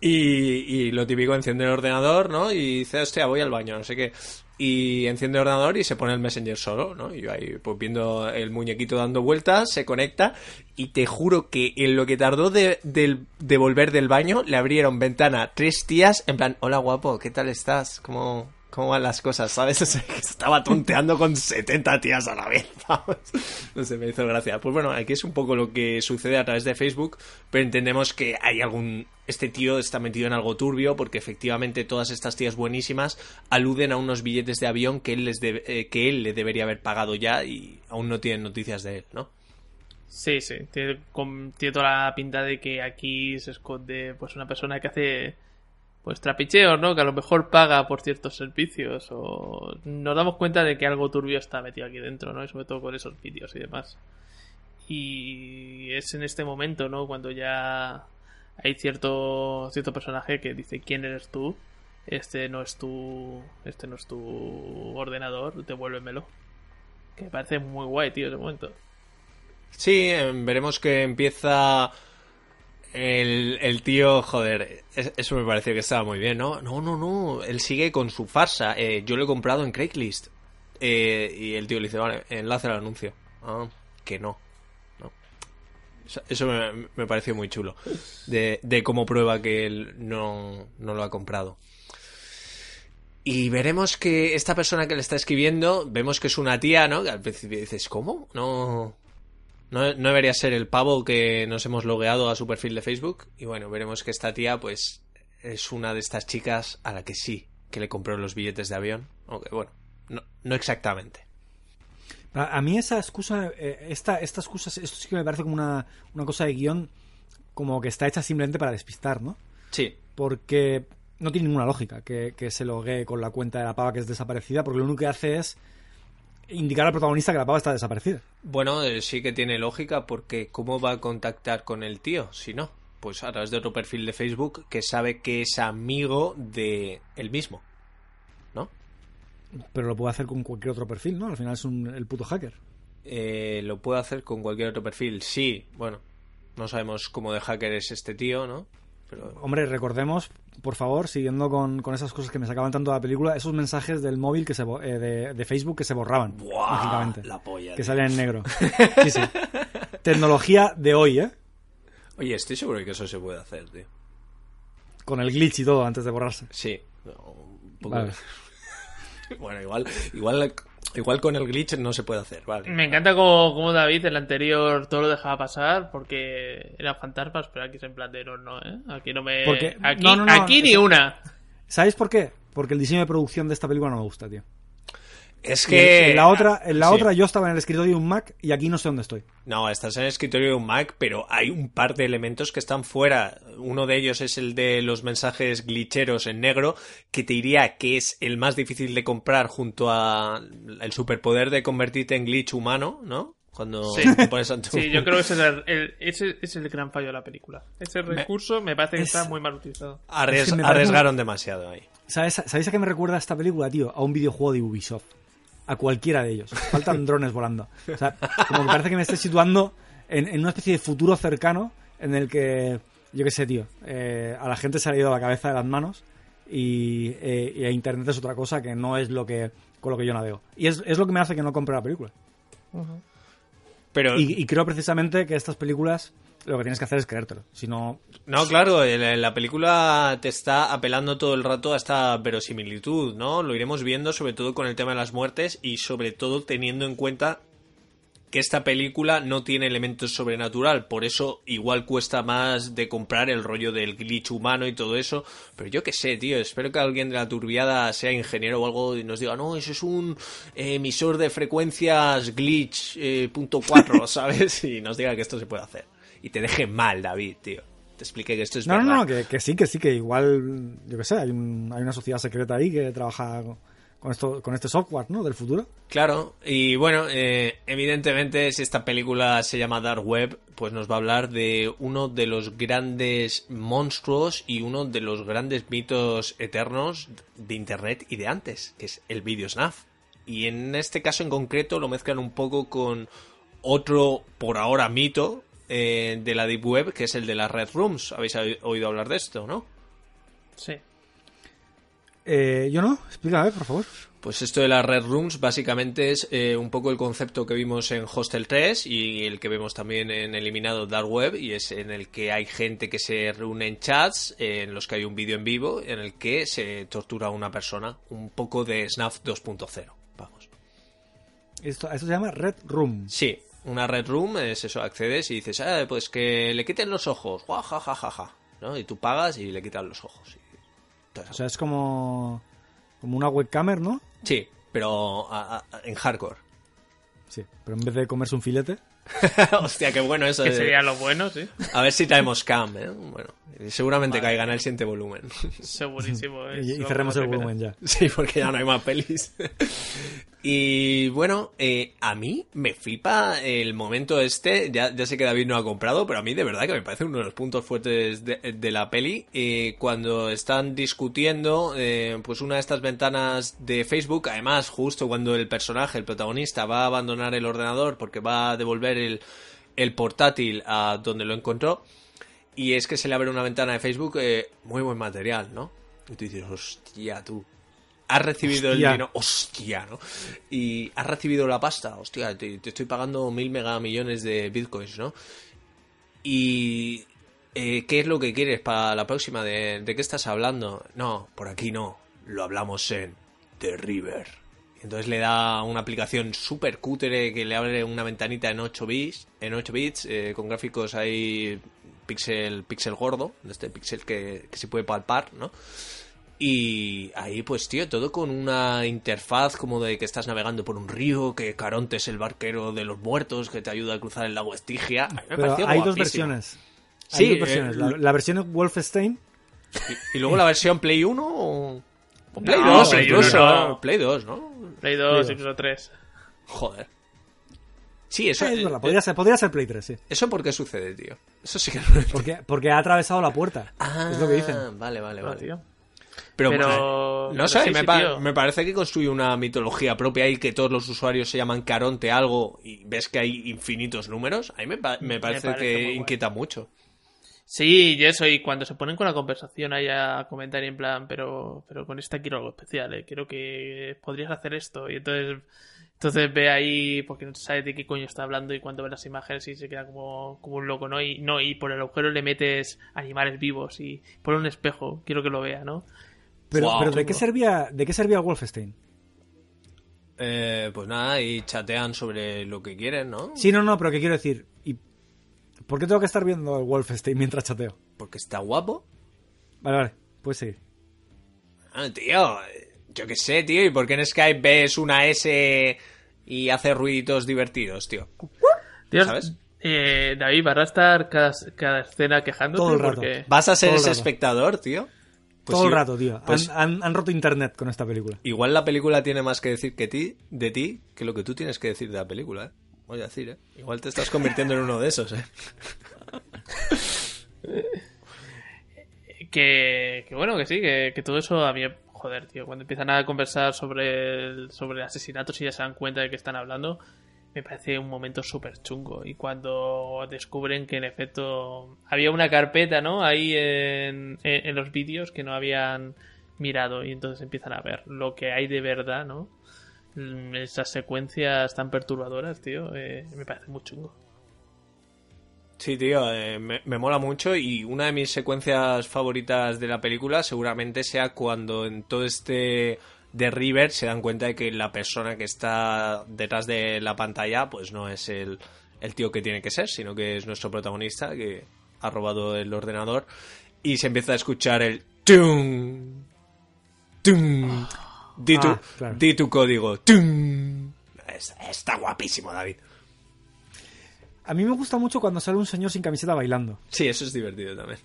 y, y lo típico, enciende el ordenador, ¿no? Y dice, hostia, voy al baño, no sé qué. Y enciende el ordenador y se pone el Messenger solo, ¿no? Y yo ahí, pues viendo el muñequito dando vueltas, se conecta y te juro que en lo que tardó de, de volver del baño, le abrieron ventana tres tías en plan, hola guapo, ¿qué tal estás? ¿Cómo, cómo van las cosas, ¿sabes? Que estaba tonteando con 70 tías a la vez, vamos. No sé, me hizo gracia. Pues bueno, aquí es un poco lo que sucede a través de Facebook, pero entendemos que hay algún... Este tío está metido en algo turbio porque efectivamente todas estas tías buenísimas aluden a unos billetes de avión que él, les debe- eh, que él le debería haber pagado ya y aún no tienen noticias de él, ¿no? Sí, sí. Tiene, con- tiene toda la pinta de que aquí se esconde pues una persona que hace pues trapicheos, ¿no? Que a lo mejor paga por ciertos servicios o nos damos cuenta de que algo turbio está metido aquí dentro, ¿no? Y sobre todo con esos vídeos y demás. Y es en este momento, ¿no? Cuando ya hay cierto cierto personaje que dice quién eres tú. Este no es tu este no es tu ordenador, devuélvemelo. Que me parece muy guay, tío, ese momento. Sí, eh, veremos que empieza el, el tío, joder, es- eso me pareció que estaba muy bien, ¿no? No, no, no, él sigue con su farsa. eh, yo lo he comprado en Craigslist. Eh, y el tío le dice, vale, enlace al anuncio. Ah, que no. no. Eso- me pareció muy chulo. De, de cómo prueba que él no, no lo ha comprado. Y veremos que esta persona que le está escribiendo, vemos que es una tía, ¿no? Que al principio dices, ¿cómo? No, no, no debería ser el pavo que nos hemos logueado a su perfil de Facebook. Y bueno, veremos que esta tía, pues, es una de estas chicas a la que sí, que le compró los billetes de avión. Aunque bueno, no, no exactamente. A, mí esa excusa, eh, esta, esta excusa, esto sí que me parece como una, una cosa de guion como que está hecha simplemente para despistar, ¿no? Sí, Porque no tiene ninguna lógica que, que se loguee con la cuenta de la pava que es desaparecida, porque lo único que hace es indicar al protagonista que la pava está desaparecida. bueno, eh, sí que tiene lógica porque ¿cómo va a contactar con el tío si no? Pues a través de otro perfil de Facebook que sabe que es amigo de él mismo. ¿No? Pero lo puede hacer con cualquier otro perfil, ¿no? Al final es un, el puto hacker. Eh, lo puede hacer con cualquier otro perfil. Sí, bueno, no sabemos cómo de hacker es este tío, ¿no? Pero Hombre, recordemos, por favor, siguiendo con, con esas cosas que me sacaban tanto de la película, esos mensajes del móvil que se eh, de, de Facebook que se borraban ¡Buah! mágicamente. La polla. que salían en negro. Sí, sí. Tecnología de hoy, ¿eh? Oye, estoy seguro de que eso se puede hacer, tío. Con el glitch y todo antes de borrarse. Sí. no, un poco- Vale. bueno, igual, igual, igual con el glitch no se puede hacer, vale. Me encanta como, como David en el anterior todo lo dejaba pasar porque eran fantasmas, pero aquí es en plan de no, no, ¿eh? Aquí no me... Porque- aquí no, no, no, aquí ni una. ¿Sabéis por qué? Porque el diseño de producción de esta película no me gusta, tío. Es que... en la otra, en la Sí. otra yo estaba en el escritorio de un Mac y aquí no sé dónde estoy. No, estás en el escritorio de un Mac, pero hay un par de elementos que están fuera. Uno de ellos es el de los mensajes glitcheros en negro, que te diría que es el más difícil de comprar junto a el superpoder de convertirte en glitch humano, ¿no? Cuando Sí. te pones ante un- Sí, yo creo que ese es el, el- ese es el gran fallo de la película. Ese recurso me parece que Es- está muy mal utilizado. Arries- Es que me parece arriesgaron demasiado ahí. ¿Sabes, ¿Sabéis a qué me recuerda esta película, tío? A un videojuego de Ubisoft. A cualquiera de ellos. Faltan drones volando. O sea, como que parece que me estoy situando en, en una especie de futuro cercano en el que, yo qué sé, tío, eh, a la gente se ha ido la cabeza de las manos y, eh, y a Internet es otra cosa que no es lo que con lo que yo navego. Y es, es lo que me hace que no compre la película. Pero Y, y creo precisamente que estas películas lo que tienes que hacer es creértelo. Si no, No, claro, la película te está apelando todo el rato a esta verosimilitud, ¿no? Lo iremos viendo sobre todo con el tema de las muertes y sobre todo teniendo en cuenta que esta película no tiene elementos sobrenatural, por eso igual cuesta más de comprar el rollo del glitch humano y todo eso, pero yo qué sé, tío, espero que alguien de la turbiada sea ingeniero o algo y nos diga, no, eso es un emisor de frecuencias glitch eh, punto cuatro, ¿sabes? Y nos diga que esto se puede hacer. Y te deje mal, David, tío. Te explique que esto es No, verdad. no, no, que, que sí, que sí, que igual, yo qué sé, hay, un- hay una sociedad secreta ahí que trabaja con, esto, con este software, ¿no? Del futuro. Claro, y bueno, eh, evidentemente si esta película se llama Dark Web, pues nos va a hablar de uno de los grandes monstruos y uno de los grandes mitos eternos de Internet y de antes, que es el video snuff. Y en este caso en concreto lo mezclan un poco con otro, por ahora, mito eh, de la Deep Web, que es el de las Red Rooms. Habéis oído hablar de esto, ¿no? Sí. Eh, yo no, explícame, por favor. Pues esto de las Red Rooms básicamente es eh, un poco el concepto que vimos en Hostel 3 y el que vemos también en Eliminado Dark Web y es en el que hay gente que se reúne en chats eh, en los que hay un vídeo en vivo en el que se tortura a una persona. Un poco de SNAF 2.0. Vamos. Esto, esto se llama Red Room. Sí, una Red Room es eso, accedes y dices, ah, pues que le quiten los ojos, ja, ja, ja, ja, ja", ¿no? Y tú pagas y le quitan los ojos. y todo eso. O sea, es como, como una webcamer, ¿no? Sí, pero a- a- en hardcore. Sí, pero en vez de comerse un filete. Hostia, qué bueno eso. Que de- sería lo bueno, sí. A ver si traemos cam, ¿eh? Bueno, seguramente caiga en el siguiente volumen. Segurísimo. es Y, cerremos el me volumen ya. Sí, porque ya no hay más pelis. Y bueno, eh, a mí me flipa el momento este. Ya, ya sé que David no ha comprado, pero a mí de verdad que me parece uno de los puntos fuertes de, de la peli. eh, cuando están discutiendo, eh, pues una de estas ventanas de Facebook, además, justo cuando el personaje, el protagonista, va a abandonar el ordenador porque va a devolver el, el portátil a donde lo encontró. Y es que se le abre una ventana de Facebook, eh, muy buen material, ¿no? Y tú dices, hostia, tú. Has recibido el dinero, hostia, ¿no? Y has recibido la pasta, hostia, te, te estoy pagando mil megamillones de bitcoins, ¿no? Y. eh, ¿Qué es lo que quieres para la próxima? ¿De, de qué estás hablando? No, por aquí no. Lo hablamos en The River. Entonces le da una aplicación súper cutre que le abre una ventanita en 8 bits, en 8 bits eh, con gráficos ahí pixel, pixel gordo, este pixel que, que se puede palpar, ¿no? Y ahí, pues, tío, todo con una interfaz como de que estás navegando por un río, que Caronte es el barquero de los muertos, que te ayuda a cruzar el lago Estigia. Pero pareció hay dos guapísimo. versiones. Sí, hay dos versiones. eh, La, la versión Wolfenstein. Y, y luego la versión Play 1 o... o Play No, 2 Play incluso. uno no. Play 2, ¿no? Play 2, Play incluso 3. Joder. Sí, eso... Sí, es eh, verdad, podría, ser, podría ser Play 3, sí. ¿Eso por qué sucede, tío? Eso sí que no. Porque, porque ha atravesado la puerta. Ah, es lo que dicen. Vale, vale, No, vale. tío. Pero, Pero- eh, no sé, sí, me, sí, pa- tío. me parece que construye una mitología propia y que todos los usuarios se llaman Caronte algo y ves que hay infinitos números. A mí me, pa- me parece, parece que inquieta mucho. Sí, y eso, y cuando se ponen con la conversación ahí a comentar y en plan, pero, pero con esta quiero algo especial, ¿eh? quiero que podrías hacer esto. Y entonces, entonces ve ahí, porque no sabe de qué coño está hablando y cuando ve las imágenes y se queda como, como un loco, ¿no? Y, no, y por el agujero le metes animales vivos y por un espejo, quiero que lo vea, ¿no? Pero, pero ¿de, qué servía, ¿de qué servía el Wolfenstein? Eh, pues nada, y chatean sobre lo que quieren, ¿no? Sí, no, no, pero ¿qué quiero decir? ¿Y por qué tengo que estar viendo el Wolfenstein mientras chateo? Porque está guapo. Vale, vale, pues sí. Ah, tío, yo qué sé, tío. ¿Y por qué en Skype ves una S y hace ruiditos divertidos, tío? Tío, ¿Sabes? eh, David, ¿vas a estar cada, cada escena quejándote? Todo el rato. Porque... ¿Vas a ser Todo el ese rato. espectador, tío? Pues Todo el rato, tío. pues- Han, han- han roto internet con esta película. Igual la película tiene más que decir que ti, de ti que lo que tú tienes que decir de la película, ¿eh? Voy a decir, ¿eh? Igual te estás convirtiendo en uno de esos, ¿eh? que, que bueno, que sí, que, que todo eso a mí, joder, tío, cuando empiezan a conversar sobre, el- sobre asesinatos y ya se dan cuenta de que están hablando, me parece un momento súper chungo. Y cuando descubren que en efecto había una carpeta, ¿no? Ahí en, en, los vídeos que no habían mirado y entonces empiezan a ver lo que hay de verdad, ¿no? Mm, Esas secuencias tan perturbadoras, tío, eh, me parece muy chungo. Sí, tío, eh, me mola mucho y una de mis secuencias favoritas de la película seguramente sea cuando en todo este de River se dan cuenta de que la persona que está detrás de la pantalla pues no es el, el tío que tiene que ser, sino que es nuestro protagonista que ha robado el ordenador y se empieza a escuchar el tum tum di tu, Ah, claro. di tu código tum Es- está guapísimo David A mí me gusta mucho cuando sale un señor sin camiseta bailando. sí eso es divertido también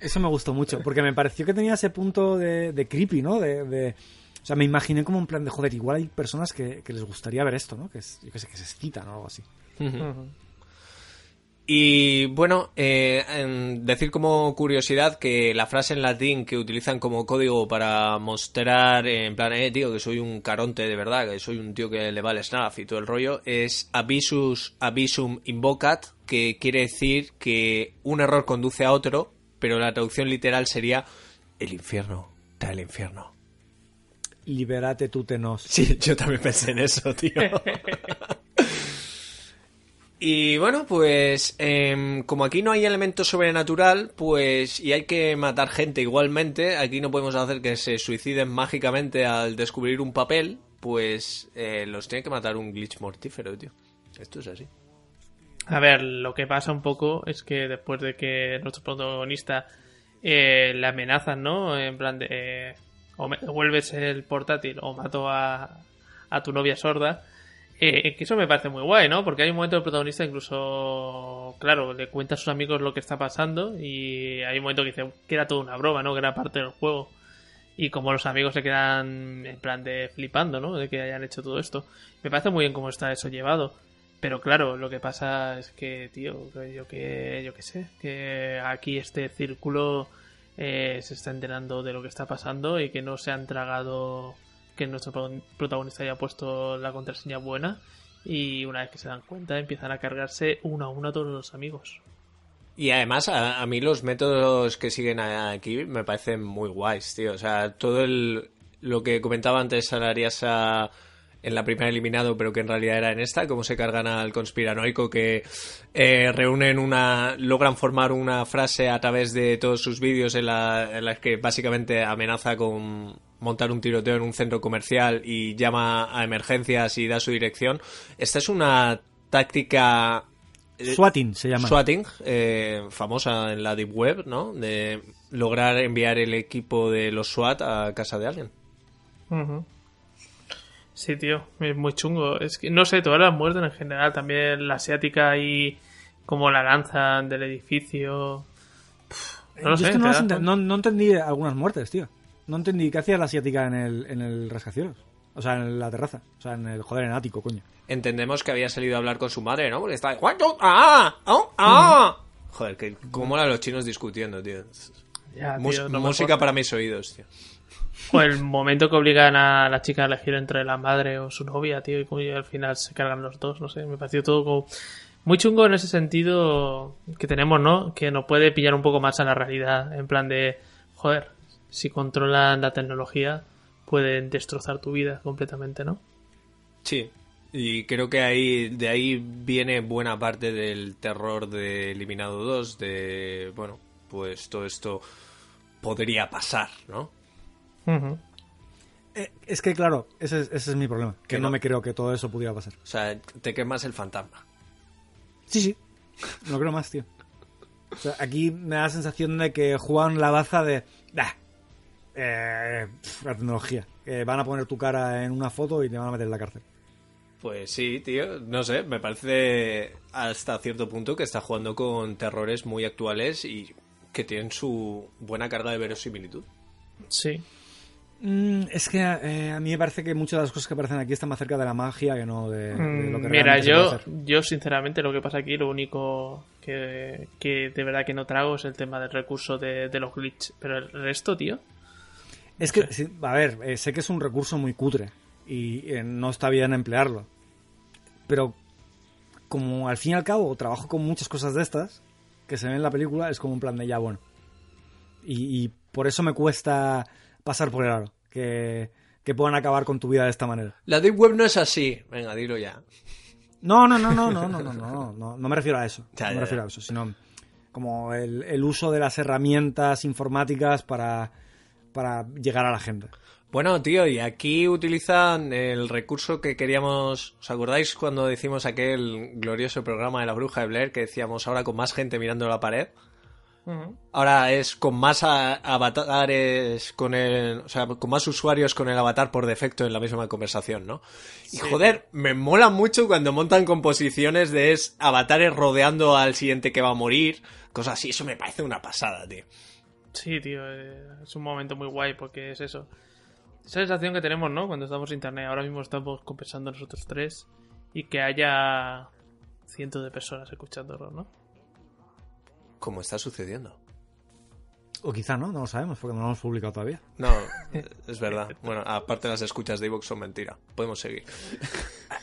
Eso me gustó mucho, porque me pareció que tenía ese punto de, de creepy, ¿no? De, de- o sea, me imaginé como un plan de, joder, igual hay personas que, que les gustaría ver esto, ¿no? Que, es, yo qué sé, que se excitan o algo así. Y bueno, eh, decir como curiosidad que la frase en latín que utilizan como código para mostrar, en plan, eh, tío, que soy un caronte de verdad, que soy un tío que le vale snaf y todo el rollo, es abisus abisum invocat, que quiere decir que un error conduce a otro, pero la traducción literal sería el infierno, trae el infierno. Liberate tú tenos. Sí, yo también pensé en eso, tío. y bueno, pues em, como aquí no hay elemento sobrenatural, pues y hay que matar gente igualmente, aquí no podemos hacer que se suiciden mágicamente al descubrir un papel, pues eh, los tiene que matar un glitch mortífero, tío. Esto es así. A ver, lo que pasa un poco es que después de que nuestro protagonista eh, le amenazan, ¿no? En plan de... o me el portátil o mato a, tu novia sorda. Eh, que eso me parece muy guay, ¿no? Porque hay un momento el protagonista incluso, claro, le cuenta a sus amigos lo que está pasando y hay un momento que dice que era toda una broma, ¿no? Que era parte del juego. Y como los amigos se quedan en plan de flipando, ¿no? De que hayan hecho todo esto. Me parece muy bien cómo está eso llevado. Pero claro, lo que pasa es que, tío, yo que yo que sé, que aquí este círculo eh, se está enterando de lo que está pasando y que no se han tragado que nuestro pro- protagonista haya puesto la contraseña buena y una vez que se dan cuenta empiezan a cargarse uno a uno a todos los amigos. Y además, a, a mí los métodos que siguen aquí me parecen muy guays, tío. O sea, todo el, lo que comentaba antes Salariasa en la primera eliminado, pero que en realidad era en esta, cómo se cargan al conspiranoico que eh, reúnen una, logran formar una frase a través de todos sus vídeos en la, en las que básicamente amenaza con montar un tiroteo en un centro comercial y llama a emergencias y da su dirección. Esta es una táctica eh, Swatting se llama. Swatting, eh, famosa en la Deep Web, ¿no? De lograr enviar el equipo de los SWAT a casa de alguien. Ujú. Sí, tío, es muy chungo. Es que no sé, todas las muertes en general, también la asiática y como la lanzan del edificio. Pff, No lo Yo sé. es que no, ¿te las no- no entendí algunas muertes, tío. No entendí qué hacía la asiática en el, en el rascacielos. O sea, en la terraza. O sea, en el joder, en el ático, coño. Entendemos que había salido a hablar con su madre, ¿no? Porque está... ¡Ah! ¡Ah! ¡Ah! Joder, que cómo eran los chinos discutiendo, tío. Ya, no música para mis oídos, tío. O el momento que obligan a la chica a elegir entre la madre o su novia, tío, y al final se cargan los dos, no sé, me pareció todo como muy chungo en ese sentido que tenemos, ¿no? Que nos puede pillar un poco más a la realidad, en plan de, joder, si controlan la tecnología, pueden destrozar tu vida completamente, ¿no? Sí. Y creo que ahí de ahí viene buena parte del terror de Eliminado 2, de, bueno, pues todo esto podría pasar, ¿no? Eh, es que, claro, ese es, ese es mi problema. Que Que no no. me creo que todo eso pudiera pasar. O sea, te quemas el fantasma. Sí, sí. No creo más, tío. O sea, aquí me da la sensación de que juegan la baza de... "Bah, eh, la tecnología. Van a poner tu cara en una foto y te van a meter en la cárcel. Pues sí, tío, no sé, me parece hasta cierto punto que está jugando con terrores muy actuales y que tienen su buena carga de verosimilitud. Sí. Mm, es que eh, a mí me parece que muchas de las cosas que aparecen aquí están más cerca de la magia que no de, de lo que Mm, Mira, yo, yo sinceramente lo que pasa aquí, lo único que, que de verdad que no trago es el tema del recurso de, de los glitch. Pero el resto, tío, Es que, sí, a ver, eh, sé que es un recurso muy cutre y eh, no está bien emplearlo. Pero como al fin y al cabo trabajo con muchas cosas de estas que se ven en la película, es como un plan de ya bueno. Y, y por eso me cuesta pasar por el aro, que, que puedan acabar con tu vida de esta manera. La Deep Web no es así. Venga, dilo ya. No, no, no, no, no, no, no, no, no, no me refiero a eso. Ya, no ya, me refiero ya. a eso, sino como el, el uso de las herramientas informáticas para, para llegar a la gente. Bueno, tío, y aquí utilizan el recurso que queríamos. ¿Os acordáis cuando decimos aquel glorioso programa de la bruja de Blair que decíamos ahora con más gente mirando la pared? Ahora es con más avatares, con el, o sea, con más usuarios con el avatar por defecto en la misma conversación, ¿no? Y joder, me mola mucho cuando montan composiciones de es avatares rodeando al siguiente que va a morir, cosas así, eso me parece una pasada, tío. Sí, tío, eh, es un momento muy guay porque es eso. Esa sensación que tenemos, ¿no? Cuando estamos en internet. Ahora mismo estamos conversando nosotros tres y que haya cientos de personas escuchándolo, ¿no? Como está sucediendo. O quizá no, no lo sabemos porque no lo hemos publicado todavía. No, es verdad. Bueno, aparte las escuchas de Evox son mentira. Podemos seguir.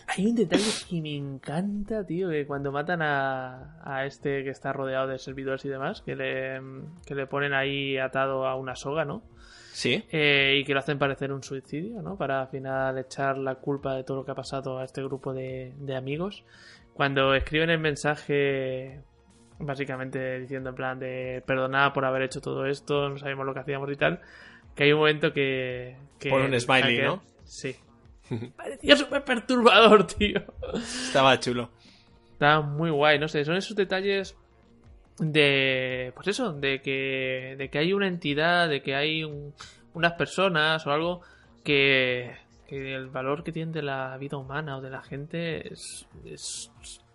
Hay un detalle que me encanta, tío, que cuando matan a, a este que está rodeado de servidores y demás, que le, que le ponen ahí atado a una soga, ¿no? Sí. eh, y que lo hacen parecer un suicidio, ¿no? Para al final echar la culpa de todo lo que ha pasado a este grupo de, de amigos. Cuando escriben el mensaje, básicamente diciendo en plan de perdonad por haber hecho todo esto, no sabemos lo que hacíamos y tal, que hay un momento que... que Pone un smiley, ¿no? Sí. Parecía súper perturbador, tío. Estaba chulo. Está muy guay, no sé, son esos detalles de, pues eso, de que, de que hay una entidad, de que hay un- unas personas o algo que, que el valor que tiene de la vida humana o de la gente es, es,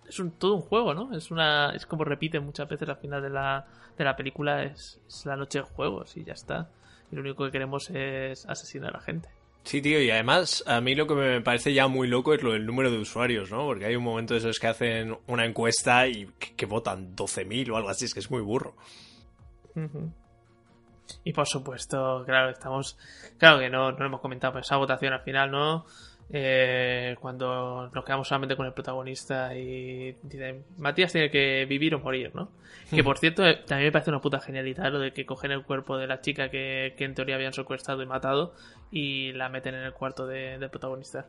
es un, todo un juego, ¿no? Es una, es como repiten muchas veces al final de la, de la película, es, es la noche de juegos y ya está. Y lo único que queremos es asesinar a la gente. Sí, tío, y además a mí lo que me parece ya muy loco es lo del número de usuarios, ¿no? Porque hay un momento de esos que hacen una encuesta y que, que votan 12.000 o algo así, es que es muy burro. Y por supuesto, claro, estamos. Claro que no, no lo hemos comentado, pero esa votación al final, ¿no? Eh, cuando nos quedamos solamente con el protagonista y dicen, Matías tiene que vivir o morir, ¿no? Que por cierto, eh, también me parece una puta genialidad lo de que cogen el cuerpo de la chica que, que en teoría habían secuestrado y matado y la meten en el cuarto de- del protagonista.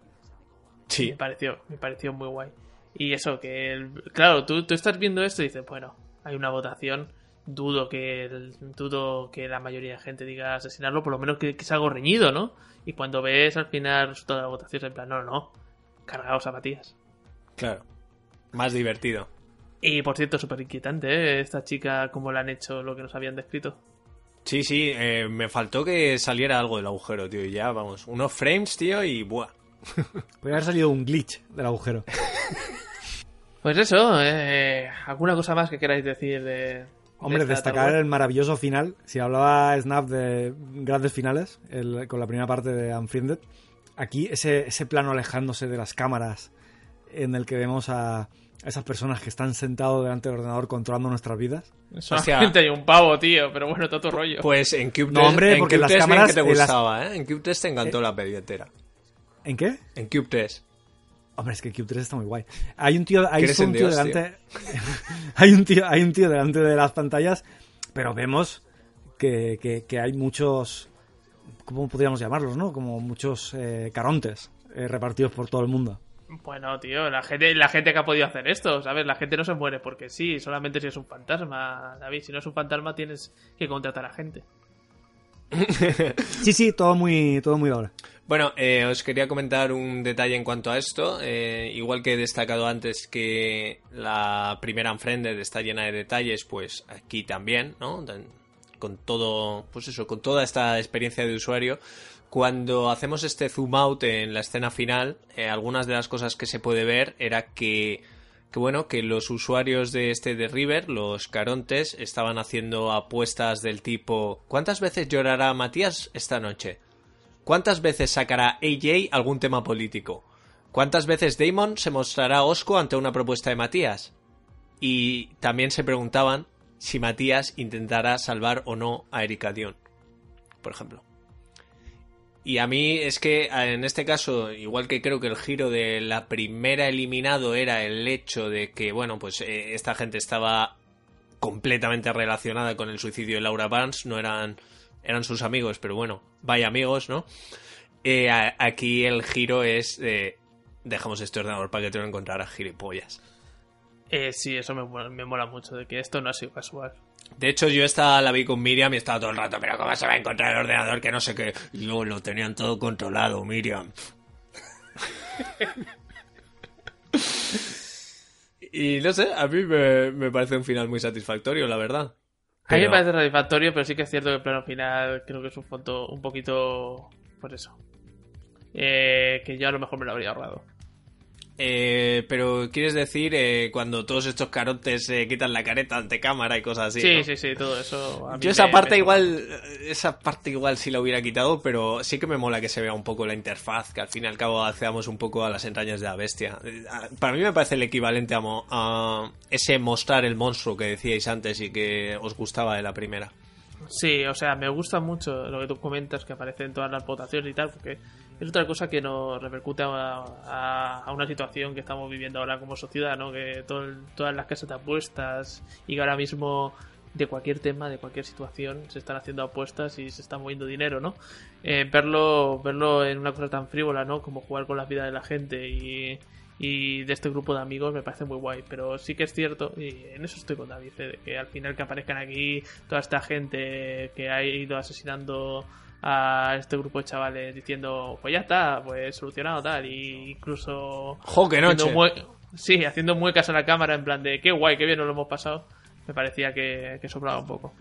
Sí. Me pareció, me pareció muy guay. Y eso, que el- claro, tú, tú estás viendo esto y dices, bueno, hay una votación, dudo que el- dudo que la mayoría de gente diga asesinarlo, por lo menos que, que es algo reñido, ¿no? Y cuando ves al final resultado de la votación, es en plan, no, no, no, cargaos a Matías. Claro. Más divertido. Y por cierto, súper inquietante, ¿eh? Esta chica, cómo le han hecho lo que nos habían descrito. Sí, sí, eh, me faltó que saliera algo del agujero, tío, y ya, vamos, unos frames, tío, y buah. Podría haber salido un glitch del agujero. Pues eso, eh, ¿alguna cosa más que queráis decir de... Hombre, de esta destacar el maravilloso final. Si hablaba Snap de grandes finales, el- con la primera parte de Unfriended, aquí ese, ese plano alejándose de las cámaras en el que vemos a esas personas que están sentados delante del ordenador controlando nuestras vidas. Solamente hay un pavo, tío, pero bueno, todo tu rollo. Pues en Cube No, hombre, en porque Cube las 3 bien cámaras- que te en las- gustaba, ¿eh? En Cube 3 te encantó la billetera. ¿En qué? En Cube 3. Hombre, es que Cube 3 está muy guay. Hay un tío, hay ¿Crees un tío Dios, delante. hay un tío, hay un tío delante de las pantallas, pero vemos que, que- que hay muchos. ¿Cómo podríamos llamarlos, no? Como muchos eh, carontes eh, repartidos por todo el mundo. Bueno, tío, la gente, la gente que ha podido hacer esto, ¿sabes? La gente no se muere porque sí, solamente si es un fantasma, David. Si no es un fantasma, tienes que contratar a gente. Sí, sí, todo muy, todo muy doble. Bueno, eh, os quería comentar un detalle en cuanto a esto. Eh, igual que he destacado antes que la primera Unfriended está llena de detalles, pues aquí también, ¿no? Con todo, pues eso, con toda esta experiencia de usuario. Cuando hacemos este zoom out en la escena final, eh, algunas de las cosas que se puede ver era que, que bueno, que los usuarios de este de River, los carontes, estaban haciendo apuestas del tipo ¿Cuántas veces llorará Matías esta noche? ¿Cuántas veces sacará AJ algún tema político? ¿Cuántas veces Damon se mostrará osco ante una propuesta de Matías? Y también se preguntaban si Matías intentará salvar o no a Erika Dion, por ejemplo. Y a mí es que en este caso, igual que creo que el giro de la primera eliminado era el hecho de que, bueno, pues eh, esta gente estaba completamente relacionada con el suicidio de Laura Barnes, no eran, eran sus amigos, pero bueno, vaya amigos, ¿no? Eh, aquí el giro es de, dejamos este ordenador para que te lo encontraras, gilipollas. Eh, sí, eso me, me mola mucho, de que esto no ha sido casual. De hecho, yo esta la vi con Miriam y estaba todo el rato, pero ¿cómo se va a encontrar el ordenador? Que no sé qué. Yo lo tenían todo controlado, Miriam. y no sé, a mí me, me parece un final muy satisfactorio, la verdad. A mí me parece satisfactorio, pero sí que es cierto que el plano final creo que es un foto un poquito. Pues eso. Eh, que yo a lo mejor me lo habría ahorrado. Eh, pero quieres decir eh, cuando todos estos carotes se quitan la careta ante cámara y cosas así. Sí, ¿no? sí, sí, todo eso. Yo esa me- parte me- igual, esa parte igual sí la hubiera quitado, pero sí que me mola que se vea un poco la interfaz, que al fin y al cabo accedamos un poco a las entrañas de la bestia. Eh, Para mí me parece el equivalente a, mo- a ese mostrar el monstruo que decíais antes y que os gustaba de la primera. Sí, o sea, me gusta mucho lo que tú comentas que aparece en todas las votaciones y tal, porque es otra cosa que nos repercute a, a- una situación que estamos viviendo ahora como sociedad, ¿no? Que todo todas las casas de apuestas y que ahora mismo de cualquier tema, de cualquier situación, se están haciendo apuestas y se está moviendo dinero, ¿no? Eh, verlo, verlo en una cosa tan frívola, ¿no? Como jugar con la vida de la gente y, y de este grupo de amigos me parece muy guay. Pero sí que es cierto, y en eso estoy con David, eh, de que al final que aparezcan aquí toda esta gente que ha ido asesinando a este grupo de chavales diciendo, pues ya está, pues solucionado tal, y incluso... ¡Jo, qué haciendo noche! mue- Sí, haciendo muecas a la cámara en plan de qué guay, qué bien nos lo hemos pasado. Me parecía que, que soplaba un poco.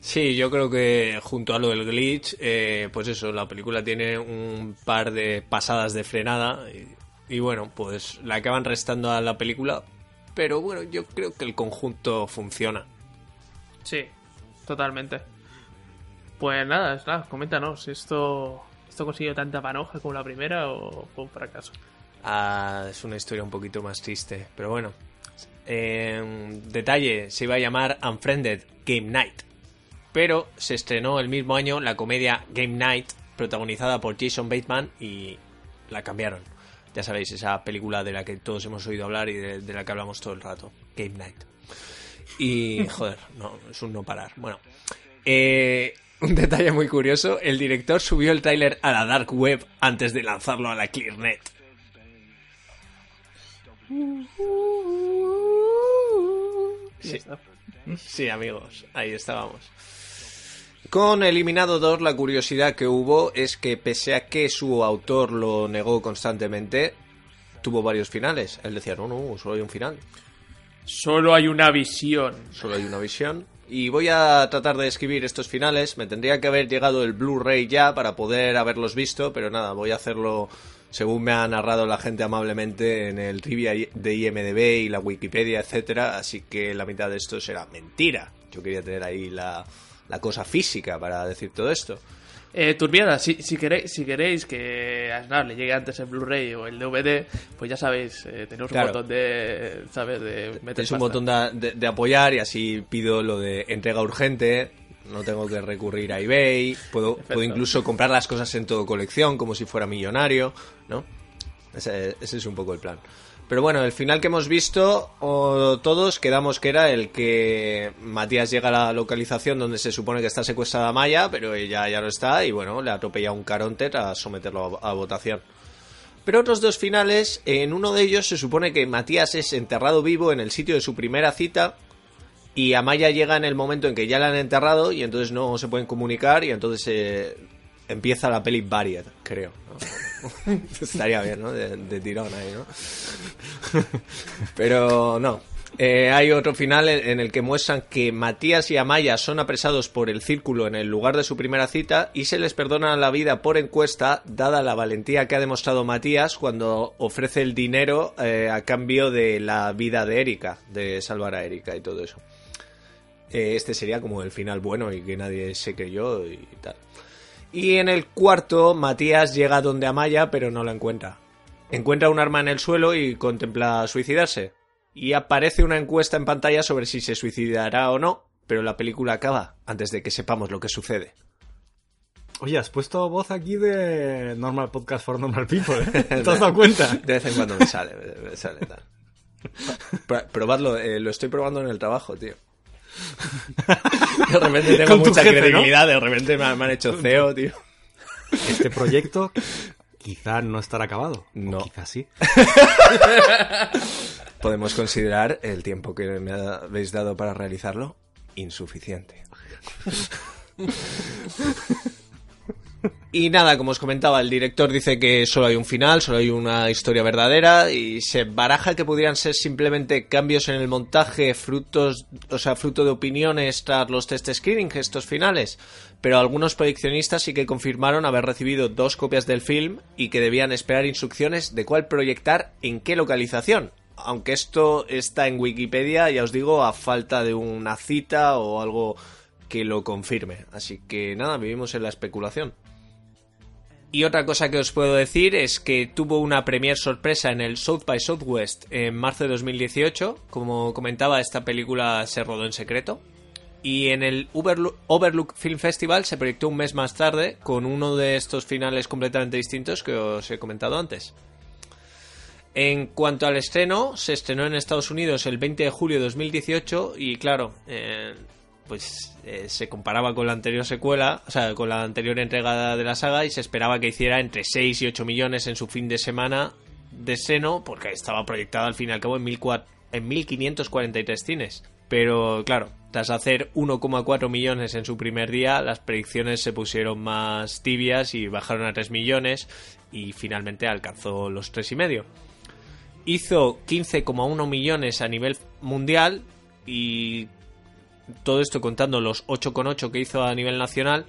Sí, yo creo que junto a lo del glitch, eh, pues eso, la película tiene un par de pasadas de frenada y, y bueno, pues la acaban restando a la película, pero bueno, yo creo que el conjunto funciona. Sí, totalmente. Pues nada, nada, coméntanos, ¿esto, ¿esto consiguió tanta panoja como la primera o fue un fracaso? Ah, es una historia un poquito más triste, pero bueno. Eh, detalle, se iba a llamar Unfriended Game Night, pero se estrenó el mismo año la comedia Game Night, protagonizada por Jason Bateman y la cambiaron. Ya sabéis, esa película de la que todos hemos oído hablar y de, de la que hablamos todo el rato, Game Night. Y, joder, no, es un no parar. Bueno, eh, un detalle muy curioso, el director subió el tráiler a la Dark Web antes de lanzarlo a la ClearNet. Sí, amigos, ahí estábamos. Con Eliminado 2, la curiosidad que hubo es que, pese a que su autor lo negó constantemente, tuvo varios finales. Él decía, no, no, solo hay un final, Solo hay una visión. solo hay una visión. Y voy a tratar de escribir estos finales. Me tendría que haber llegado el Blu-ray ya para poder haberlos visto, pero nada, voy a hacerlo según me ha narrado la gente amablemente en el trivia de IMDB y la Wikipedia, etcétera. Así que la mitad de esto será mentira. Yo quería tener ahí la, la cosa física para decir todo esto. Eh, Turbiada, si, si, queréis, si queréis que a Aznar le llegue antes el Blu-ray o el DVD, pues ya sabéis, eh, tenemos Claro. un botón de, ¿sabes? De meter un botón de, de- de apoyar y así pido lo de entrega urgente. No tengo que recurrir a eBay. Puedo, puedo incluso comprar las cosas en todo colección como si fuera millonario, ¿no? Ese, ese es un poco el plan. Pero bueno, el final que hemos visto, o todos quedamos que era el que Matías llega a la localización donde se supone que está secuestrada Maya, pero ella ya no está y bueno, le atropella un caronte a someterlo a- votación. Pero otros dos finales, en uno de ellos se supone que Matías es enterrado vivo en el sitio de su primera cita y Amaya llega en el momento en que ya la han enterrado y entonces no se pueden comunicar y entonces eh, empieza la peli Varied, creo. Estaría bien, ¿no? De, tirón ahí, ¿no? Pero no. Eh, hay otro final en, en el que muestran que Matías y Amaya son apresados por el círculo en el lugar de su primera cita y se les perdona la vida por encuesta, dada la valentía que ha demostrado Matías cuando ofrece el dinero eh, a cambio de la vida de Erika, de salvar a Erika y todo eso. Eh, este sería como el final bueno y que nadie se creyó y tal. Y en el cuarto, Matías llega donde Amaya, pero no la encuentra. Encuentra un arma en el suelo y contempla suicidarse. Y aparece una encuesta en pantalla sobre si se suicidará o no, pero la película acaba antes de que sepamos lo que sucede. Oye, has puesto voz aquí de Normal Podcast for Normal People, ¿eh? ¿Te has dado cuenta? De vez en cuando me sale, me sale tal. Pro- Probadlo, eh, lo estoy probando en el trabajo, tío. De repente tengo mucha jefe, ¿no? credibilidad, de repente me han, me han hecho CEO, tío. Este proyecto quizá no estará acabado. O No. quizá sí. Podemos considerar el tiempo que me habéis dado para realizarlo insuficiente. Y nada, como os comentaba, el director dice que solo hay un final, solo hay una historia verdadera y se baraja que pudieran ser simplemente cambios en el montaje, frutos, o sea, fruto de opiniones tras los test screening estos finales. Pero algunos proyeccionistas sí que confirmaron haber recibido dos copias del film y que debían esperar instrucciones de cuál proyectar en qué localización. Aunque esto está en Wikipedia, ya os digo, a falta de una cita o algo que lo confirme. Así que nada, vivimos en la especulación. Y otra cosa que os puedo decir es que tuvo una premier sorpresa en el South by Southwest en marzo de 2018. Como comentaba, esta película se rodó en secreto. Y en el Overlook, Film Festival se proyectó un mes más tarde con uno de estos finales completamente distintos que os he comentado antes. En cuanto al estreno, se estrenó en Estados Unidos el 20 de julio de 2018 y claro, eh, pues eh, se comparaba con la anterior secuela, o sea, con la anterior entrega de la saga y se esperaba que hiciera entre 6 y 8 millones en su fin de semana de seno, porque estaba proyectada al fin y al cabo en, 1400 en 1543 cines. Pero claro, tras hacer 1,4 millones en su primer día, las predicciones se pusieron más tibias y bajaron a 3 millones y finalmente alcanzó los 3,5. Hizo 15,1 millones a nivel mundial y todo esto contando los 8,8 que hizo a nivel nacional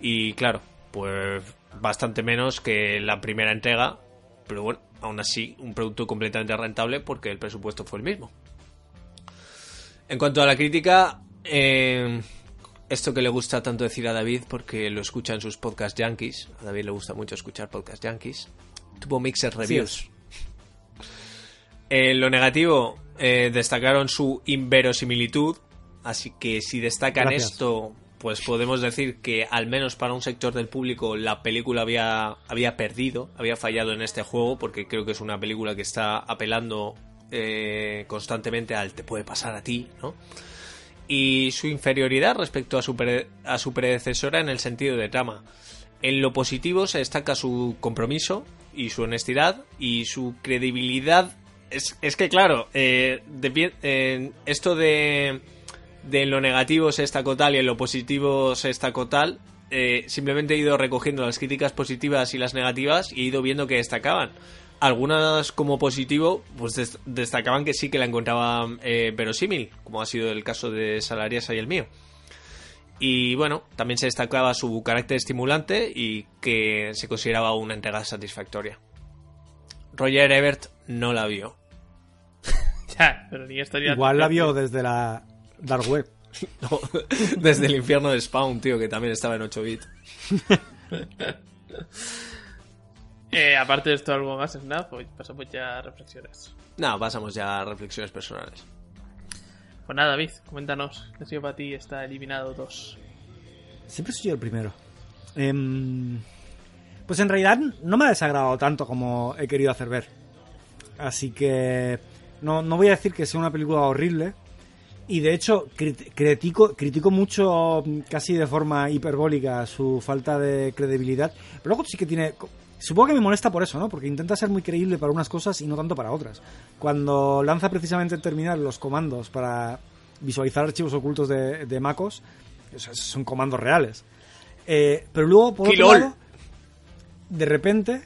y claro, pues bastante menos que la primera entrega, pero bueno, aún así un producto completamente rentable porque el presupuesto fue el mismo. En cuanto a la crítica, eh, esto que le gusta tanto decir a David porque lo escucha en sus podcast yankees, a David le gusta mucho escuchar podcast yankees, tuvo mixed reviews. En lo negativo, eh, destacaron su inverosimilitud, así que si destacan Gracias. esto, pues podemos decir que al menos para un sector del público la película había, había perdido, había fallado en este juego, porque creo que es una película que está apelando eh, constantemente al te puede pasar a ti, ¿no? Y su inferioridad respecto a su, pre- a su predecesora en el sentido de trama. En lo positivo se destaca su compromiso y su honestidad y su credibilidad. Es, es que, claro, eh, de eh, esto de, de en lo negativo se destacó tal y en lo positivo se destacó tal. eh, simplemente he ido recogiendo las críticas positivas y las negativas y he ido viendo que destacaban. Algunas como positivo, pues des- destacaban que sí que la encontraban eh, verosímil, como ha sido el caso de Salariasa y el mío. Y bueno, también se destacaba su carácter estimulante y que se consideraba una entrega satisfactoria. Roger Ebert no la vio. Ya, pero ni estaría. Igual la vio desde la Dark Web. No, desde el infierno de Spawn, tío, que también estaba en 8 bits. Eh, aparte de esto, algo más, Snap, pues pasamos ya a reflexiones. No, pasamos ya a reflexiones personales. Pues nada, David, coméntanos. ¿Qué ha sido para ti está eliminado 2? Siempre soy yo el primero. Em, pues en realidad no me ha desagradado tanto como he querido hacer ver. Así que no, no voy a decir que sea una película horrible. Y de hecho, crit- critico, critico mucho, mm, casi de forma hiperbólica, su falta de credibilidad. Pero luego sí que tiene. Supongo que me molesta por eso, ¿no? Porque intenta ser muy creíble para unas cosas y no tanto para otras. Cuando lanza precisamente en terminal los comandos para visualizar archivos ocultos de, de MacOS, son comandos reales. Eh, pero luego, por otro lado, de repente,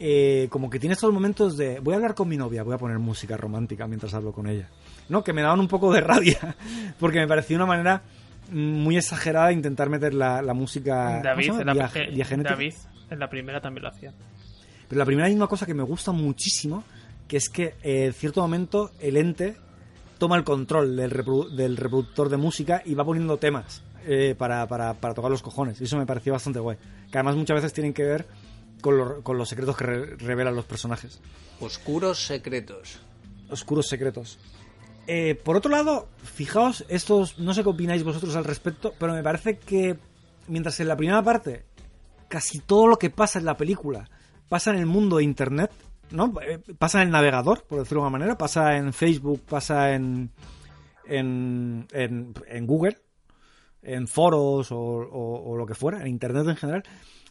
eh, como que tiene estos momentos de voy a hablar con mi novia, voy a poner música romántica mientras hablo con ella. No, que me daban un poco de rabia, porque me pareció una manera muy exagerada de intentar meter la, la música David, ¿cómo se en la, eh. David, en la primera también lo hacía. Pero la primera hay una cosa que me gusta muchísimo, que es que eh, en cierto momento el ente toma el control del, reprodu- del reproductor de música y va poniendo temas eh, para, para, para tocar los cojones. Y eso me pareció bastante guay. Que además muchas veces tienen que ver con, lo- con los secretos que re- revelan los personajes. Oscuros secretos. Oscuros secretos. Eh, por otro lado, fijaos, estos, no sé qué opináis vosotros al respecto, pero me parece que mientras en la primera parte casi todo lo que pasa en la película pasa en el mundo de Internet, ¿no? Eh, Pasa en el navegador, por decirlo de alguna manera, pasa en Facebook, pasa en, en, en, en Google, en foros o, o- o lo que fuera, en Internet en general.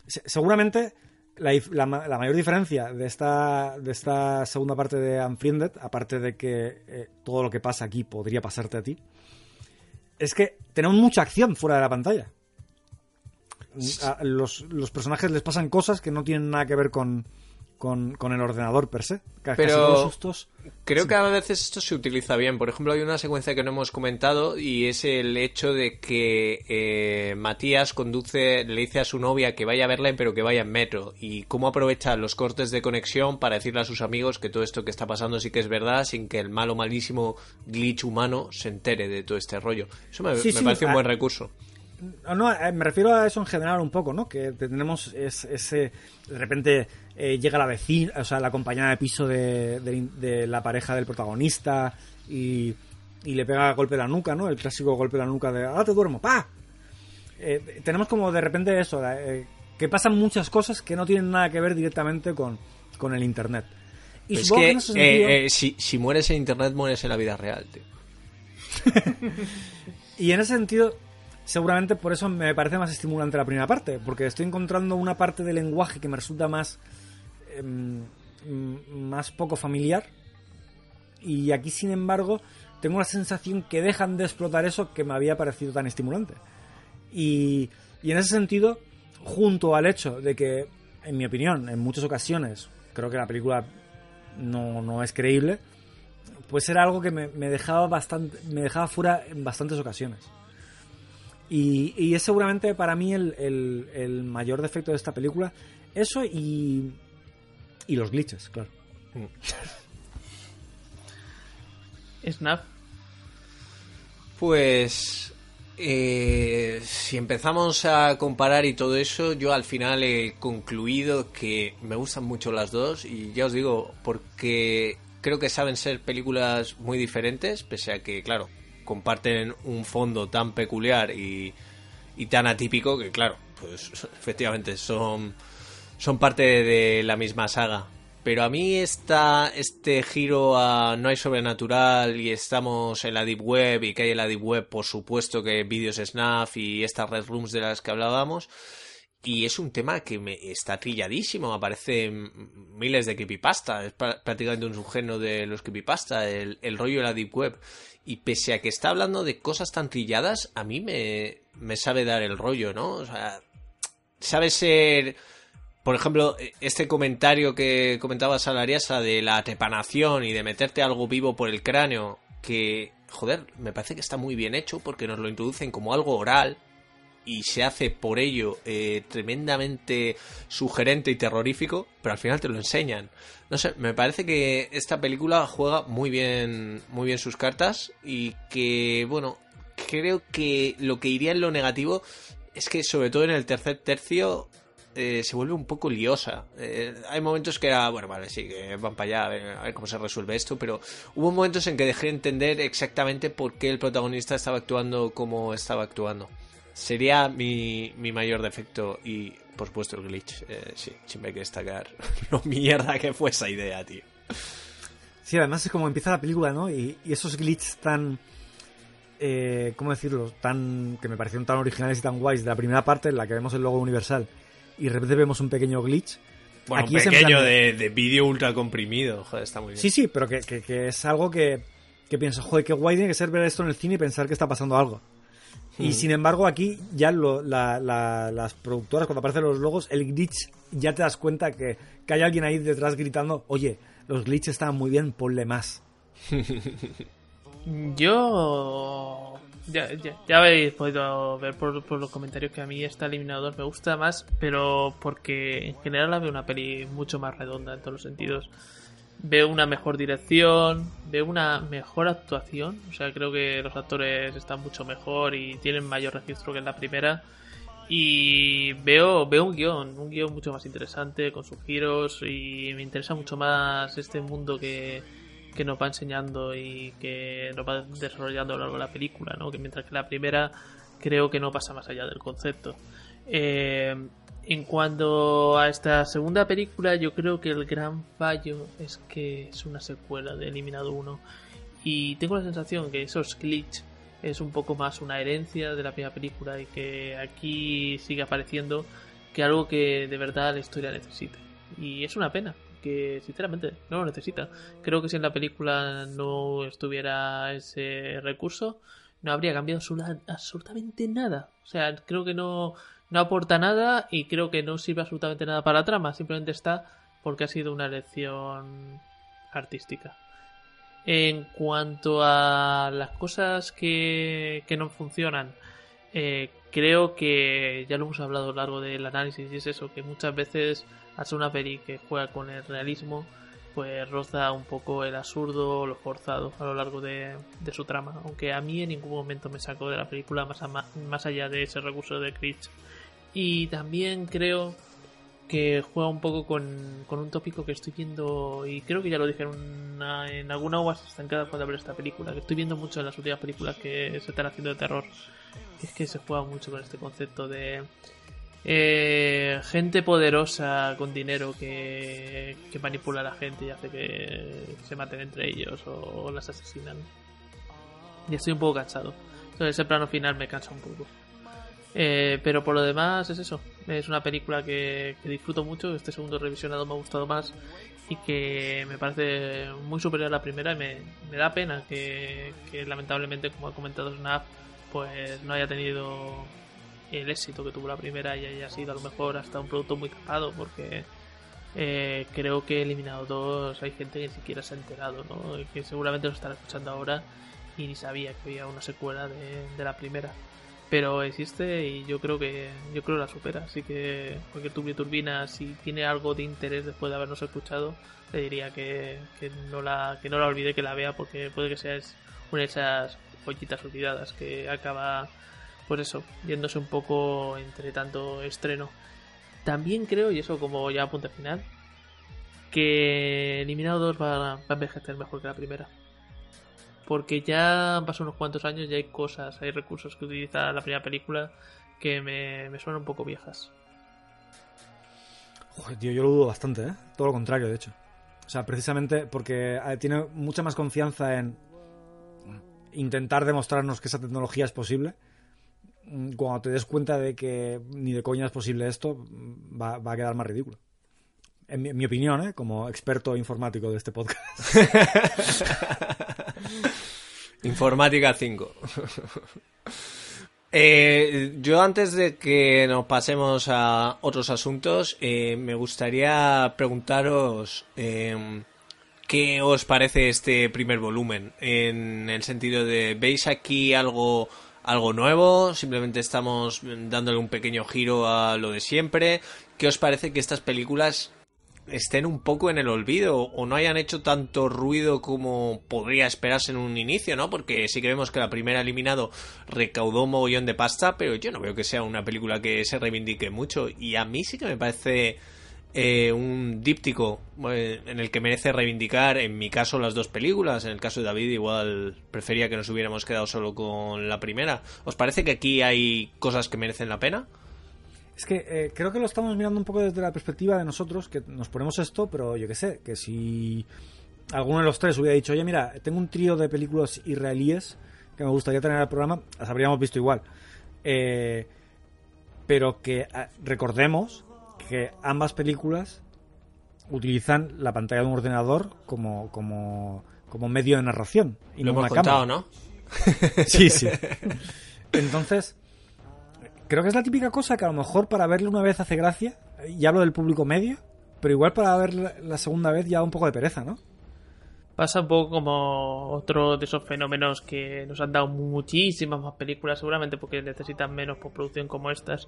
Se- seguramente la, la ma- la mayor diferencia de esta, de esta segunda parte de Unfriended, aparte de que eh, todo lo que pasa aquí podría pasarte a ti, es que tenemos mucha acción fuera de la pantalla. A los, los personajes les pasan cosas que no tienen nada que ver con, con, con el ordenador per se. Ca- casi Pero- los sustos. Creo que a veces esto se utiliza bien. Por ejemplo, hay una secuencia que no hemos comentado y es el hecho de que eh, Matías conduce, le dice a su novia que vaya a verla, pero que vaya en metro. Y cómo aprovecha los cortes de conexión para decirle a sus amigos que todo esto que está pasando sí que es verdad, sin que el malo, malísimo glitch humano se entere de todo este rollo. Eso me, Sí, me sí, parece un buen recurso. No, eh, me refiero a eso en general un poco, ¿no? Que tenemos es- ese... De repente eh, llega la vecina, o sea, la compañera de piso de, de- de la pareja del protagonista y, y le pega golpe en la nuca, ¿no? El clásico golpe en la nuca de ¡ah, te duermo! ¡Pa! Eh, tenemos como de repente eso, eh, que pasan muchas cosas que no tienen nada que ver directamente con, con el Internet. Y es que sentido- si, si mueres en internet, mueres en la vida real, tío. Y en ese sentido, seguramente por eso me parece más estimulante la primera parte, porque estoy encontrando una parte del lenguaje que me resulta más, más poco familiar. Y aquí, sin embargo, tengo la sensación que dejan de explotar eso que me había parecido tan estimulante. Y, y en ese sentido, junto al hecho de que, en mi opinión, en muchas ocasiones, creo que la película no, no es creíble, pues era algo que me, dejaba bastante, me dejaba fuera en bastantes ocasiones. Y, y es seguramente para mí el- el mayor defecto de esta película. Eso y. Y los glitches, claro. Snap. Pues eh, si empezamos a comparar y todo eso, yo al final he concluido que me gustan mucho las dos y ya os digo, porque creo que saben ser películas muy diferentes, pese a que, claro, comparten un fondo tan peculiar y, y tan atípico que, claro, pues efectivamente son, son parte de la misma saga. Pero a mí esta, este giro a no hay sobrenatural y estamos en la Deep Web y que hay en la Deep Web, por supuesto que vídeos Snaf y estas Red Rooms de las que hablábamos. Y es un tema que me está trilladísimo, aparecen miles de creepypasta, es prácticamente un subgénero de los creepypasta, el, el rollo de la Deep Web. Y pese a que está hablando de cosas tan trilladas, a mí me, me sabe dar el rollo, ¿no? O sea, sabe ser por ejemplo, este comentario que comentaba Salariasa de la trepanación y de meterte algo vivo por el cráneo, que, joder, me parece que está muy bien hecho porque nos lo introducen como algo oral y se hace por ello eh, tremendamente sugerente y terrorífico, pero al final te lo enseñan. No sé, me parece que esta película juega muy bien, muy bien sus cartas y que, bueno, creo que lo que iría en lo negativo es que sobre todo en el tercer tercio eh, se vuelve un poco liosa. Eh, hay momentos que era, bueno, vale, sí, que van para allá, a ver, cómo se resuelve esto, pero hubo momentos en que dejé de entender exactamente por qué el protagonista estaba actuando como estaba actuando. Sería mi, mi mayor defecto y, por supuesto, el glitch. Eh, sí, siempre hay que destacar lo mierda que fue esa idea, tío. Sí, además es como empieza la película, ¿no? Y, y esos glitches tan. Eh, ¿Cómo decirlo? Tan. que me parecieron tan originales y tan guays de la primera parte, en la que vemos el logo universal, y de repente vemos un pequeño glitch. Bueno, Aquí en pequeño plan de, de vídeo ultra comprimido. Joder, está muy bien. Sí, sí, pero que, que- que es algo que, que pienso, joder, qué guay tiene que ser ver esto en el cine y pensar que está pasando algo. Y sin embargo, aquí ya lo- la- la- las productoras, cuando aparecen los logos, el glitch ya te das cuenta que, que hay alguien ahí detrás gritando, oye, los glitches estaban muy bien, ponle más. Yo. Ya, ya, ya habéis podido ver por, por los comentarios que a mí esta eliminador me gusta más, pero porque en general la veo una peli mucho más redonda en todos los sentidos. Veo una mejor dirección, veo una mejor actuación, o sea, creo que los actores están mucho mejor y tienen mayor registro que en la primera. Y veo, veo un guion, un guion mucho más interesante con sus giros y me interesa mucho más este mundo que, que nos va enseñando y que nos va desarrollando a lo largo de la película, ¿no? Que mientras que la primera creo que no pasa más allá del concepto. Eh, en cuanto a esta segunda película, yo creo que el gran fallo es que es una secuela de Eliminado 1 y tengo la sensación que esos glitch es un poco más una herencia de la primera película y que aquí sigue apareciendo que algo que de verdad la historia necesita. Y es una pena, que sinceramente no lo necesita. Creo que si en la película no estuviera ese recurso, no habría cambiado absolu- absolutamente nada. O sea, creo que no, no aporta nada y creo que no sirve absolutamente nada para la trama. Simplemente está porque ha sido una elección artística. En cuanto a las cosas que, que no funcionan, eh, creo que ya lo hemos hablado a lo largo del análisis y es eso, que muchas veces hace una peli que juega con el realismo, pues roza un poco el absurdo lo forzado a lo largo de, de su trama, aunque a mí en ningún momento me sacó de la película más, a- más allá de ese recurso de glitch. Y también creo que juega un poco con, un tópico que estoy viendo, y creo que ya lo dije en, una, en alguna aguas estancada cuando ver esta película, que estoy viendo mucho en las últimas películas que se están haciendo de terror. Es que se juega mucho con este concepto de eh, gente poderosa con dinero que, que manipula a la gente y hace que se maten entre ellos o las asesinan. Y estoy un poco cansado. Entonces ese plano final me cansa un poco. Eh, pero por lo demás es eso. Es una película que, que disfruto mucho. Este segundo revisionado me ha gustado más y que me parece muy superior a la primera. Y me, me da pena que, que lamentablemente, como ha comentado Snap, pues no haya tenido el éxito que tuvo la primera y haya sido a lo mejor hasta un producto muy capado porque eh, creo que Eliminado 2 hay gente que ni siquiera se ha enterado, ¿no? Y que seguramente lo estará escuchando ahora y ni sabía que había una secuela de, de la primera. Pero existe y yo creo que yo creo la supera. Así que cualquier turbio turbina, si tiene algo de interés después de habernos escuchado, le diría que, que no la que no la olvide, que la vea, porque puede que sea una de esas joyitas olvidadas que acaba, pues eso, yéndose un poco entre tanto estreno. También creo, y eso como ya apunte final, que Eliminado 2 va, va a envejecer mejor que la primera. Porque ya han pasado unos cuantos años y hay cosas, hay recursos que utiliza la primera película que me, me suenan un poco viejas. Joder, tío, yo lo dudo bastante, ¿eh? Todo lo contrario, de hecho. O sea, precisamente porque eh, tiene mucha más confianza en intentar demostrarnos que esa tecnología es posible. Mm, Cuando te des cuenta de que ni de coña es posible esto, mm, va, va a quedar más ridículo. En mi, opinión, ¿eh? Como experto informático de este podcast. Informática 5. Eh, yo antes de que nos pasemos a otros asuntos, eh, me gustaría preguntaros qué os parece este primer volumen, en el sentido de, ¿veis aquí algo, algo nuevo? Simplemente estamos dándole un pequeño giro a lo de siempre. ¿Qué os parece que estas películas estén un poco en el olvido o no hayan hecho tanto ruido como podría esperarse en un inicio, ¿no? Porque sí que vemos que la primera eliminado recaudó un mogollón de pasta, pero yo no veo que sea una película que se reivindique mucho y a mí sí que me parece eh, un díptico eh, en el que merece reivindicar, en mi caso, las dos películas. En el caso de David, igual prefería que nos hubiéramos quedado solo con la primera. ¿Os parece que aquí hay cosas que merecen la pena? Es que eh, creo que lo estamos mirando un poco desde la perspectiva de nosotros, que nos ponemos esto, pero yo qué sé, que si alguno de los tres hubiera dicho, oye, mira, tengo un trío de películas israelíes que me gustaría tener al programa, las habríamos visto igual. Pero que ah, recordemos ambas películas utilizan la pantalla de un ordenador como, como, como medio de narración. Y Lo hemos una contado, ¿no? Sí, sí. Entonces, creo que es la típica cosa que a lo mejor para verla una vez hace gracia, y hablo del público medio, pero igual para verla la segunda vez ya da un poco de pereza, ¿no? Pasa un poco como otro de esos fenómenos que nos han dado muchísimas más películas, seguramente porque necesitan menos postproducción como estas,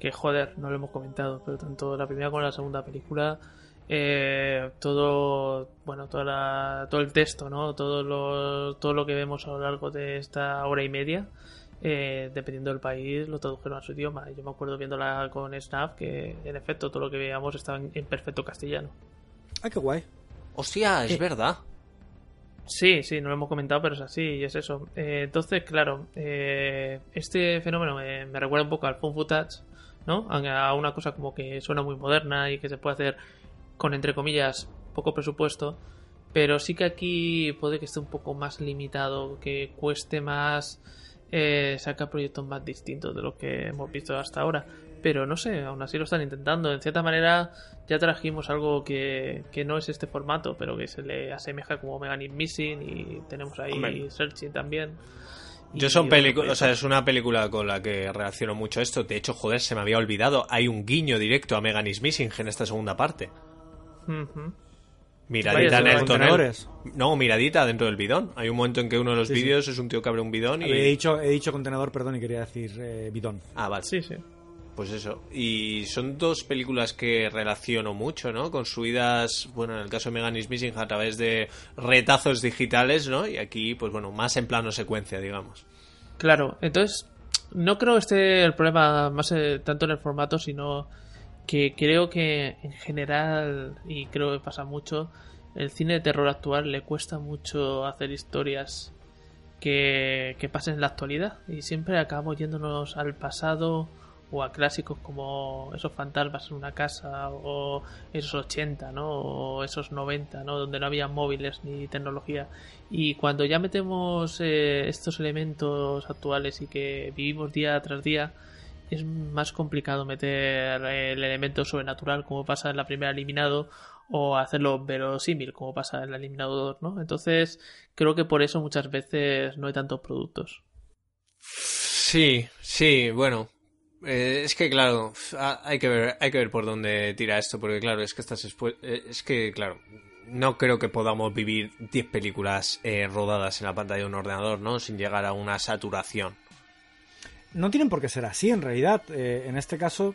que joder, no lo hemos comentado, pero tanto la primera como la segunda película, eh, todo, bueno, toda la- todo el texto, ¿no? Todo lo, todo lo que vemos a lo largo de esta hora y media, eh, dependiendo del país, lo tradujeron a su idioma. Yo me acuerdo viéndola con Snap que, en efecto, todo lo que veíamos estaba en- en perfecto castellano. Ay, qué guay. Hostia, es verdad. Sí, sí, no lo hemos comentado, pero es así y es eso. Eh, entonces, claro, eh, este fenómeno me, recuerda un poco al Fun Footage, ¿no? A a una cosa como que suena muy moderna y que se puede hacer con, entre comillas, poco presupuesto. Pero sí que aquí puede que esté un poco más limitado, que cueste más eh, sacar proyectos más distintos de los que hemos visto hasta ahora. Pero no sé, aún así lo están intentando. En cierta manera, ya trajimos algo que, que no es este formato, pero que se le asemeja como Megan is Missing y tenemos ahí Hombre. Searching también. Yo son películas, o sea, es una película con la que relaciono mucho esto. De hecho, joder, se me había olvidado. Hay un guiño directo a Megan is Missing en esta segunda parte. Miradita Vaya, en el tonel. contenedores. No, miradita dentro del bidón. Hay un momento en que uno de los Sí, sí. vídeos es un tío que abre un bidón y... He dicho, he dicho contenedor, perdón, y quería decir eh, bidón. Ah, vale. Sí, sí. Pues eso. Y son dos películas que relaciono mucho, ¿no? Construidas, bueno, en el caso de Megan is Missing a través de retazos digitales, ¿no? Y aquí, pues bueno, más en plano secuencia, digamos. Claro, entonces no creo esté el problema más eh, tanto en el formato, sino que creo que en general, y creo que pasa mucho, el cine de terror actual le cuesta mucho hacer historias que, que pasen en la actualidad y siempre acabamos yéndonos al pasado o a clásicos como esos fantasmas en una casa o esos 80, ¿no? O esos 90, ¿no? Donde no había móviles ni tecnología. Y cuando ya metemos eh, estos elementos actuales y que vivimos día tras día, es más complicado meter el elemento sobrenatural como pasa en la primera eliminado o hacerlo verosímil como pasa en el eliminado 2, ¿no? Entonces creo que por eso muchas veces no hay tantos productos. Sí, sí, bueno. Eh, es que claro, ha- hay que ver, hay que ver por dónde tira esto, porque claro, es que espu- eh, es que claro, no creo que podamos vivir 10 películas eh, rodadas en la pantalla de un ordenador, ¿no? Sin llegar a una saturación. No tienen por qué ser así, en realidad. Eh, en este caso,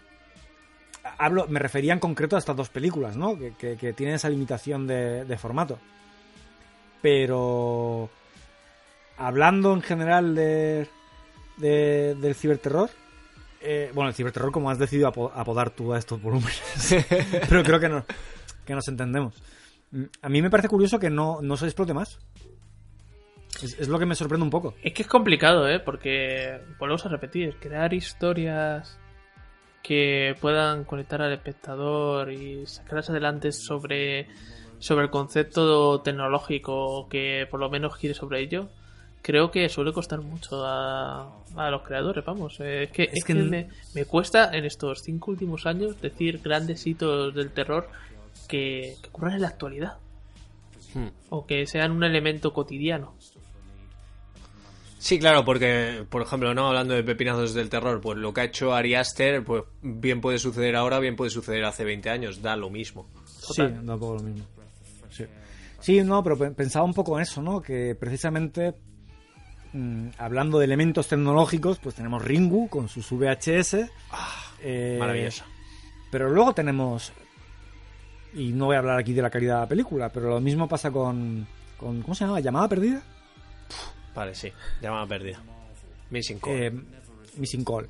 hablo, me refería en concreto a estas dos películas, ¿no? Que tienen esa limitación de, de formato. Pero hablando en general de, de- del ciberterror, eh, bueno, el ciberterror como has decidido apo- apodar tú a estos volúmenes, pero creo que, no, que nos entendemos. Mm, A mí me parece curioso que no, no se explote más. Es, es lo que me sorprende un poco. Es que es complicado, ¿eh? Porque, volvemos a repetir, crear historias que puedan conectar al espectador y sacarlas adelante sobre, sobre el concepto tecnológico que por lo menos gire sobre ello, creo que suele costar mucho a, a los creadores, vamos. Eh, Es que, es que me, me cuesta en estos cinco últimos años decir grandes hitos del terror que, que ocurran en la actualidad. Hmm. O que sean un elemento cotidiano. Sí, claro, porque, por ejemplo, no hablando de pepinazos del terror, pues lo que ha hecho Ari Aster, pues bien puede suceder ahora, bien puede suceder hace 20 años, da lo mismo. Sí, da un poco lo mismo. Sí. Sí, no, pero pe- pensaba un poco en eso, ¿no? Que precisamente mm, hablando de elementos tecnológicos, pues tenemos Ringu con sus VHS. eh, Maravillosa. Pero luego tenemos. Y no voy a hablar aquí de la calidad de la película, pero lo mismo pasa con. con ¿Cómo se llama? ¿Llamada perdida? Vale, sí, llamada perdida. Missing call. Eh, Missing Call.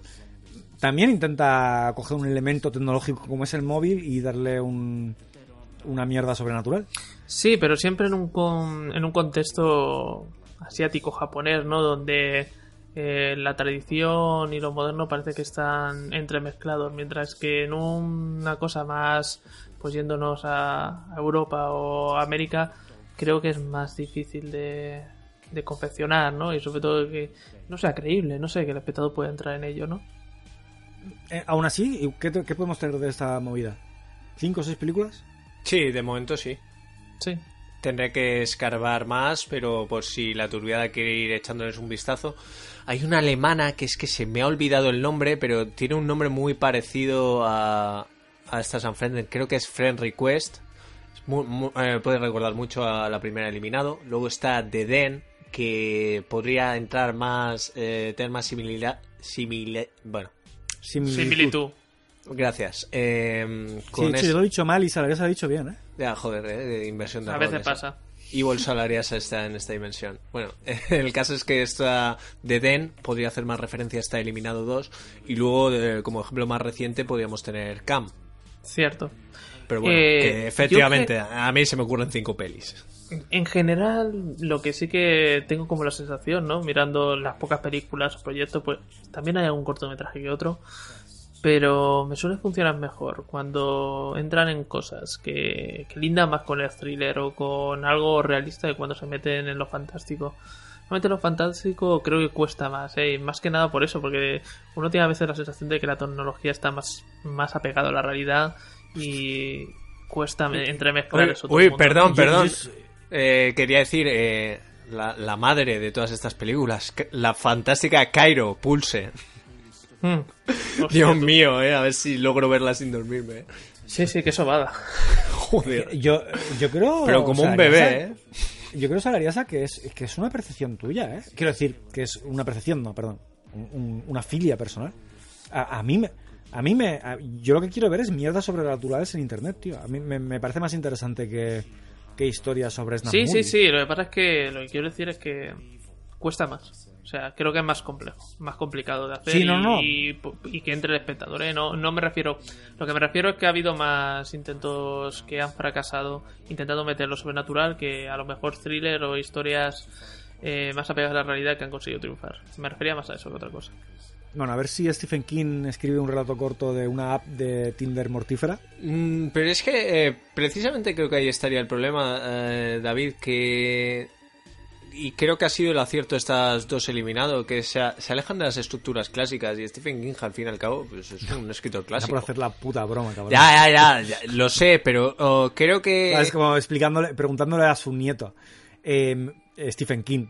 También intenta coger un elemento tecnológico como es el móvil y darle un, una mierda sobrenatural. Sí, pero siempre en un, con- en un contexto asiático japonés, ¿no? Donde eh, la tradición y lo moderno parece que están entremezclados, mientras que en una cosa más, pues yéndonos a Europa o América, creo que es más difícil de, de confeccionar, ¿no? Y sobre todo que no sea creíble, no sé, que el espectador pueda entrar en ello, ¿no? Eh, aún así, ¿qué, qué podemos tener de esta movida? ¿Cinco o seis películas? Sí, de momento sí. Sí. Tendré que escarbar más, pero por si la turbiada quiere ir echándoles un vistazo. Hay una alemana que es que se me ha olvidado el nombre, pero tiene un nombre muy parecido a, a estas Unfriended. Creo que es Friend Request. Es muy- muy- eh, puede recordar mucho a la primera eliminado. Luego está The Den, que podría entrar más, eh, tener más. Simile, bueno, Similitud. Gracias. Eh, con Sí, lo he dicho mal y Salares ha dicho bien, ¿eh? Ya, joder, eh, de inversión de A veces eh. pasa. y Salarias está en esta dimensión. Bueno, el caso es que esta de Den podría hacer más referencia a esta Eliminado 2 y luego, como ejemplo más reciente, podríamos tener Cam. Cierto. Pero bueno, Eh, que efectivamente, que- a mí se me ocurren cinco pelis. En general, lo que sí que tengo como la sensación, ¿no? Mirando las pocas películas o proyectos, pues también hay algún cortometraje que otro. Pero me suele funcionar mejor cuando entran en cosas que, que lindan más con el thriller o con algo realista de cuando se meten en lo fantástico. Normalmente lo fantástico creo que cuesta más, ¿eh? Y más que nada por eso, porque uno tiene a veces la sensación de que la tecnología está más, más apegado a la realidad y cuesta me- entremezclar Uy, eso. todo uy, el mundo. perdón, Yo- perdón. yo- Eh, quería decir, eh, la, la madre de todas estas películas, que- la fantástica Cairo, Pulse. Dios mío, eh, a ver si logro verla sin dormirme. eh. Sí, sí, que sobada. Joder. Yo, yo creo. Pero como un Salariasa- bebé, ¿eh? Yo creo, Salariasa, que es, que es una percepción tuya, ¿eh? Quiero decir, que es una percepción, no, perdón. un- un- una filia personal. A, a mí me. A mí me. a- yo lo que quiero ver es mierda sobrenaturales en internet, tío. A mí me, me parece más interesante que, que historias sobre Snap Sí, sí, sí. Lo que pasa es que lo que quiero decir es que cuesta más. O sea, creo que es más complejo, más complicado de hacer Sí, y, no, no. y- y que entre el espectador. ¿eh? No, no me refiero. Lo que me refiero es que ha habido más intentos que han fracasado intentando meter lo sobrenatural que a lo mejor thriller o historias eh, más apegadas a la realidad que han conseguido triunfar. Me refería más a eso que otra cosa. Bueno, a ver si Stephen King escribe un relato corto de una app de Tinder mortífera. Mm, pero es que eh, precisamente creo que ahí estaría el problema, eh, David, que... Y creo que ha sido el acierto estas dos eliminado, que se, se alejan de las estructuras clásicas y Stephen King al fin y al cabo pues es un escritor Ya clásico. por hacer la puta broma, cabrón. Ya, ya, ya, ya, lo sé, pero oh, creo que... Es como explicándole, preguntándole a su nieto. eh, Stephen King.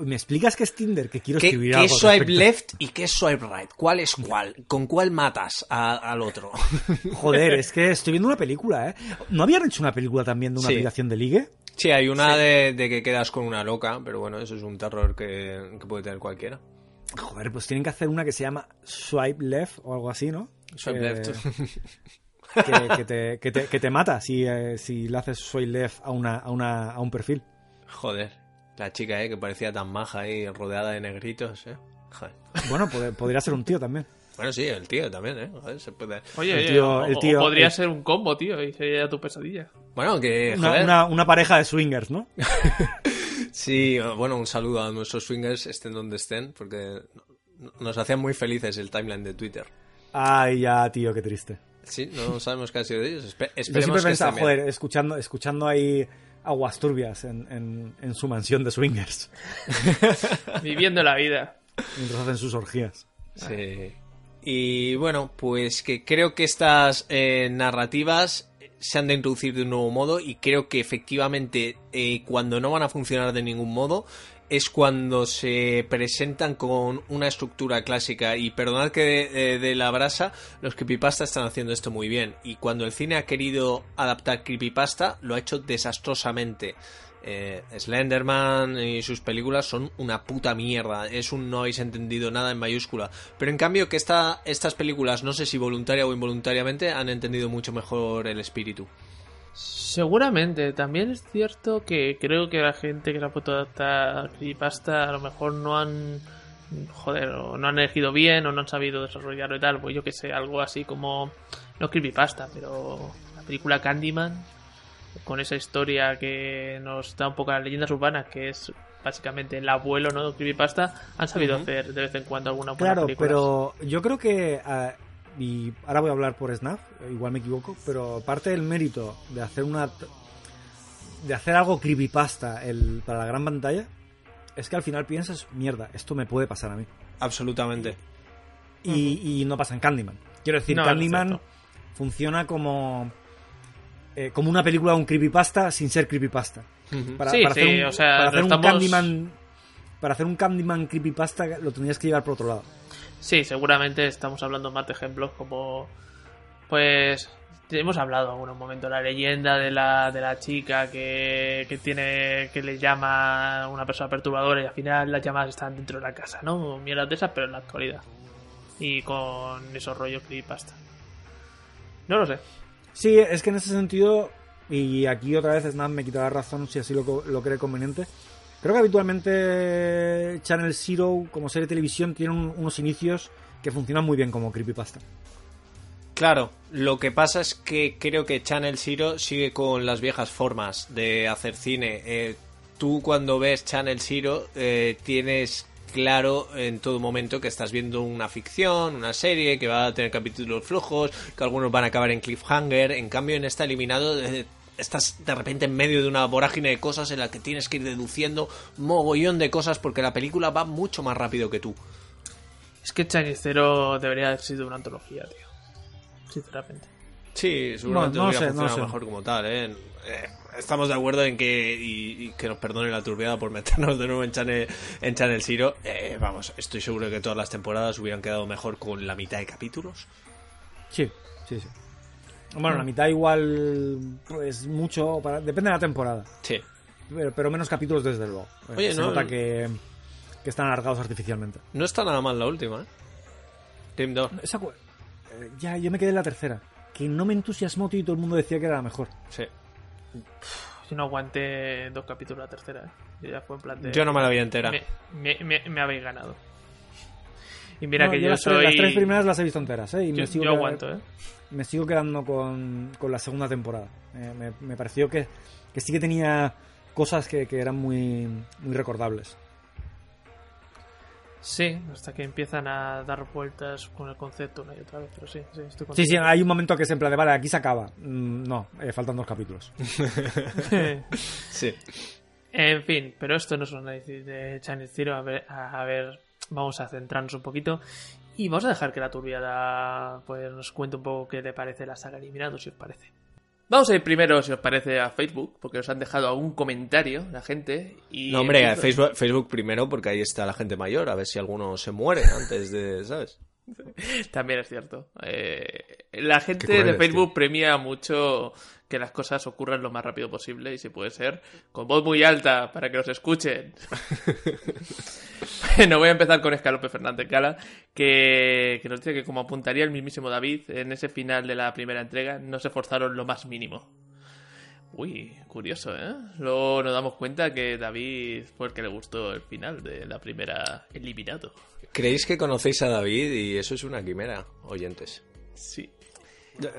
¿Me explicas qué es Tinder? Que quiero ¿Qué, escribir qué algo. swipe respecto". left y qué es swipe right? ¿Cuál es cuál? ¿Con cuál matas a- al otro? Joder, es que estoy viendo una película, ¿eh? ¿No habían hecho una película también de una Sí. aplicación de ligue? Sí, hay una de, de que quedas con una loca, pero bueno, eso es un terror que, que puede tener cualquiera. Joder, pues tienen que hacer una que se llama Swipe Left o algo así, ¿no? Swipe Que- left. Que, que te, que, te, que te mata si, eh, si le haces Swipe Left a, una, a, una, a un perfil. Joder, la chica, eh, que parecía tan maja ahí, rodeada de negritos, eh. Joder. Bueno, pod- podría ser un tío también. Bueno, sí, el tío también, eh. Joder, se puede... Oye, El oye, tío- o- el o- tío- o podría el- ser un combo, tío, y sería tu pesadilla. Bueno, que, Una, joder, una, una pareja de swingers, ¿no? sí, bueno, un saludo a nuestros swingers, estén donde estén, porque nos hacían muy felices el timeline de Twitter. Ay, ya, tío, qué triste. Sí, no sabemos qué ha sido de ellos. Espe- Yo siempre que pensaba, joder, escuchando, escuchando ahí aguas turbias en, en, en su mansión de swingers, Viviendo la vida. mientras hacen sus orgías. Sí. Y bueno, pues que creo que estas eh, narrativas se han de introducir de un nuevo modo y creo que efectivamente eh, cuando no van a funcionar de ningún modo es cuando se presentan con una estructura clásica. Y perdonad que de, eh, de la brasa los creepypasta están haciendo esto muy bien. Y cuando el cine ha querido adaptar creepypasta lo ha hecho desastrosamente eh, Slenderman y sus películas son una puta mierda. Es un no habéis entendido nada en mayúscula. Pero en cambio que esta, estas películas, no sé si voluntaria o involuntariamente, han entendido mucho mejor el espíritu. Seguramente, también es cierto que creo que la gente que se ha puesto a creepypasta a lo mejor no han joder, o no han elegido bien o no han sabido desarrollarlo y tal, pues yo que sé, algo así como no creepypasta, pero la película Candyman con esa historia que nos da un poco las leyendas urbanas, que es básicamente el abuelo, ¿no? de creepypasta, han sabido hacer de vez en cuando alguna buena Claro, película. pero yo creo que, ah, y ahora voy a hablar por Snap, igual me equivoco, pero parte del mérito de hacer una de hacer algo creepypasta el, para la gran pantalla es que al final piensas, mierda, esto me puede pasar a mí. Absolutamente. Y, y no pasa en Candyman. Quiero decir, No, Candyman funciona como eh, como una película de un creepypasta sin ser creepypasta. Para, Sí, para sí, hacer un, o sea, para hacer un Candyman para hacer un Candyman creepypasta lo tendrías que llevar por otro lado. Sí, seguramente estamos hablando más de ejemplos como. Pues. Hemos hablado en algún momento la leyenda de la, de la chica que, que tiene que le llama a una persona perturbadora y al final las llamadas están dentro de la casa, ¿no? Mierdas de esas, pero en la actualidad. Y con esos rollos creepypasta. No lo sé. Sí, es que en ese sentido, y aquí otra vez Snap me quitará razón si así lo, lo cree conveniente. Creo que habitualmente Channel Zero, como serie de televisión, tiene un- unos inicios que funcionan muy bien como creepypasta. Claro, lo que pasa es que creo que Channel Zero sigue con las viejas formas de hacer cine. Eh, tú cuando ves Channel Zero eh, tienes claro en todo momento que estás viendo una ficción, una serie que va a tener capítulos flojos, que algunos van a acabar en cliffhanger. En cambio, en esta eliminado eh, estás de repente en medio de una vorágine de cosas en la que tienes que ir deduciendo mogollón de cosas porque la película va mucho más rápido que tú. Es que Chanicero debería haber sido una antología, tío. Sinceramente. Sí, seguramente No, no sé. mejor como tal, ¿eh? Eh, Estamos de acuerdo en que, y, y que nos perdone la turbiada por meternos de nuevo en Channel, en Channel Zero. Eh, vamos, estoy seguro de que todas las temporadas hubieran quedado mejor con la mitad de capítulos. Sí, sí, sí. Bueno, la mitad igual, pues mucho, para- depende de la temporada. Sí. Pero, pero menos capítulos desde luego. Eh, Oye, Se no, nota que, que están alargados artificialmente. No está nada mal la última, ¿eh? Team 2. Esa eh, ya, yo me quedé en la tercera. Que no me entusiasmó, tío, y todo el mundo decía que era la mejor. Sí. Yo no aguanté dos capítulos la tercera, ¿eh? Yo ya fue en plan de... Yo no me la vi entera. Me, me, me- me habéis ganado. Y mira No, que yo yo, las, soy... tres, las tres primeras las he visto enteras, ¿eh? Y Yo, me, sigo yo queda- aguanto, ¿eh? me sigo quedando con, con la segunda temporada. Eh, me, me pareció que, que sí que tenía cosas que, que eran muy, muy recordables. Sí, hasta que empiezan a dar vueltas con el concepto una y otra vez, pero sí, sí, estoy Sí, sí, hay un momento que es en plan de, vale, aquí se acaba. Mm, no, eh, faltan dos capítulos. Sí. En fin, pero esto no es un análisis de Chinese Zero. A ver, a, ver, vamos a centrarnos un poquito. Y vamos a dejar que la turbiada pues, nos cuente un poco qué le parece la saga eliminado, si os parece. Vamos a ir primero, si os parece, a Facebook, porque nos han dejado algún comentario la gente. Y No, hombre, empiezo- Facebook, Facebook primero porque ahí está la gente mayor, a ver si alguno se muere antes de, ¿sabes? También es cierto. Eh, la gente de Facebook tío. premia mucho que las cosas ocurran lo más rápido posible y si puede ser con voz muy alta para que nos escuchen. bueno, voy a empezar con Escalope Fernández Cala, que, que nos dice que como apuntaría el mismísimo David, en ese final de la primera entrega no se esforzaron lo más mínimo. Uy, curioso, ¿eh? Luego nos damos cuenta que David fue el que le gustó el final de la primera eliminado. ¿Creéis que conocéis a David y eso es una quimera, oyentes? Sí,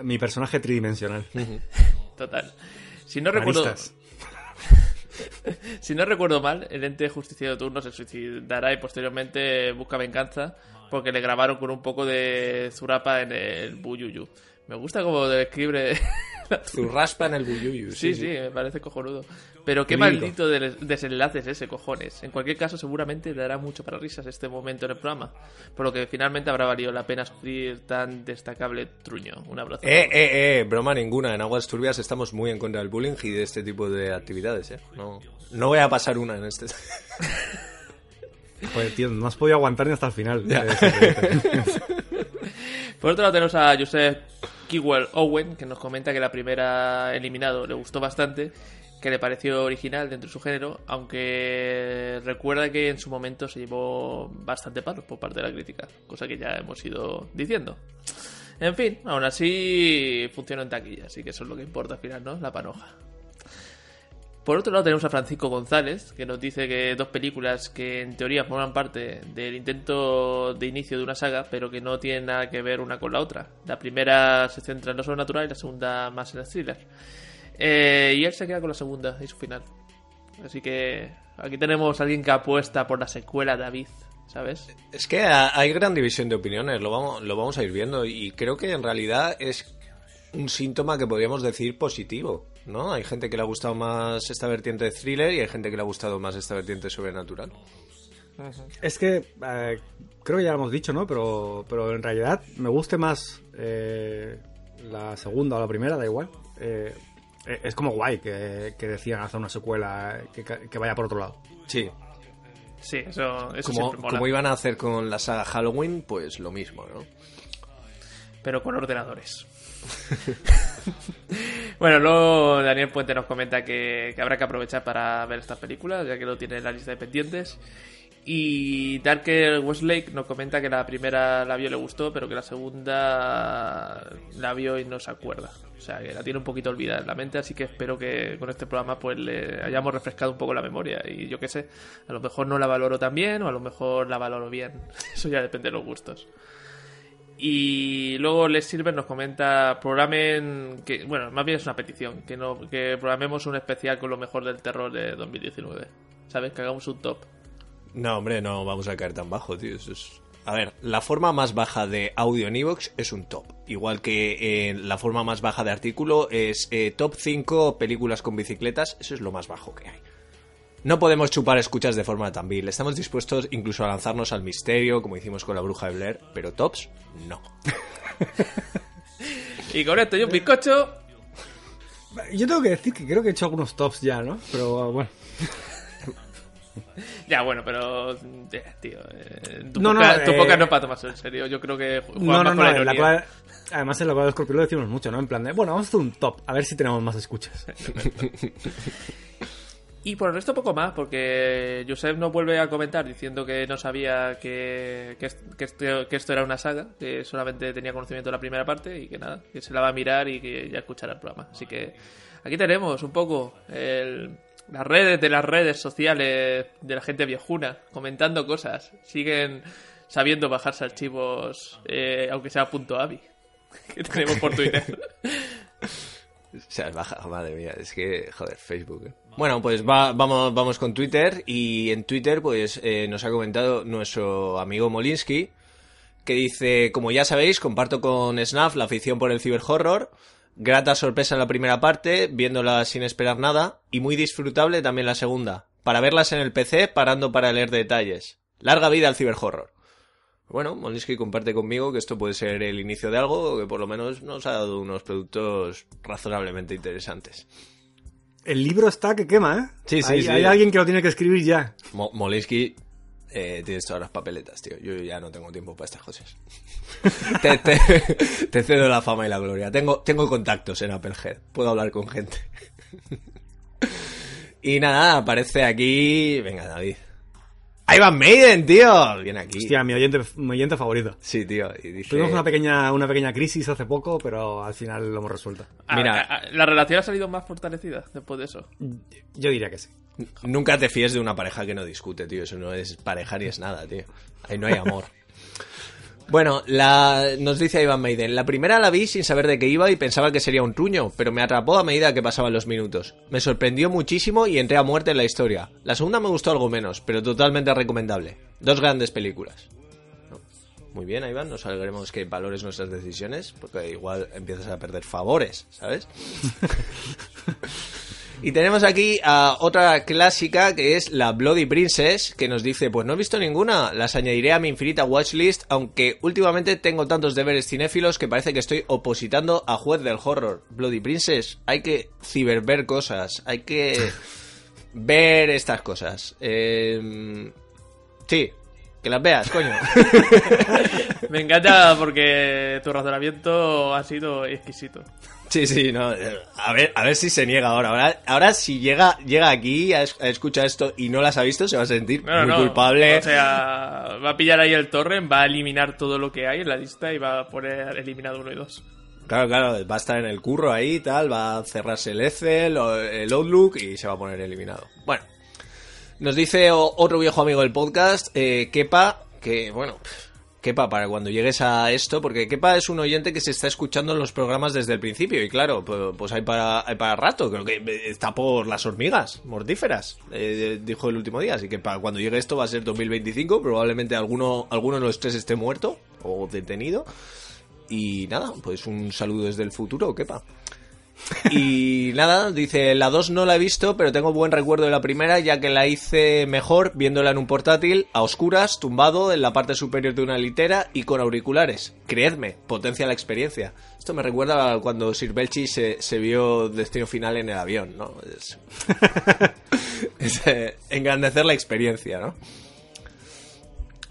Mi personaje tridimensional. Total. Si no recuerdo. Si no recuerdo mal, el ente justiciero de turno se suicidará y posteriormente busca venganza porque le grabaron con un poco de zurapa en el Buyuyu. Me gusta como describe. Zurraspa en el buyuyu. sí, sí, me parece cojonudo. Pero qué maldito des- desenlace es ese, cojones. En cualquier caso, seguramente dará mucho para risas este momento en el programa. Por lo que finalmente habrá valido la pena sufrir tan destacable truño. Un abrazo. Eh, eh, eh, broma ninguna. En Aguas Turbias estamos muy en contra del bullying y de este tipo de actividades, ¿eh? No, no voy a pasar una en este. Joder, tío, no has podido aguantar ni hasta el final. Proyecto. Por otro lado tenemos a Joseph Kewell Owen, que nos comenta que la primera eliminado le gustó bastante, que le pareció original dentro de su género, aunque recuerda que en su momento se llevó bastante palos por parte de la crítica, cosa que ya hemos ido diciendo. En fin, aún así funcionó en taquilla, así que eso es lo que importa al final, ¿no? La panoja. Por otro lado tenemos a Francisco González, que nos dice que dos películas que en teoría forman parte del intento de inicio de una saga, pero que no tienen nada que ver una con la otra. La primera se centra en lo sobrenatural y la segunda más en el thriller. Eh, y él se queda con la segunda y su final. Así que aquí tenemos a alguien que apuesta por la secuela David, ¿sabes? Es que ha- hay gran división de opiniones, lo vamos, lo vamos a ir viendo y creo que en realidad es un síntoma que podríamos decir positivo, ¿no? Hay gente que le ha gustado más esta vertiente de thriller y hay gente que le ha gustado más esta vertiente sobrenatural. Es que eh, creo que ya lo hemos dicho, ¿no? Pero, pero en realidad me guste más eh, la segunda o la primera, da igual. Eh, es como guay que, que decían hacer una secuela que, que vaya por otro lado. Sí, Sí, eso, eso como, siempre mola. como iban a hacer con la saga Halloween, pues lo mismo, ¿no? pero con ordenadores. bueno, luego Daniel Puente nos comenta que, que habrá que aprovechar para ver estas películas, ya que lo tiene en la lista de pendientes. Y Darker Westlake nos comenta que la primera la vio le gustó, pero que la segunda la vio y no se acuerda. O sea, que la tiene un poquito olvidada en la mente, así que espero que con este programa pues le hayamos refrescado un poco la memoria. Y yo qué sé, a lo mejor no la valoro tan bien o a lo mejor la valoro bien. Eso ya depende de los gustos. Y luego Les Silver nos comenta, programen, bueno, más bien es una petición, que no que programemos un especial con lo mejor del terror de 2019. ¿Sabes? Que hagamos un top. No, hombre, no vamos a caer tan bajo, tío. Eso es... A ver, la forma más baja de audio en iVoox es un top. Igual que eh, la forma más baja de artículo es eh, top 5 películas con bicicletas. Eso es lo más bajo que hay. No podemos chupar escuchas de forma tan vil. Estamos dispuestos incluso a lanzarnos al misterio, como hicimos con la bruja de Blair, pero tops, no. Y con esto y un bizcocho, Yo tengo que decir que creo que he hecho algunos tops ya, ¿no? Pero bueno. ya bueno, pero eh, tío, eh, tu, No, no, podcast, tu eh, no para tomarse en serio. Yo creo que No, no, no. la en la ironía. cual- además, en la cual de Scorpio lo decimos mucho, ¿no? En plan de, bueno, vamos a hacer un top, a ver si tenemos más escuchas. Y por el resto poco más, porque Josep nos vuelve a comentar diciendo que no sabía que, que, est- que esto, que esto era una saga, que solamente tenía conocimiento de la primera parte y que nada, que se la va a mirar y que ya escuchará el programa. Así que aquí tenemos un poco el- las redes de las redes sociales de la gente viejuna comentando cosas. Siguen sabiendo bajarse archivos, eh, aunque sea punto .avi, que tenemos por Twitter. O sea, baja, madre mía, es que, joder, Facebook. ¿eh? Bueno, pues va- vamos, vamos con Twitter y en Twitter pues eh, nos ha comentado nuestro amigo Molinsky que dice, como ya sabéis, comparto con Snaf la afición por el ciberhorror, grata sorpresa en la primera parte, viéndola sin esperar nada, y muy disfrutable también la segunda, para verlas en el PC parando para leer detalles. Larga vida al ciberhorror. Bueno, Molinsky comparte conmigo que esto puede ser el inicio de algo o que por lo menos nos ha dado unos productos razonablemente interesantes. El libro está que quema, ¿eh? Sí, sí, hay, sí. hay alguien que lo tiene que escribir ya. Mo- Molinsky, eh, tienes todas las papeletas, tío. Yo ya no tengo tiempo para estas cosas. te, te- te cedo la fama y la gloria. Tengo, tengo contactos en Applehead. Puedo hablar con gente. y nada, aparece aquí... Venga, David. Ivan Maiden, tío. Viene aquí. Hostia, mi oyente, mi oyente favorito. Sí, tío. Y dice... Tuvimos una pequeña, una pequeña crisis hace poco, pero al final lo hemos resuelto. Ah, Mira. ah, ah, la relación ha salido más fortalecida después de eso. Yo diría que sí. Nunca te fíes de una pareja que no discute, tío. Eso no es pareja ni es nada, tío. Ahí no hay amor. Bueno, la... nos dice Ivan Maiden, la primera la vi sin saber de qué iba y pensaba que sería un truño, pero me atrapó a medida que pasaban los minutos. Me sorprendió muchísimo y entré a muerte en la historia. La segunda me gustó algo menos, pero totalmente recomendable. Dos grandes películas. Muy bien, Iván, nos alegremos que valores nuestras decisiones, porque igual empiezas a perder favores, ¿sabes? Y tenemos aquí a otra clásica que es la Bloody Princess, que nos dice, pues no he visto ninguna, las añadiré a mi infinita watchlist, aunque últimamente tengo tantos deberes cinéfilos que parece que estoy opositando a juez del horror. Bloody Princess, hay que ciberver cosas, hay que ver estas cosas. Eh, sí, que las veas, coño. Me encanta porque tu razonamiento ha sido exquisito. Sí, sí, no. A ver, a ver si se niega ahora. Ahora, ahora si llega, llega aquí a, es- a escuchar esto y no las ha visto, se va a sentir No, muy no. culpable. O sea, va a pillar ahí el torrent, va a eliminar todo lo que hay en la lista y va a poner eliminado uno y dos. Claro, claro, va a estar en el curro ahí y tal, va a cerrarse el Excel el Outlook y se va a poner eliminado. Bueno, nos dice otro viejo amigo del podcast, eh, Kepa, que bueno, Kepa para cuando llegues a esto, porque Kepa es un oyente que se está escuchando en los programas desde el principio y claro, pu- pues hay para, hay para rato, creo que está por las hormigas mortíferas, eh, dijo el último día, así que para cuando llegue esto va a ser 2025, probablemente alguno, alguno de los tres esté muerto o detenido. Y nada, pues un saludo desde el futuro, quepa. Y nada, dice, la 2 no la he visto, pero tengo buen recuerdo de la primera, ya que la hice mejor viéndola en un portátil, a oscuras, tumbado, en la parte superior de una litera y con auriculares. Creedme, potencia la experiencia. Esto me recuerda cuando Sir Belchi se, se vio Destino Final en el avión, ¿no? Es, es, eh, engrandecer la experiencia, ¿no?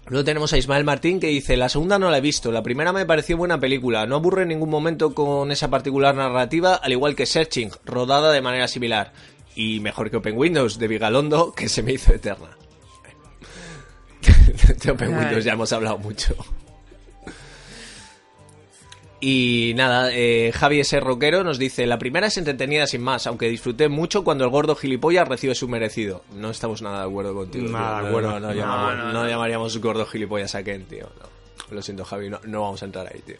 Luego tenemos a Ismael Martín que dice, la segunda no la he visto, la primera me pareció buena película, no aburre en ningún momento con esa particular narrativa, al igual que Searching, rodada de manera similar. Y mejor que Open Windows, de Vigalondo, que se me hizo eterna. de Open Ay. Windows ya hemos hablado mucho. Y nada, eh, Javi S. Roquero nos dice, la primera es entretenida sin más, aunque disfruté mucho cuando el gordo gilipollas recibe su merecido. No estamos nada de acuerdo contigo. Nada de acuerdo. No, no, No, llamamos- no, no no. llamaríamos gordo gilipollas a Ken, tío. no. Lo siento, Javi, no, no vamos a entrar ahí, tío.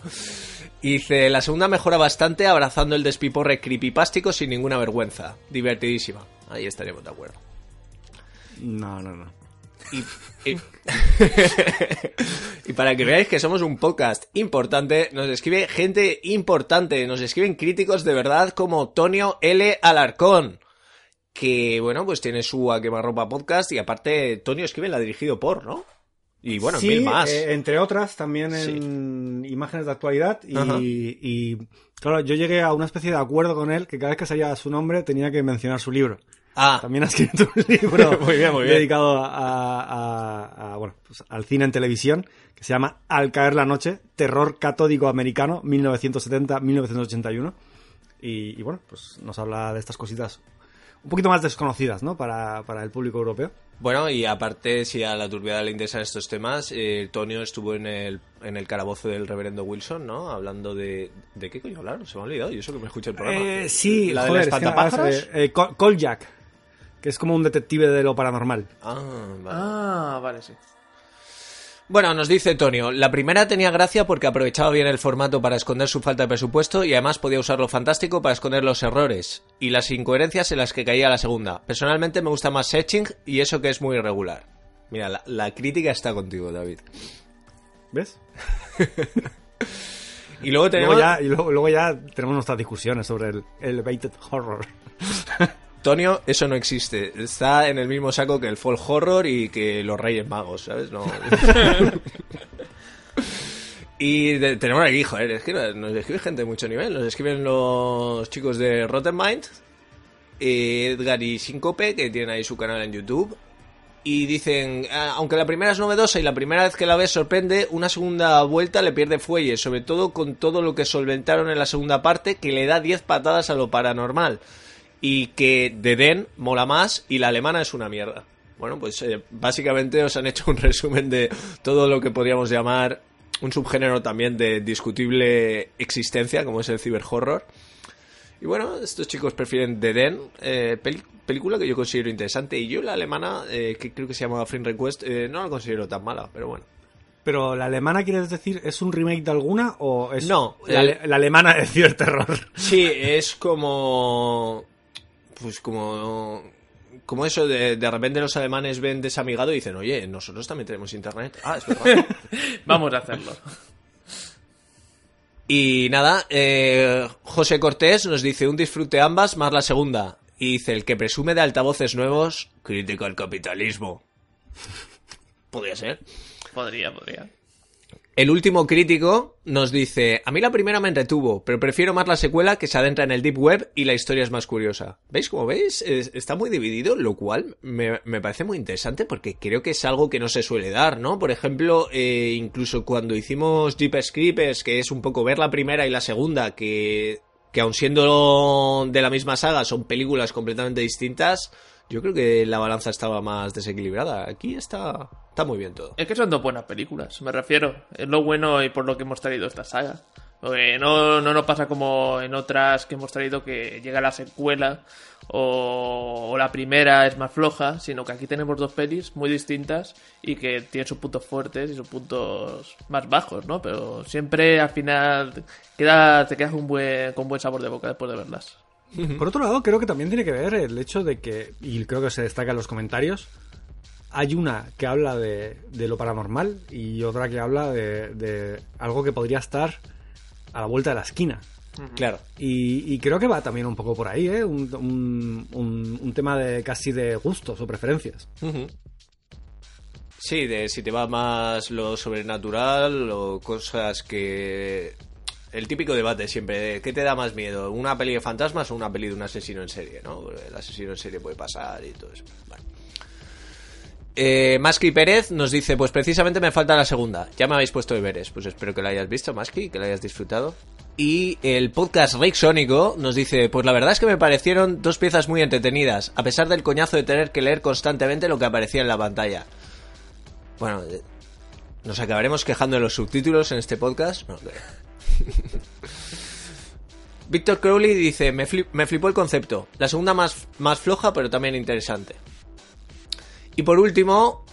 Dice, la segunda mejora bastante abrazando el despiporre creepypástico sin ninguna vergüenza. Divertidísima. Ahí estaríamos de acuerdo. No, no, no. Y, y- y para que veáis que somos un podcast importante, nos escribe gente importante, nos escriben críticos de verdad como Tonio L. Alarcón, que bueno, pues tiene su A Quemarropa podcast y aparte Tonio escribe la dirigido por, ¿no? Y bueno, sí, mil más. eh, entre otras, también en imágenes de actualidad. Y, claro, yo llegué a una especie de acuerdo con él que cada vez que salía su nombre tenía que mencionar su libro. Ah, También ha escrito un libro Muy bien, muy bien. dedicado a, a- a- bueno, pues al cine en televisión que se llama Al caer la noche, terror catódico americano, 1970-1981. Y, y bueno, pues nos habla de estas cositas un poquito más desconocidas, ¿no? Para, para el público europeo. Bueno, y aparte, si a la turbiada le interesan estos temas, eh, Tonio estuvo en el, en el calabozo del reverendo Wilson, ¿no? Hablando de... ¿De qué coño hablaron? Se me ha olvidado, y eso que me escucha el programa. Eh, sí, ¿La joder, del es que eh, eh, Col- Kolchak, que es como un detective de lo paranormal. Ah, vale. Ah, vale, sí. Bueno, nos dice Tonio, la primera tenía gracia porque aprovechaba bien el formato para esconder su falta de presupuesto y además podía usarlo fantástico para esconder los errores y las incoherencias en las que caía la segunda. Personalmente me gusta más Setching y eso que es muy irregular. Mira, la, la crítica está contigo, David. ¿Ves? Y luego tenemos... Luego ya, y luego, luego ya tenemos nuestras discusiones sobre el elevated horror. Tonio, eso no existe. Está en el mismo saco que el folk horror y que los Reyes Magos, ¿sabes? No. y de- tenemos aquí, joder, es que nos escribe gente de mucho nivel. Nos escriben los chicos de Rotten Mind, Edgar y Syncope, que tienen ahí su canal en YouTube. Y dicen, "Ah, aunque la primera es novedosa y la primera vez que la ves sorprende, una segunda vuelta le pierde fuelle, sobre todo con todo lo que solventaron en la segunda parte, que le da 10 patadas a lo paranormal y que de Den mola más y la alemana es una mierda. Bueno, pues eh, básicamente os han hecho un resumen de todo lo que podríamos llamar un subgénero también de discutible existencia, como es el ciberhorror. Y bueno, estos chicos prefieren The Den, eh, película que yo considero interesante. Y yo la alemana, eh, que creo que se llama Friend Request, eh, no la considero tan mala, pero bueno. Pero la alemana, ¿quieres decir, es un remake de alguna o es No, la, alemana de ciberterror? Sí, es como. Pues como. Como eso de, de repente los alemanes ven desamigado y dicen, oye, nosotros también tenemos internet. Ah, es verdad. Vamos a hacerlo. y nada, eh, José Cortés nos dice un disfrute ambas más la segunda. Y dice, el que presume de altavoces nuevos, critica el capitalismo. Podría ser. Podría, podría. El último crítico nos dice, a mí la primera me entretuvo, pero prefiero más la secuela que se adentra en el deep web y la historia es más curiosa. ¿Veis? Como veis, Es- está muy dividido, lo cual me, me parece muy interesante porque creo que es algo que no se suele dar, ¿no? Por ejemplo, eh, incluso cuando hicimos Jeepers Creepers, que es un poco ver la primera y la segunda, que, que aun siendo de la misma saga son películas completamente distintas, yo creo que la balanza estaba más desequilibrada. Aquí está, está muy bien todo. Es que son dos buenas películas, me refiero. Es lo bueno y por lo que hemos traído esta saga. Porque no, no nos pasa como en otras que hemos traído que llega la secuela o, o la primera es más floja, sino que aquí tenemos dos pelis muy distintas y que tienen sus puntos fuertes y sus puntos más bajos, ¿no? Pero siempre al final queda, te quedas con buen, con buen sabor de boca después de verlas. Por otro lado, creo que también tiene que ver el hecho de que, y creo que se destaca en los comentarios, hay una que habla de, de lo paranormal y otra que habla de, de algo que podría estar a la vuelta de la esquina. Claro. Y, y creo que va también un poco por ahí, ¿eh? Un, un- un- un tema de casi de gustos o preferencias. Sí, de si te va más lo sobrenatural o cosas que... El típico debate siempre de ¿qué te da más miedo? ¿Una peli de fantasmas o una peli de un asesino en serie? ¿no? El asesino en serie puede pasar y todo eso. Vale. Eh, Pérez nos dice, pues precisamente me falta la segunda. Ya me habéis puesto deberes. Pues espero que la hayas visto, Masky, que la hayas disfrutado. Y el podcast Rick Sónico nos dice, pues la verdad es que me parecieron dos piezas muy entretenidas, a pesar del coñazo de tener que leer constantemente lo que aparecía en la pantalla. Bueno, eh, ¿nos acabaremos quejando de los subtítulos en este podcast? Víctor Crowley dice, me, flip- me flipó el concepto. La segunda más floja, pero también interesante. Y por último,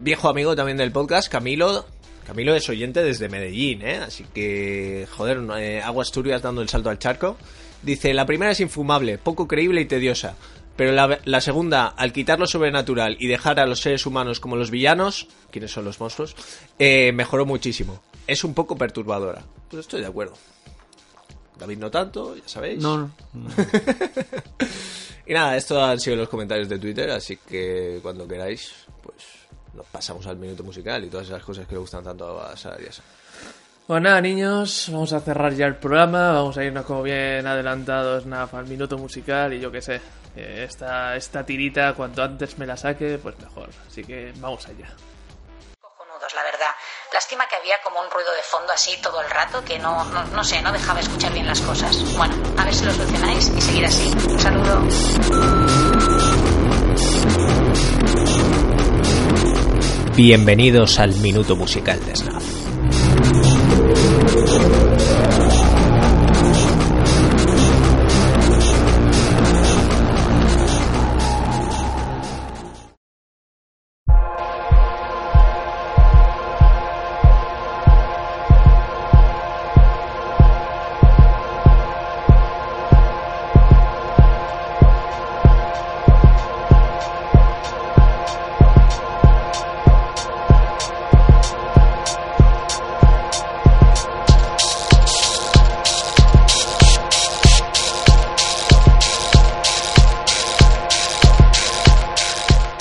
viejo amigo también del podcast, Camilo. Camilo es oyente desde Medellín, ¿eh? Así que, joder, eh, Aguas Turbias dando el salto al charco. Dice, la primera es infumable, poco creíble y tediosa. Pero la, segunda, al quitar lo sobrenatural y dejar a los seres humanos como los villanos, ¿quiénes son los monstruos? Eh, mejoró muchísimo. Es un poco perturbadora. Pues estoy de acuerdo. David no tanto, ya sabéis. No, no. Y nada, estos han sido los comentarios de Twitter, así que cuando queráis, pues nos pasamos al minuto musical y todas esas cosas que le gustan tanto a Sara y a Sara. Pues nada, niños, vamos a cerrar ya el programa. Vamos a irnos como bien adelantados nada, al minuto musical y yo qué sé. eh, Esta, esta tirita, cuanto antes me la saque, pues mejor. Así que vamos allá. cojonudos, la verdad. Lástima que había como un ruido de fondo así todo el rato que no, no, sé, no dejaba escuchar bien las cosas. Bueno, a ver si lo solucionáis y seguir así. Un saludo. Bienvenidos al minuto musical de Snap.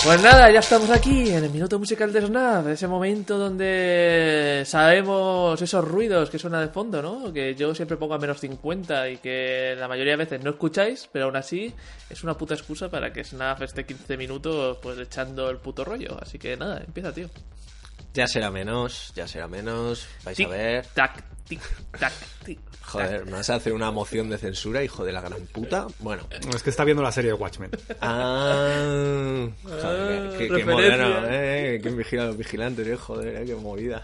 Pues nada, ya estamos aquí en el minuto musical de Snap, ese momento donde sabemos esos ruidos que suenan de fondo, ¿no? Que yo siempre pongo a menos 50 y que la mayoría de veces no escucháis, pero aún así es una puta excusa para que Snap esté 15 minutos pues echando el puto rollo. Así que nada, empieza, tío. Ya será menos, ya será menos. Vais a ver. tac, tic, tac, tic. Joder, ¿me vas a hacer una moción de censura, hijo de la gran puta? Bueno. No, es que está viendo la serie de Watchmen. Ah, joder, qué, qué referencia. moderno, eh. Qué vigila los vigilantes, eh. Joder, eh, qué movida.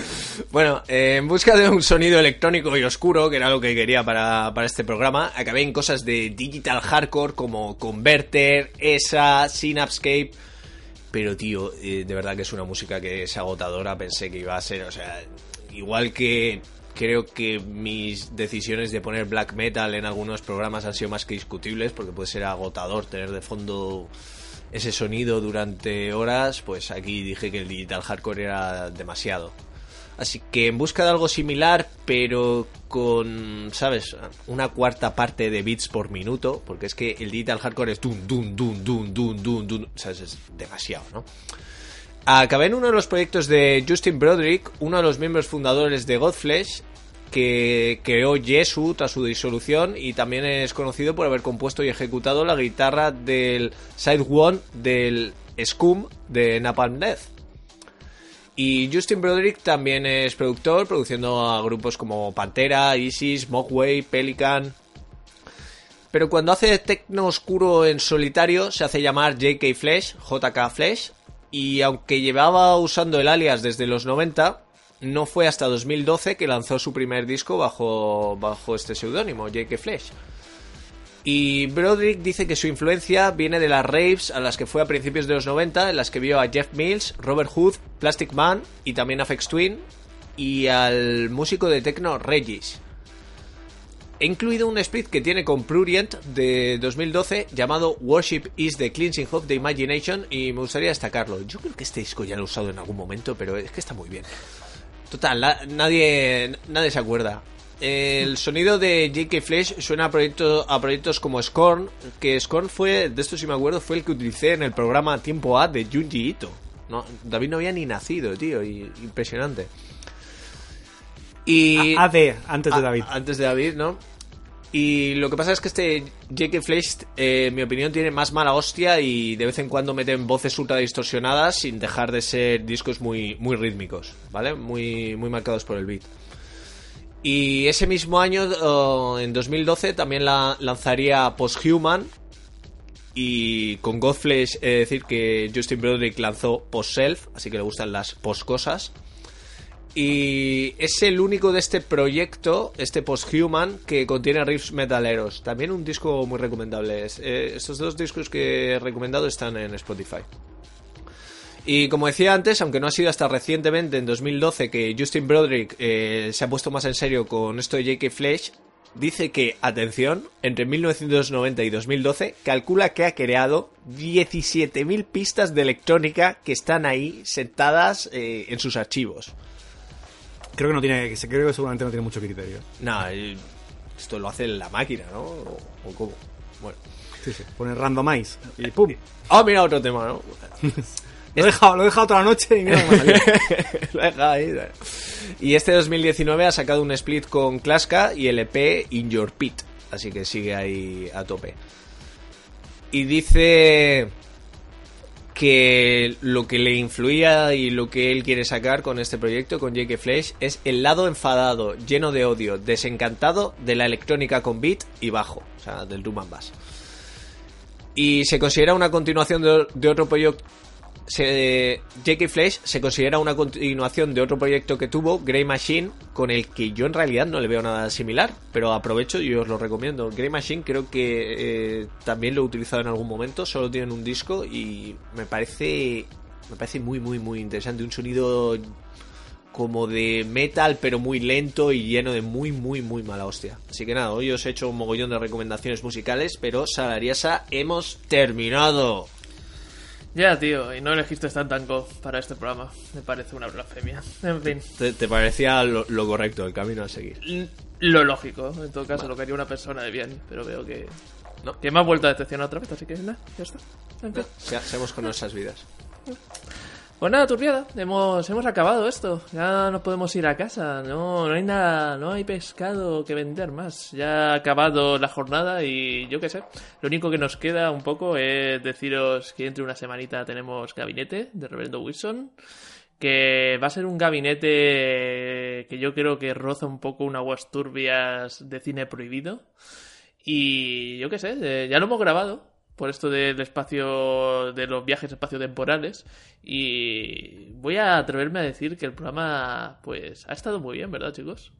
bueno, eh, en busca de un sonido electrónico y oscuro, que era lo que quería para, para este programa, acabé en cosas de digital hardcore como Converter, ESA, Synapscape. Pero, tío, eh, de verdad que es una música que es agotadora. Pensé que iba a ser, o sea, igual que creo que mis decisiones de poner black metal en algunos programas han sido más que discutibles, porque puede ser agotador tener de fondo ese sonido durante horas, pues aquí dije que el digital hardcore era demasiado. Así que en busca de algo similar, pero con, ¿sabes? Una cuarta parte de bits por minuto, porque es que el digital hardcore es dun, dun, dun, dun, dun, dun, dun, ¿sabes? Es demasiado, ¿no? Acabé en uno de los proyectos de Justin Broderick, uno de los miembros fundadores de Godflesh, que creó Jesu tras su disolución y también es conocido por haber compuesto y ejecutado la guitarra del Side One del Scum de Napalm Death. Y Justin Broderick también es productor, produciendo a grupos como Pantera, Isis, Mogwai, Pelican. Pero cuando hace tecno oscuro en solitario se hace llamar JK Flash, JK Flash, y aunque llevaba usando el alias desde los 90, no fue hasta 2012 que lanzó su primer disco bajo, bajo este seudónimo, JK Flash. Y Broderick dice que su influencia viene de las raves a las que fue a principios de los 90, en las que vio a Jeff Mills, Robert Hood, Plastic Man y también a Fex Twin, y al músico de techno Regis. He incluido un split que tiene con Prurient de 2012 llamado Worship is the Cleansing of the Imagination y me gustaría destacarlo. Yo creo que este disco ya lo he usado en algún momento, pero es que está muy bien. Total, nadie, nadie se acuerda. El sonido de J.K. Flash suena a, proyecto- a proyectos como Scorn, que Scorn fue, de esto sí me acuerdo, fue el que utilicé en el programa Tiempo A de Junji Ito. No, David no había ni nacido, tío, y, impresionante. Y... A- AD, antes de a- David. Antes de David, ¿no? Y lo que pasa es que este J.K. Flash, eh, en mi opinión, tiene más mala hostia y de vez en cuando meten voces ultra distorsionadas sin dejar de ser discos muy, muy rítmicos, ¿vale? Muy, muy marcados por el beat. Y ese mismo año, en 2012, también la lanzaría Posthuman. Y con Godflesh, de decir que Justin Broderick lanzó Post Self, así que le gustan las post cosas. Y es el único de este proyecto, este Posthuman, que contiene riffs metaleros. También un disco muy recomendable. Es- eh, estos dos discos que he recomendado están en Spotify. Y como decía antes, aunque no ha sido hasta recientemente, en 2012, que Justin Broderick eh, se ha puesto más en serio con esto de J.K. Flash, dice que, atención, entre 1990 y 2012, calcula que ha creado 17.000 pistas de electrónica que están ahí sentadas eh, en sus archivos. Creo que no tiene, creo que seguramente no tiene mucho criterio. Nah, eh, esto lo hace la máquina, ¿no? ¿O, o cómo? Bueno. Sí, sí. Pone randomize y pum. Ah, mira otro tema, ¿no? Lo he dejado, lo he dejado toda la noche y mira. Lo he dejado ahí. Y este 2019 ha sacado un split con Klaska y el EP In Your Pit. Así que sigue ahí a tope. Y dice que lo que le influía y lo que él quiere sacar con este proyecto, con J.K. Flash, es el lado enfadado, lleno de odio, desencantado de la electrónica con beat y bajo, o sea, del drum and bass. Y se considera una continuación de, de otro proyecto. Se. Flash se considera una continuación de otro proyecto que tuvo, Grey Machine, con el que yo en realidad no le veo nada similar, pero aprovecho y os lo recomiendo. Grey Machine creo que eh, también lo he utilizado en algún momento, solo tienen un disco y me parece me parece muy muy muy interesante, un sonido como de metal pero muy lento y lleno de muy muy muy mala hostia. Así que nada, hoy os he hecho un mogollón de recomendaciones musicales, pero Salariasa hemos terminado. Ya, tío, y no elegiste Tango para este programa. Me parece una blasfemia. En fin, ¿Te, te parecía lo, lo correcto, el camino a seguir? l- lo lógico. En todo caso, lo que haría una persona de bien, pero veo que No. Que me ha vuelto a decepcionar otra vez, así que nada, ya está. Seamos con nuestras vidas. Pues nada, turbiada, hemos, hemos acabado esto. Ya nos podemos ir a casa. No, no hay nada, no hay pescado que vender más. Ya ha acabado la jornada y yo qué sé. Lo único que nos queda un poco es deciros que entre una semanita tenemos gabinete de Reverendo Wilson. Que va a ser un gabinete que yo creo que roza un poco un aguas turbias de cine prohibido. Y yo qué sé, eh, ya lo hemos grabado por esto del espacio, de los viajes espaciotemporales. Y voy a atreverme a decir que el programa, pues, ha estado muy bien, ¿verdad, chicos?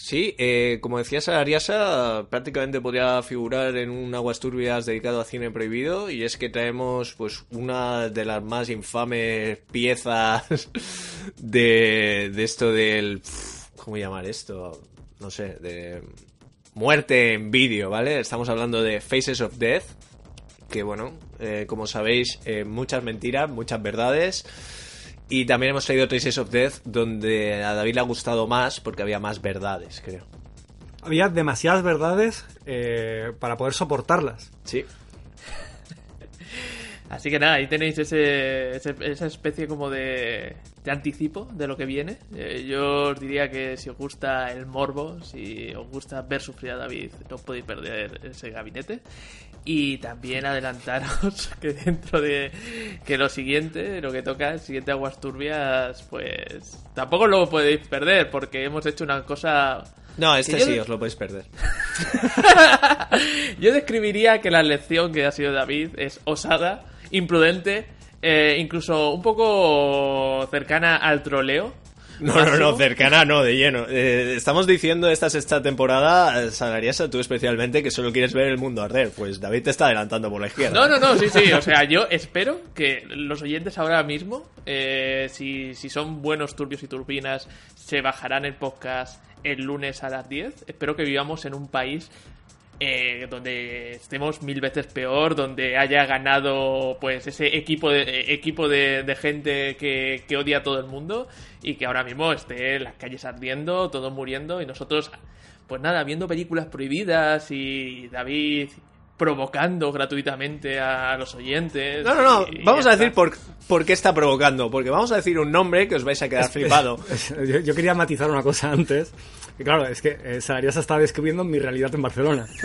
Sí, eh, como decía Salariasa, prácticamente podría figurar en un Aguas Turbias dedicado a cine prohibido y es que traemos pues una de las más infames piezas de, de esto del... ¿Cómo llamar esto? No sé, de muerte en vídeo, ¿vale? Estamos hablando de Faces of Death, que bueno, eh, como sabéis, eh, muchas mentiras, muchas verdades. Y también hemos traído Traces of Death, donde a David le ha gustado más porque había más verdades, creo. Había demasiadas verdades eh, para poder soportarlas. Sí. Así que nada, ahí tenéis ese, ese- esa especie como de, de anticipo de lo que viene. Eh, yo os diría que si os gusta el morbo, si os gusta ver sufrir a David, no os podéis perder ese gabinete. Y también adelantaros que dentro de que lo siguiente, lo que toca, el siguiente Aguas Turbias, pues tampoco lo podéis perder porque hemos hecho una cosa... No, este yo sí, os lo podéis perder. Yo describiría que la lección que ha sido David es osada, imprudente, eh, incluso un poco cercana al troleo. No, no, no, cercana no, de lleno. Eh, estamos diciendo esta sexta temporada, eh, Salariasa, tú especialmente, que solo quieres ver el mundo arder. Pues David te está adelantando por la izquierda. No, no, no, sí, sí. O sea, yo espero que los oyentes ahora mismo, eh, si, si son buenos turbios y turbinas, se bajarán el podcast el lunes a las 10. Espero que vivamos en un país eh, donde estemos mil veces peor, donde haya ganado pues ese equipo de, eh, equipo de, de gente que, que odia a todo el mundo y que ahora mismo esté en las calles ardiendo, todos muriendo y nosotros, pues nada, viendo películas prohibidas y David provocando gratuitamente a los oyentes. No, no, no. y Vamos a decir por, por qué está provocando. Porque vamos a decir un nombre que os vais a quedar flipado. Yo, yo quería matizar una cosa antes. Claro, es que eh, está describiendo mi realidad en Barcelona.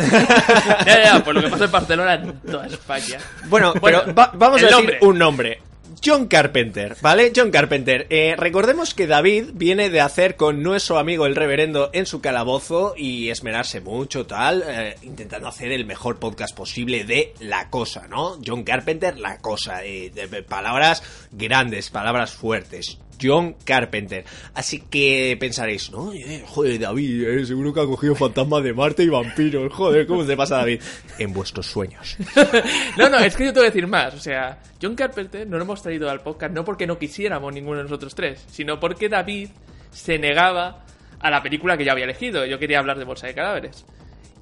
Ya, ya, pues lo que pasa en Barcelona en toda España. Bueno, Bueno, pero va- vamos a decir nombre. un nombre. John Carpenter, ¿vale? John Carpenter. Eh, recordemos que David viene de hacer con nuestro amigo el reverendo en su calabozo y esmerarse mucho, tal, eh, intentando hacer el mejor podcast posible de la cosa, ¿no? John Carpenter, la cosa. eh, de- de palabras grandes, palabras fuertes. John Carpenter. Así que pensaréis, ¿no? Eh, joder, David, eh, seguro que ha cogido fantasmas de Marte y vampiros. Joder, ¿cómo se pasa, David? En vuestros sueños. No, no, es que yo te voy a decir más. O sea, John Carpenter no lo hemos traído al podcast no porque no quisiéramos ninguno de nosotros tres, sino porque David se negaba a la película que yo había elegido. Yo quería hablar de Bolsa de Cadáveres.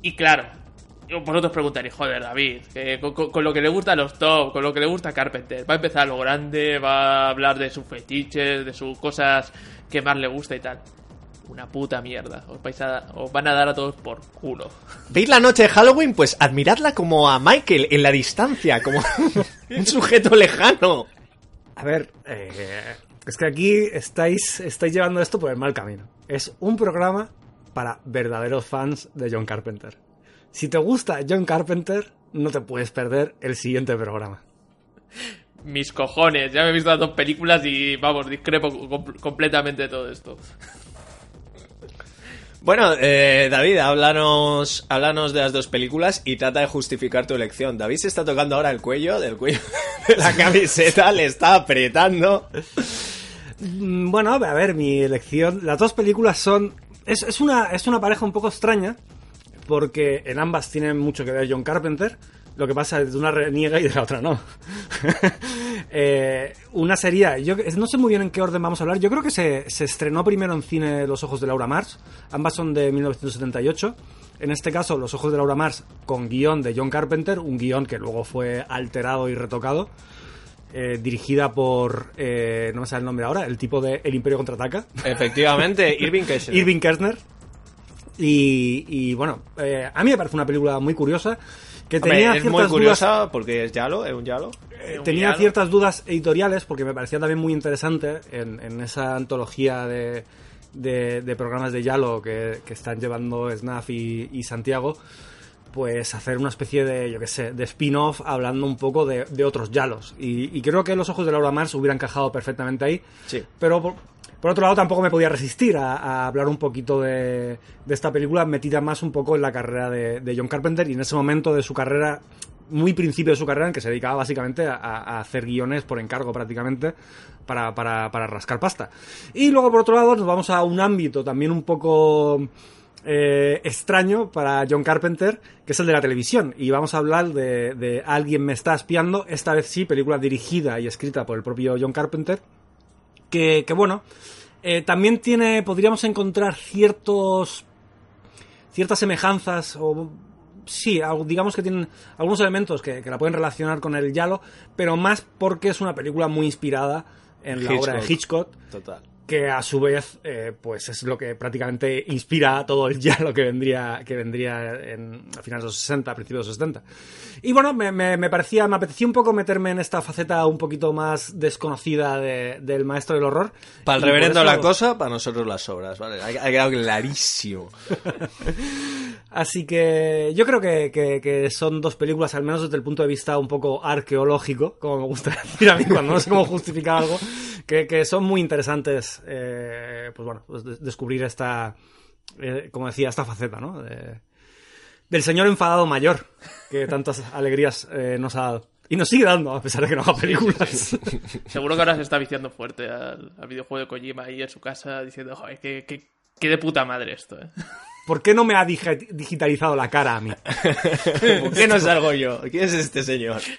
Y claro, vosotros preguntaréis, joder, David, que con, con- con lo que le gusta a los top, con lo que le gusta a Carpenter, va a empezar a lo grande, va a hablar de sus fetiches, de sus cosas que más le gusta y tal. Una puta mierda. Os, vais a, os van a dar a todos por culo. ¿Veis la noche de Halloween? Pues admiradla como a Michael en la distancia, como un sujeto lejano. A ver, eh, es que aquí estáis, estáis llevando esto por el mal camino. Es un programa para verdaderos fans de John Carpenter. Si te gusta John Carpenter, no te puedes perder el siguiente programa. mis cojones. Ya me he visto las dos películas y vamos, discrepo com- completamente de todo esto. Bueno, eh, David, háblanos, háblanos de las dos películas y trata de justificar tu elección. David se está tocando ahora el cuello, del cuello de la camiseta, le está apretando. Mm, Bueno, a ver, mi elección. Las dos películas son. Es, es una, es una pareja un poco extraña. Porque en ambas tienen mucho que ver John Carpenter. Lo que pasa es que de una reniega y de la otra no. Eh, una sería. Yo no sé muy bien en qué orden vamos a hablar. Yo creo que se, se estrenó primero en cine Los Ojos de Laura Mars. Ambas son de 1978. En este caso, Los Ojos de Laura Mars con guion de John Carpenter. Un guion que luego fue alterado y retocado eh, dirigida por, eh, no me sale el nombre ahora, el tipo de El Imperio Contraataca, Efectivamente, Irving Kesher. Irving Kershner. Y, y, bueno, eh, a mí me parece una película muy curiosa que Hombre, tenía es muy ciertas dudas curiosa porque es Yalo, es un Yalo. Eh, un tenía ciertas dudas editoriales porque me parecía también muy interesante en, en esa antología de, de- de programas de Yalo que, que están llevando Snaf y, y Santiago pues hacer una especie de, yo qué sé, de spin-off hablando un poco de, de otros Yalos. Y, y creo que Los Ojos de Laura Mars hubieran encajado perfectamente ahí. Sí. Pero por, por otro lado tampoco me podía resistir a, hablar un poquito de, esta película metida más un poco en la carrera de, de John Carpenter y en ese momento de su carrera, muy principio de su carrera, en que se dedicaba básicamente a, a hacer guiones por encargo prácticamente para, para, para rascar pasta. Y luego por otro lado nos vamos a un ámbito también un poco eh, extraño para John Carpenter, que es el de la televisión. Y vamos a hablar de, de Alguien me está espiando, esta vez sí, película dirigida y escrita por el propio John Carpenter, que, que bueno, eh, también tiene, podríamos encontrar ciertos, ciertas semejanzas o... Sí, digamos que tienen algunos elementos que, que la pueden relacionar con el Yalo, pero más porque es una película muy inspirada en la obra de Hitchcock. Hitchcock, Total. Que a su vez eh, pues es lo que prácticamente inspira todo el ya lo que vendría que vendría en, a finales de los 60 a principios de los 70 y bueno me, me, me parecía me apetecía un poco meterme en esta faceta un poquito más desconocida de- del maestro del horror Para el reverendo eso- la cosa, para nosotros las obras, ¿vale? Ha, ha quedado clarísimo. Así que yo creo que, que- que son dos películas, al menos desde el punto de vista un poco arqueológico, como me gusta decir a mí cuando no sé cómo justificar algo, que, que son muy interesantes, eh, pues bueno, pues de- descubrir esta, eh, como decía, esta faceta, ¿no? De- del señor enfadado mayor, que tantas alegrías eh, nos ha dado. Y nos sigue dando, a pesar de que no haga películas. Seguro que ahora se está viciando fuerte al, al videojuego de Kojima ahí en su casa diciendo, joder, que, que, que de puta madre esto, eh. ¿Por qué no me ha digi- digitalizado la cara a mí? ¿Por qué no salgo yo? ¿Quién es este señor?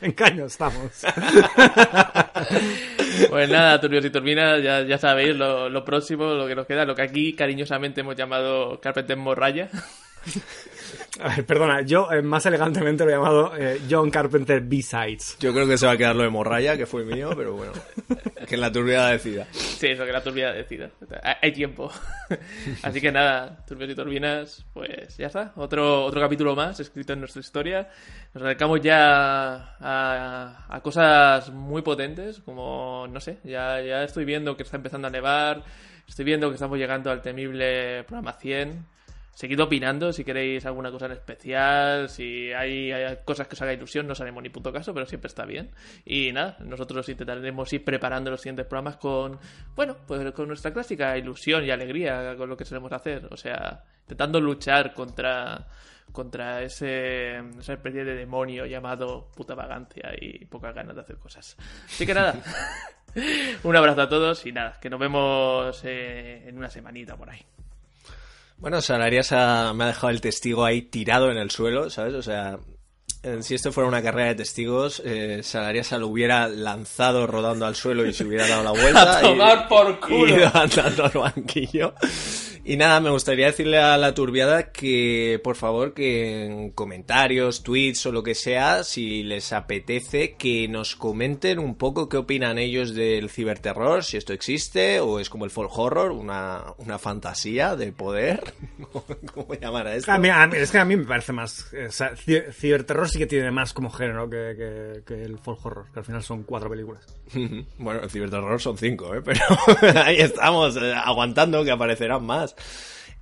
En caño estamos. Pues nada, turbios y turbinas, ya, ya sabéis lo, lo próximo, lo que nos queda, lo que aquí cariñosamente hemos llamado Carpenter Morraya. A ver, perdona, yo eh, más elegantemente lo he llamado eh, John Carpenter B-Sides. Yo creo que se va a quedar lo de Morraya, que fue mío, pero bueno. Que la turbia decida. Sí, eso que la turbina decida. Hay- Hay tiempo. Así que nada, turbios y turbinas, pues ya está. Otro, otro capítulo más escrito en nuestra historia. Nos acercamos ya a, a cosas muy potentes, como, no sé, ya, ya estoy viendo que está empezando a nevar, estoy viendo que estamos llegando al temible programa 100. Seguid opinando si queréis alguna cosa en especial, si hay, hay cosas que os haga ilusión, no os haremos ni puto caso, pero siempre está bien. Y nada, nosotros intentaremos ir preparando los siguientes programas con, bueno, pues con nuestra clásica ilusión y alegría con lo que solemos hacer. O sea, intentando luchar contra, contra ese, esa especie de demonio llamado puta vagancia y pocas ganas de hacer cosas. Así que nada, un abrazo a todos y nada, que nos vemos eh, en una semanita por ahí. Bueno, Salarias ha- me ha dejado el testigo ahí tirado en el suelo, ¿sabes? O sea, si esto fuera una carrera de testigos, eh, Salarias lo hubiera lanzado rodando al suelo y se hubiera dado la vuelta. A tomar y, por culo. y ido andando al banquillo. Y nada, me gustaría decirle a la turbiada que, por favor, que en comentarios, tweets o lo que sea, si les apetece, que nos comenten un poco qué opinan ellos del ciberterror, si esto existe o es como el folk horror, una, una fantasía de poder. ¿Cómo llamar a esto? A mí- a mí- es que a mí me parece más. eh, o sea, ci- ciberterror sí que tiene más como género que, que- que el folk horror, que al final son cuatro películas. Bueno, el ciberterror son cinco, ¿eh? Pero ahí estamos, eh, aguantando que aparecerán más.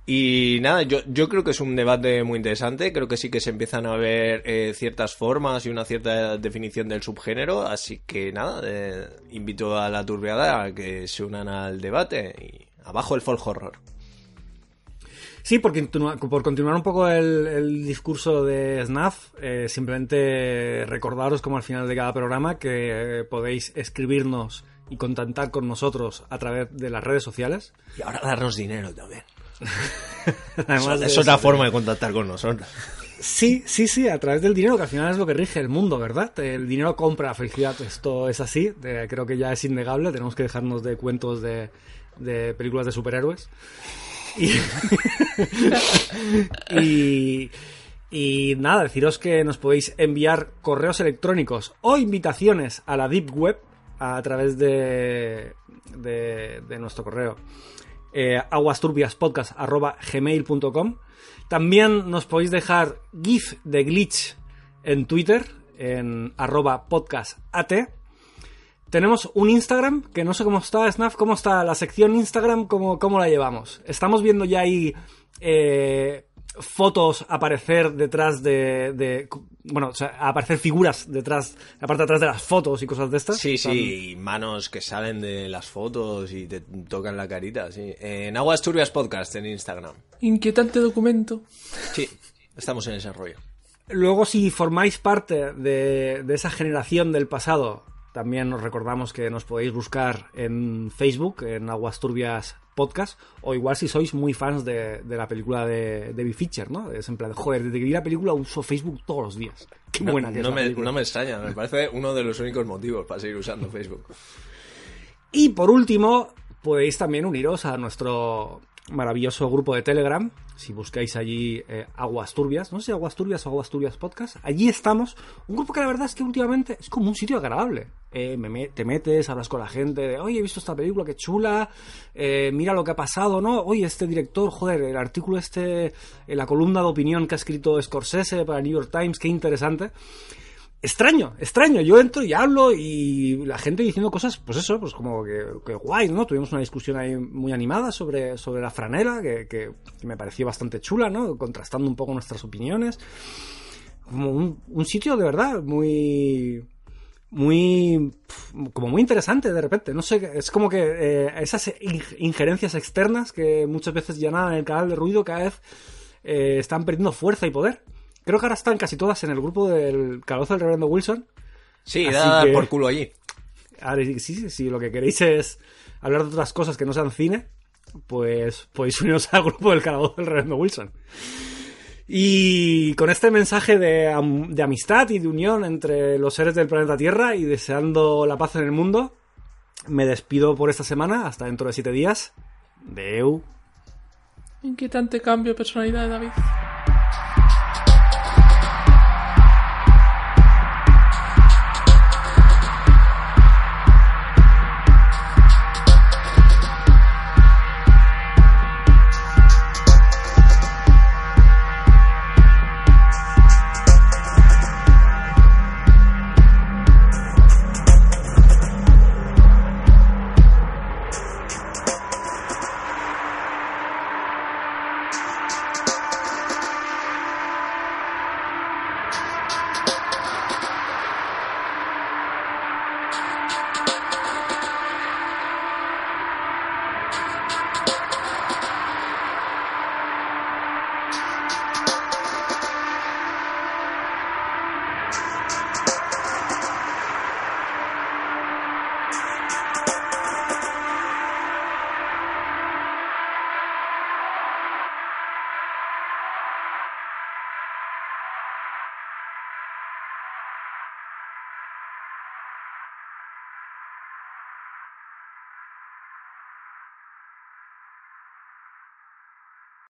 Y nada, yo, yo creo que es un debate muy interesante, creo que sí que se empiezan a ver eh, ciertas formas y una cierta definición del subgénero, así que nada, eh, invito a la turbiada a que se unan al debate y abajo el folk horror. Sí, por, por continuar un poco el, discurso de Snaf, eh, simplemente recordaros como al final de cada programa que podéis escribirnos y contactar con nosotros a través de las redes sociales. Y ahora darnos dinero también. Además de es eso. otra forma de contactar con nosotros. Sí, sí, sí, a través del dinero, que al final es lo que rige el mundo, ¿verdad? El dinero compra la felicidad, esto es así, creo que ya es innegable, tenemos que dejarnos de cuentos de, de películas de superhéroes. Y, y, y nada, deciros que nos podéis enviar correos electrónicos o invitaciones a la Deep Web a través de, de, de nuestro correo eh, aguasturbiaspodcast.gmail.com. También nos podéis dejar GIF de glitch en Twitter, en arroba podcastat. Tenemos un Instagram, que no sé cómo está, Snaf, cómo está la sección Instagram, cómo, cómo la llevamos. Estamos viendo ya ahí eh, fotos aparecer detrás de, de- Bueno, o sea, aparecer figuras detrás, la parte de atrás de las fotos y cosas de estas. Sí, sí, manos que salen de las fotos y te tocan la carita, sí. En Aguas Turbias Podcast en Instagram. Inquietante documento. Sí, estamos en ese rollo. Luego, si formáis parte de, de esa generación del pasado, también os recordamos que nos podéis buscar en Facebook, en Aguas Turbias Podcast, o igual si sois muy fans de, de la película de David Fincher, ¿no? Es en plan, joder, desde que vi la película uso Facebook todos los días. Qué buena que es me, no me extraña, me parece uno de los únicos motivos para seguir usando Facebook. Y por último, podéis también uniros a nuestro maravilloso grupo de Telegram. Si buscáis allí eh, Aguas Turbias, no sé si Aguas Turbias o Aguas Turbias Podcast, allí estamos. Un grupo que la verdad es que últimamente es como un sitio agradable. Eh, me te metes, hablas con la gente de, oye, he visto esta película, qué chula, eh, mira lo que ha pasado, ¿no? Oye, este director, joder, el artículo este, en la columna de opinión que ha escrito Scorsese para New York Times, qué interesante extraño, extraño. Yo entro y hablo y la gente diciendo cosas, pues eso, pues como que, que guay, ¿no? Tuvimos una discusión ahí muy animada sobre, sobre la franela, que, que me pareció bastante chula, ¿no? Contrastando un poco nuestras opiniones. Como un, un sitio de verdad muy muy como muy interesante de repente no sé es como que eh, esas in- injerencias externas que muchas veces llenaban el canal de ruido cada vez eh, están perdiendo fuerza y poder creo que ahora están casi todas en el grupo del calabozo del reverendo Wilson Sí, Así da que- por culo allí. Ahora, sí, sí, sí, lo que queréis es hablar de otras cosas que no sean cine, pues podéis uniros al grupo del calabozo del Reverendo Wilson. Y con este mensaje de, am- de amistad y de unión entre los seres del planeta Tierra y deseando la paz en el mundo, me despido por esta semana, hasta dentro de siete días. Deu. Inquietante cambio de personalidad de David.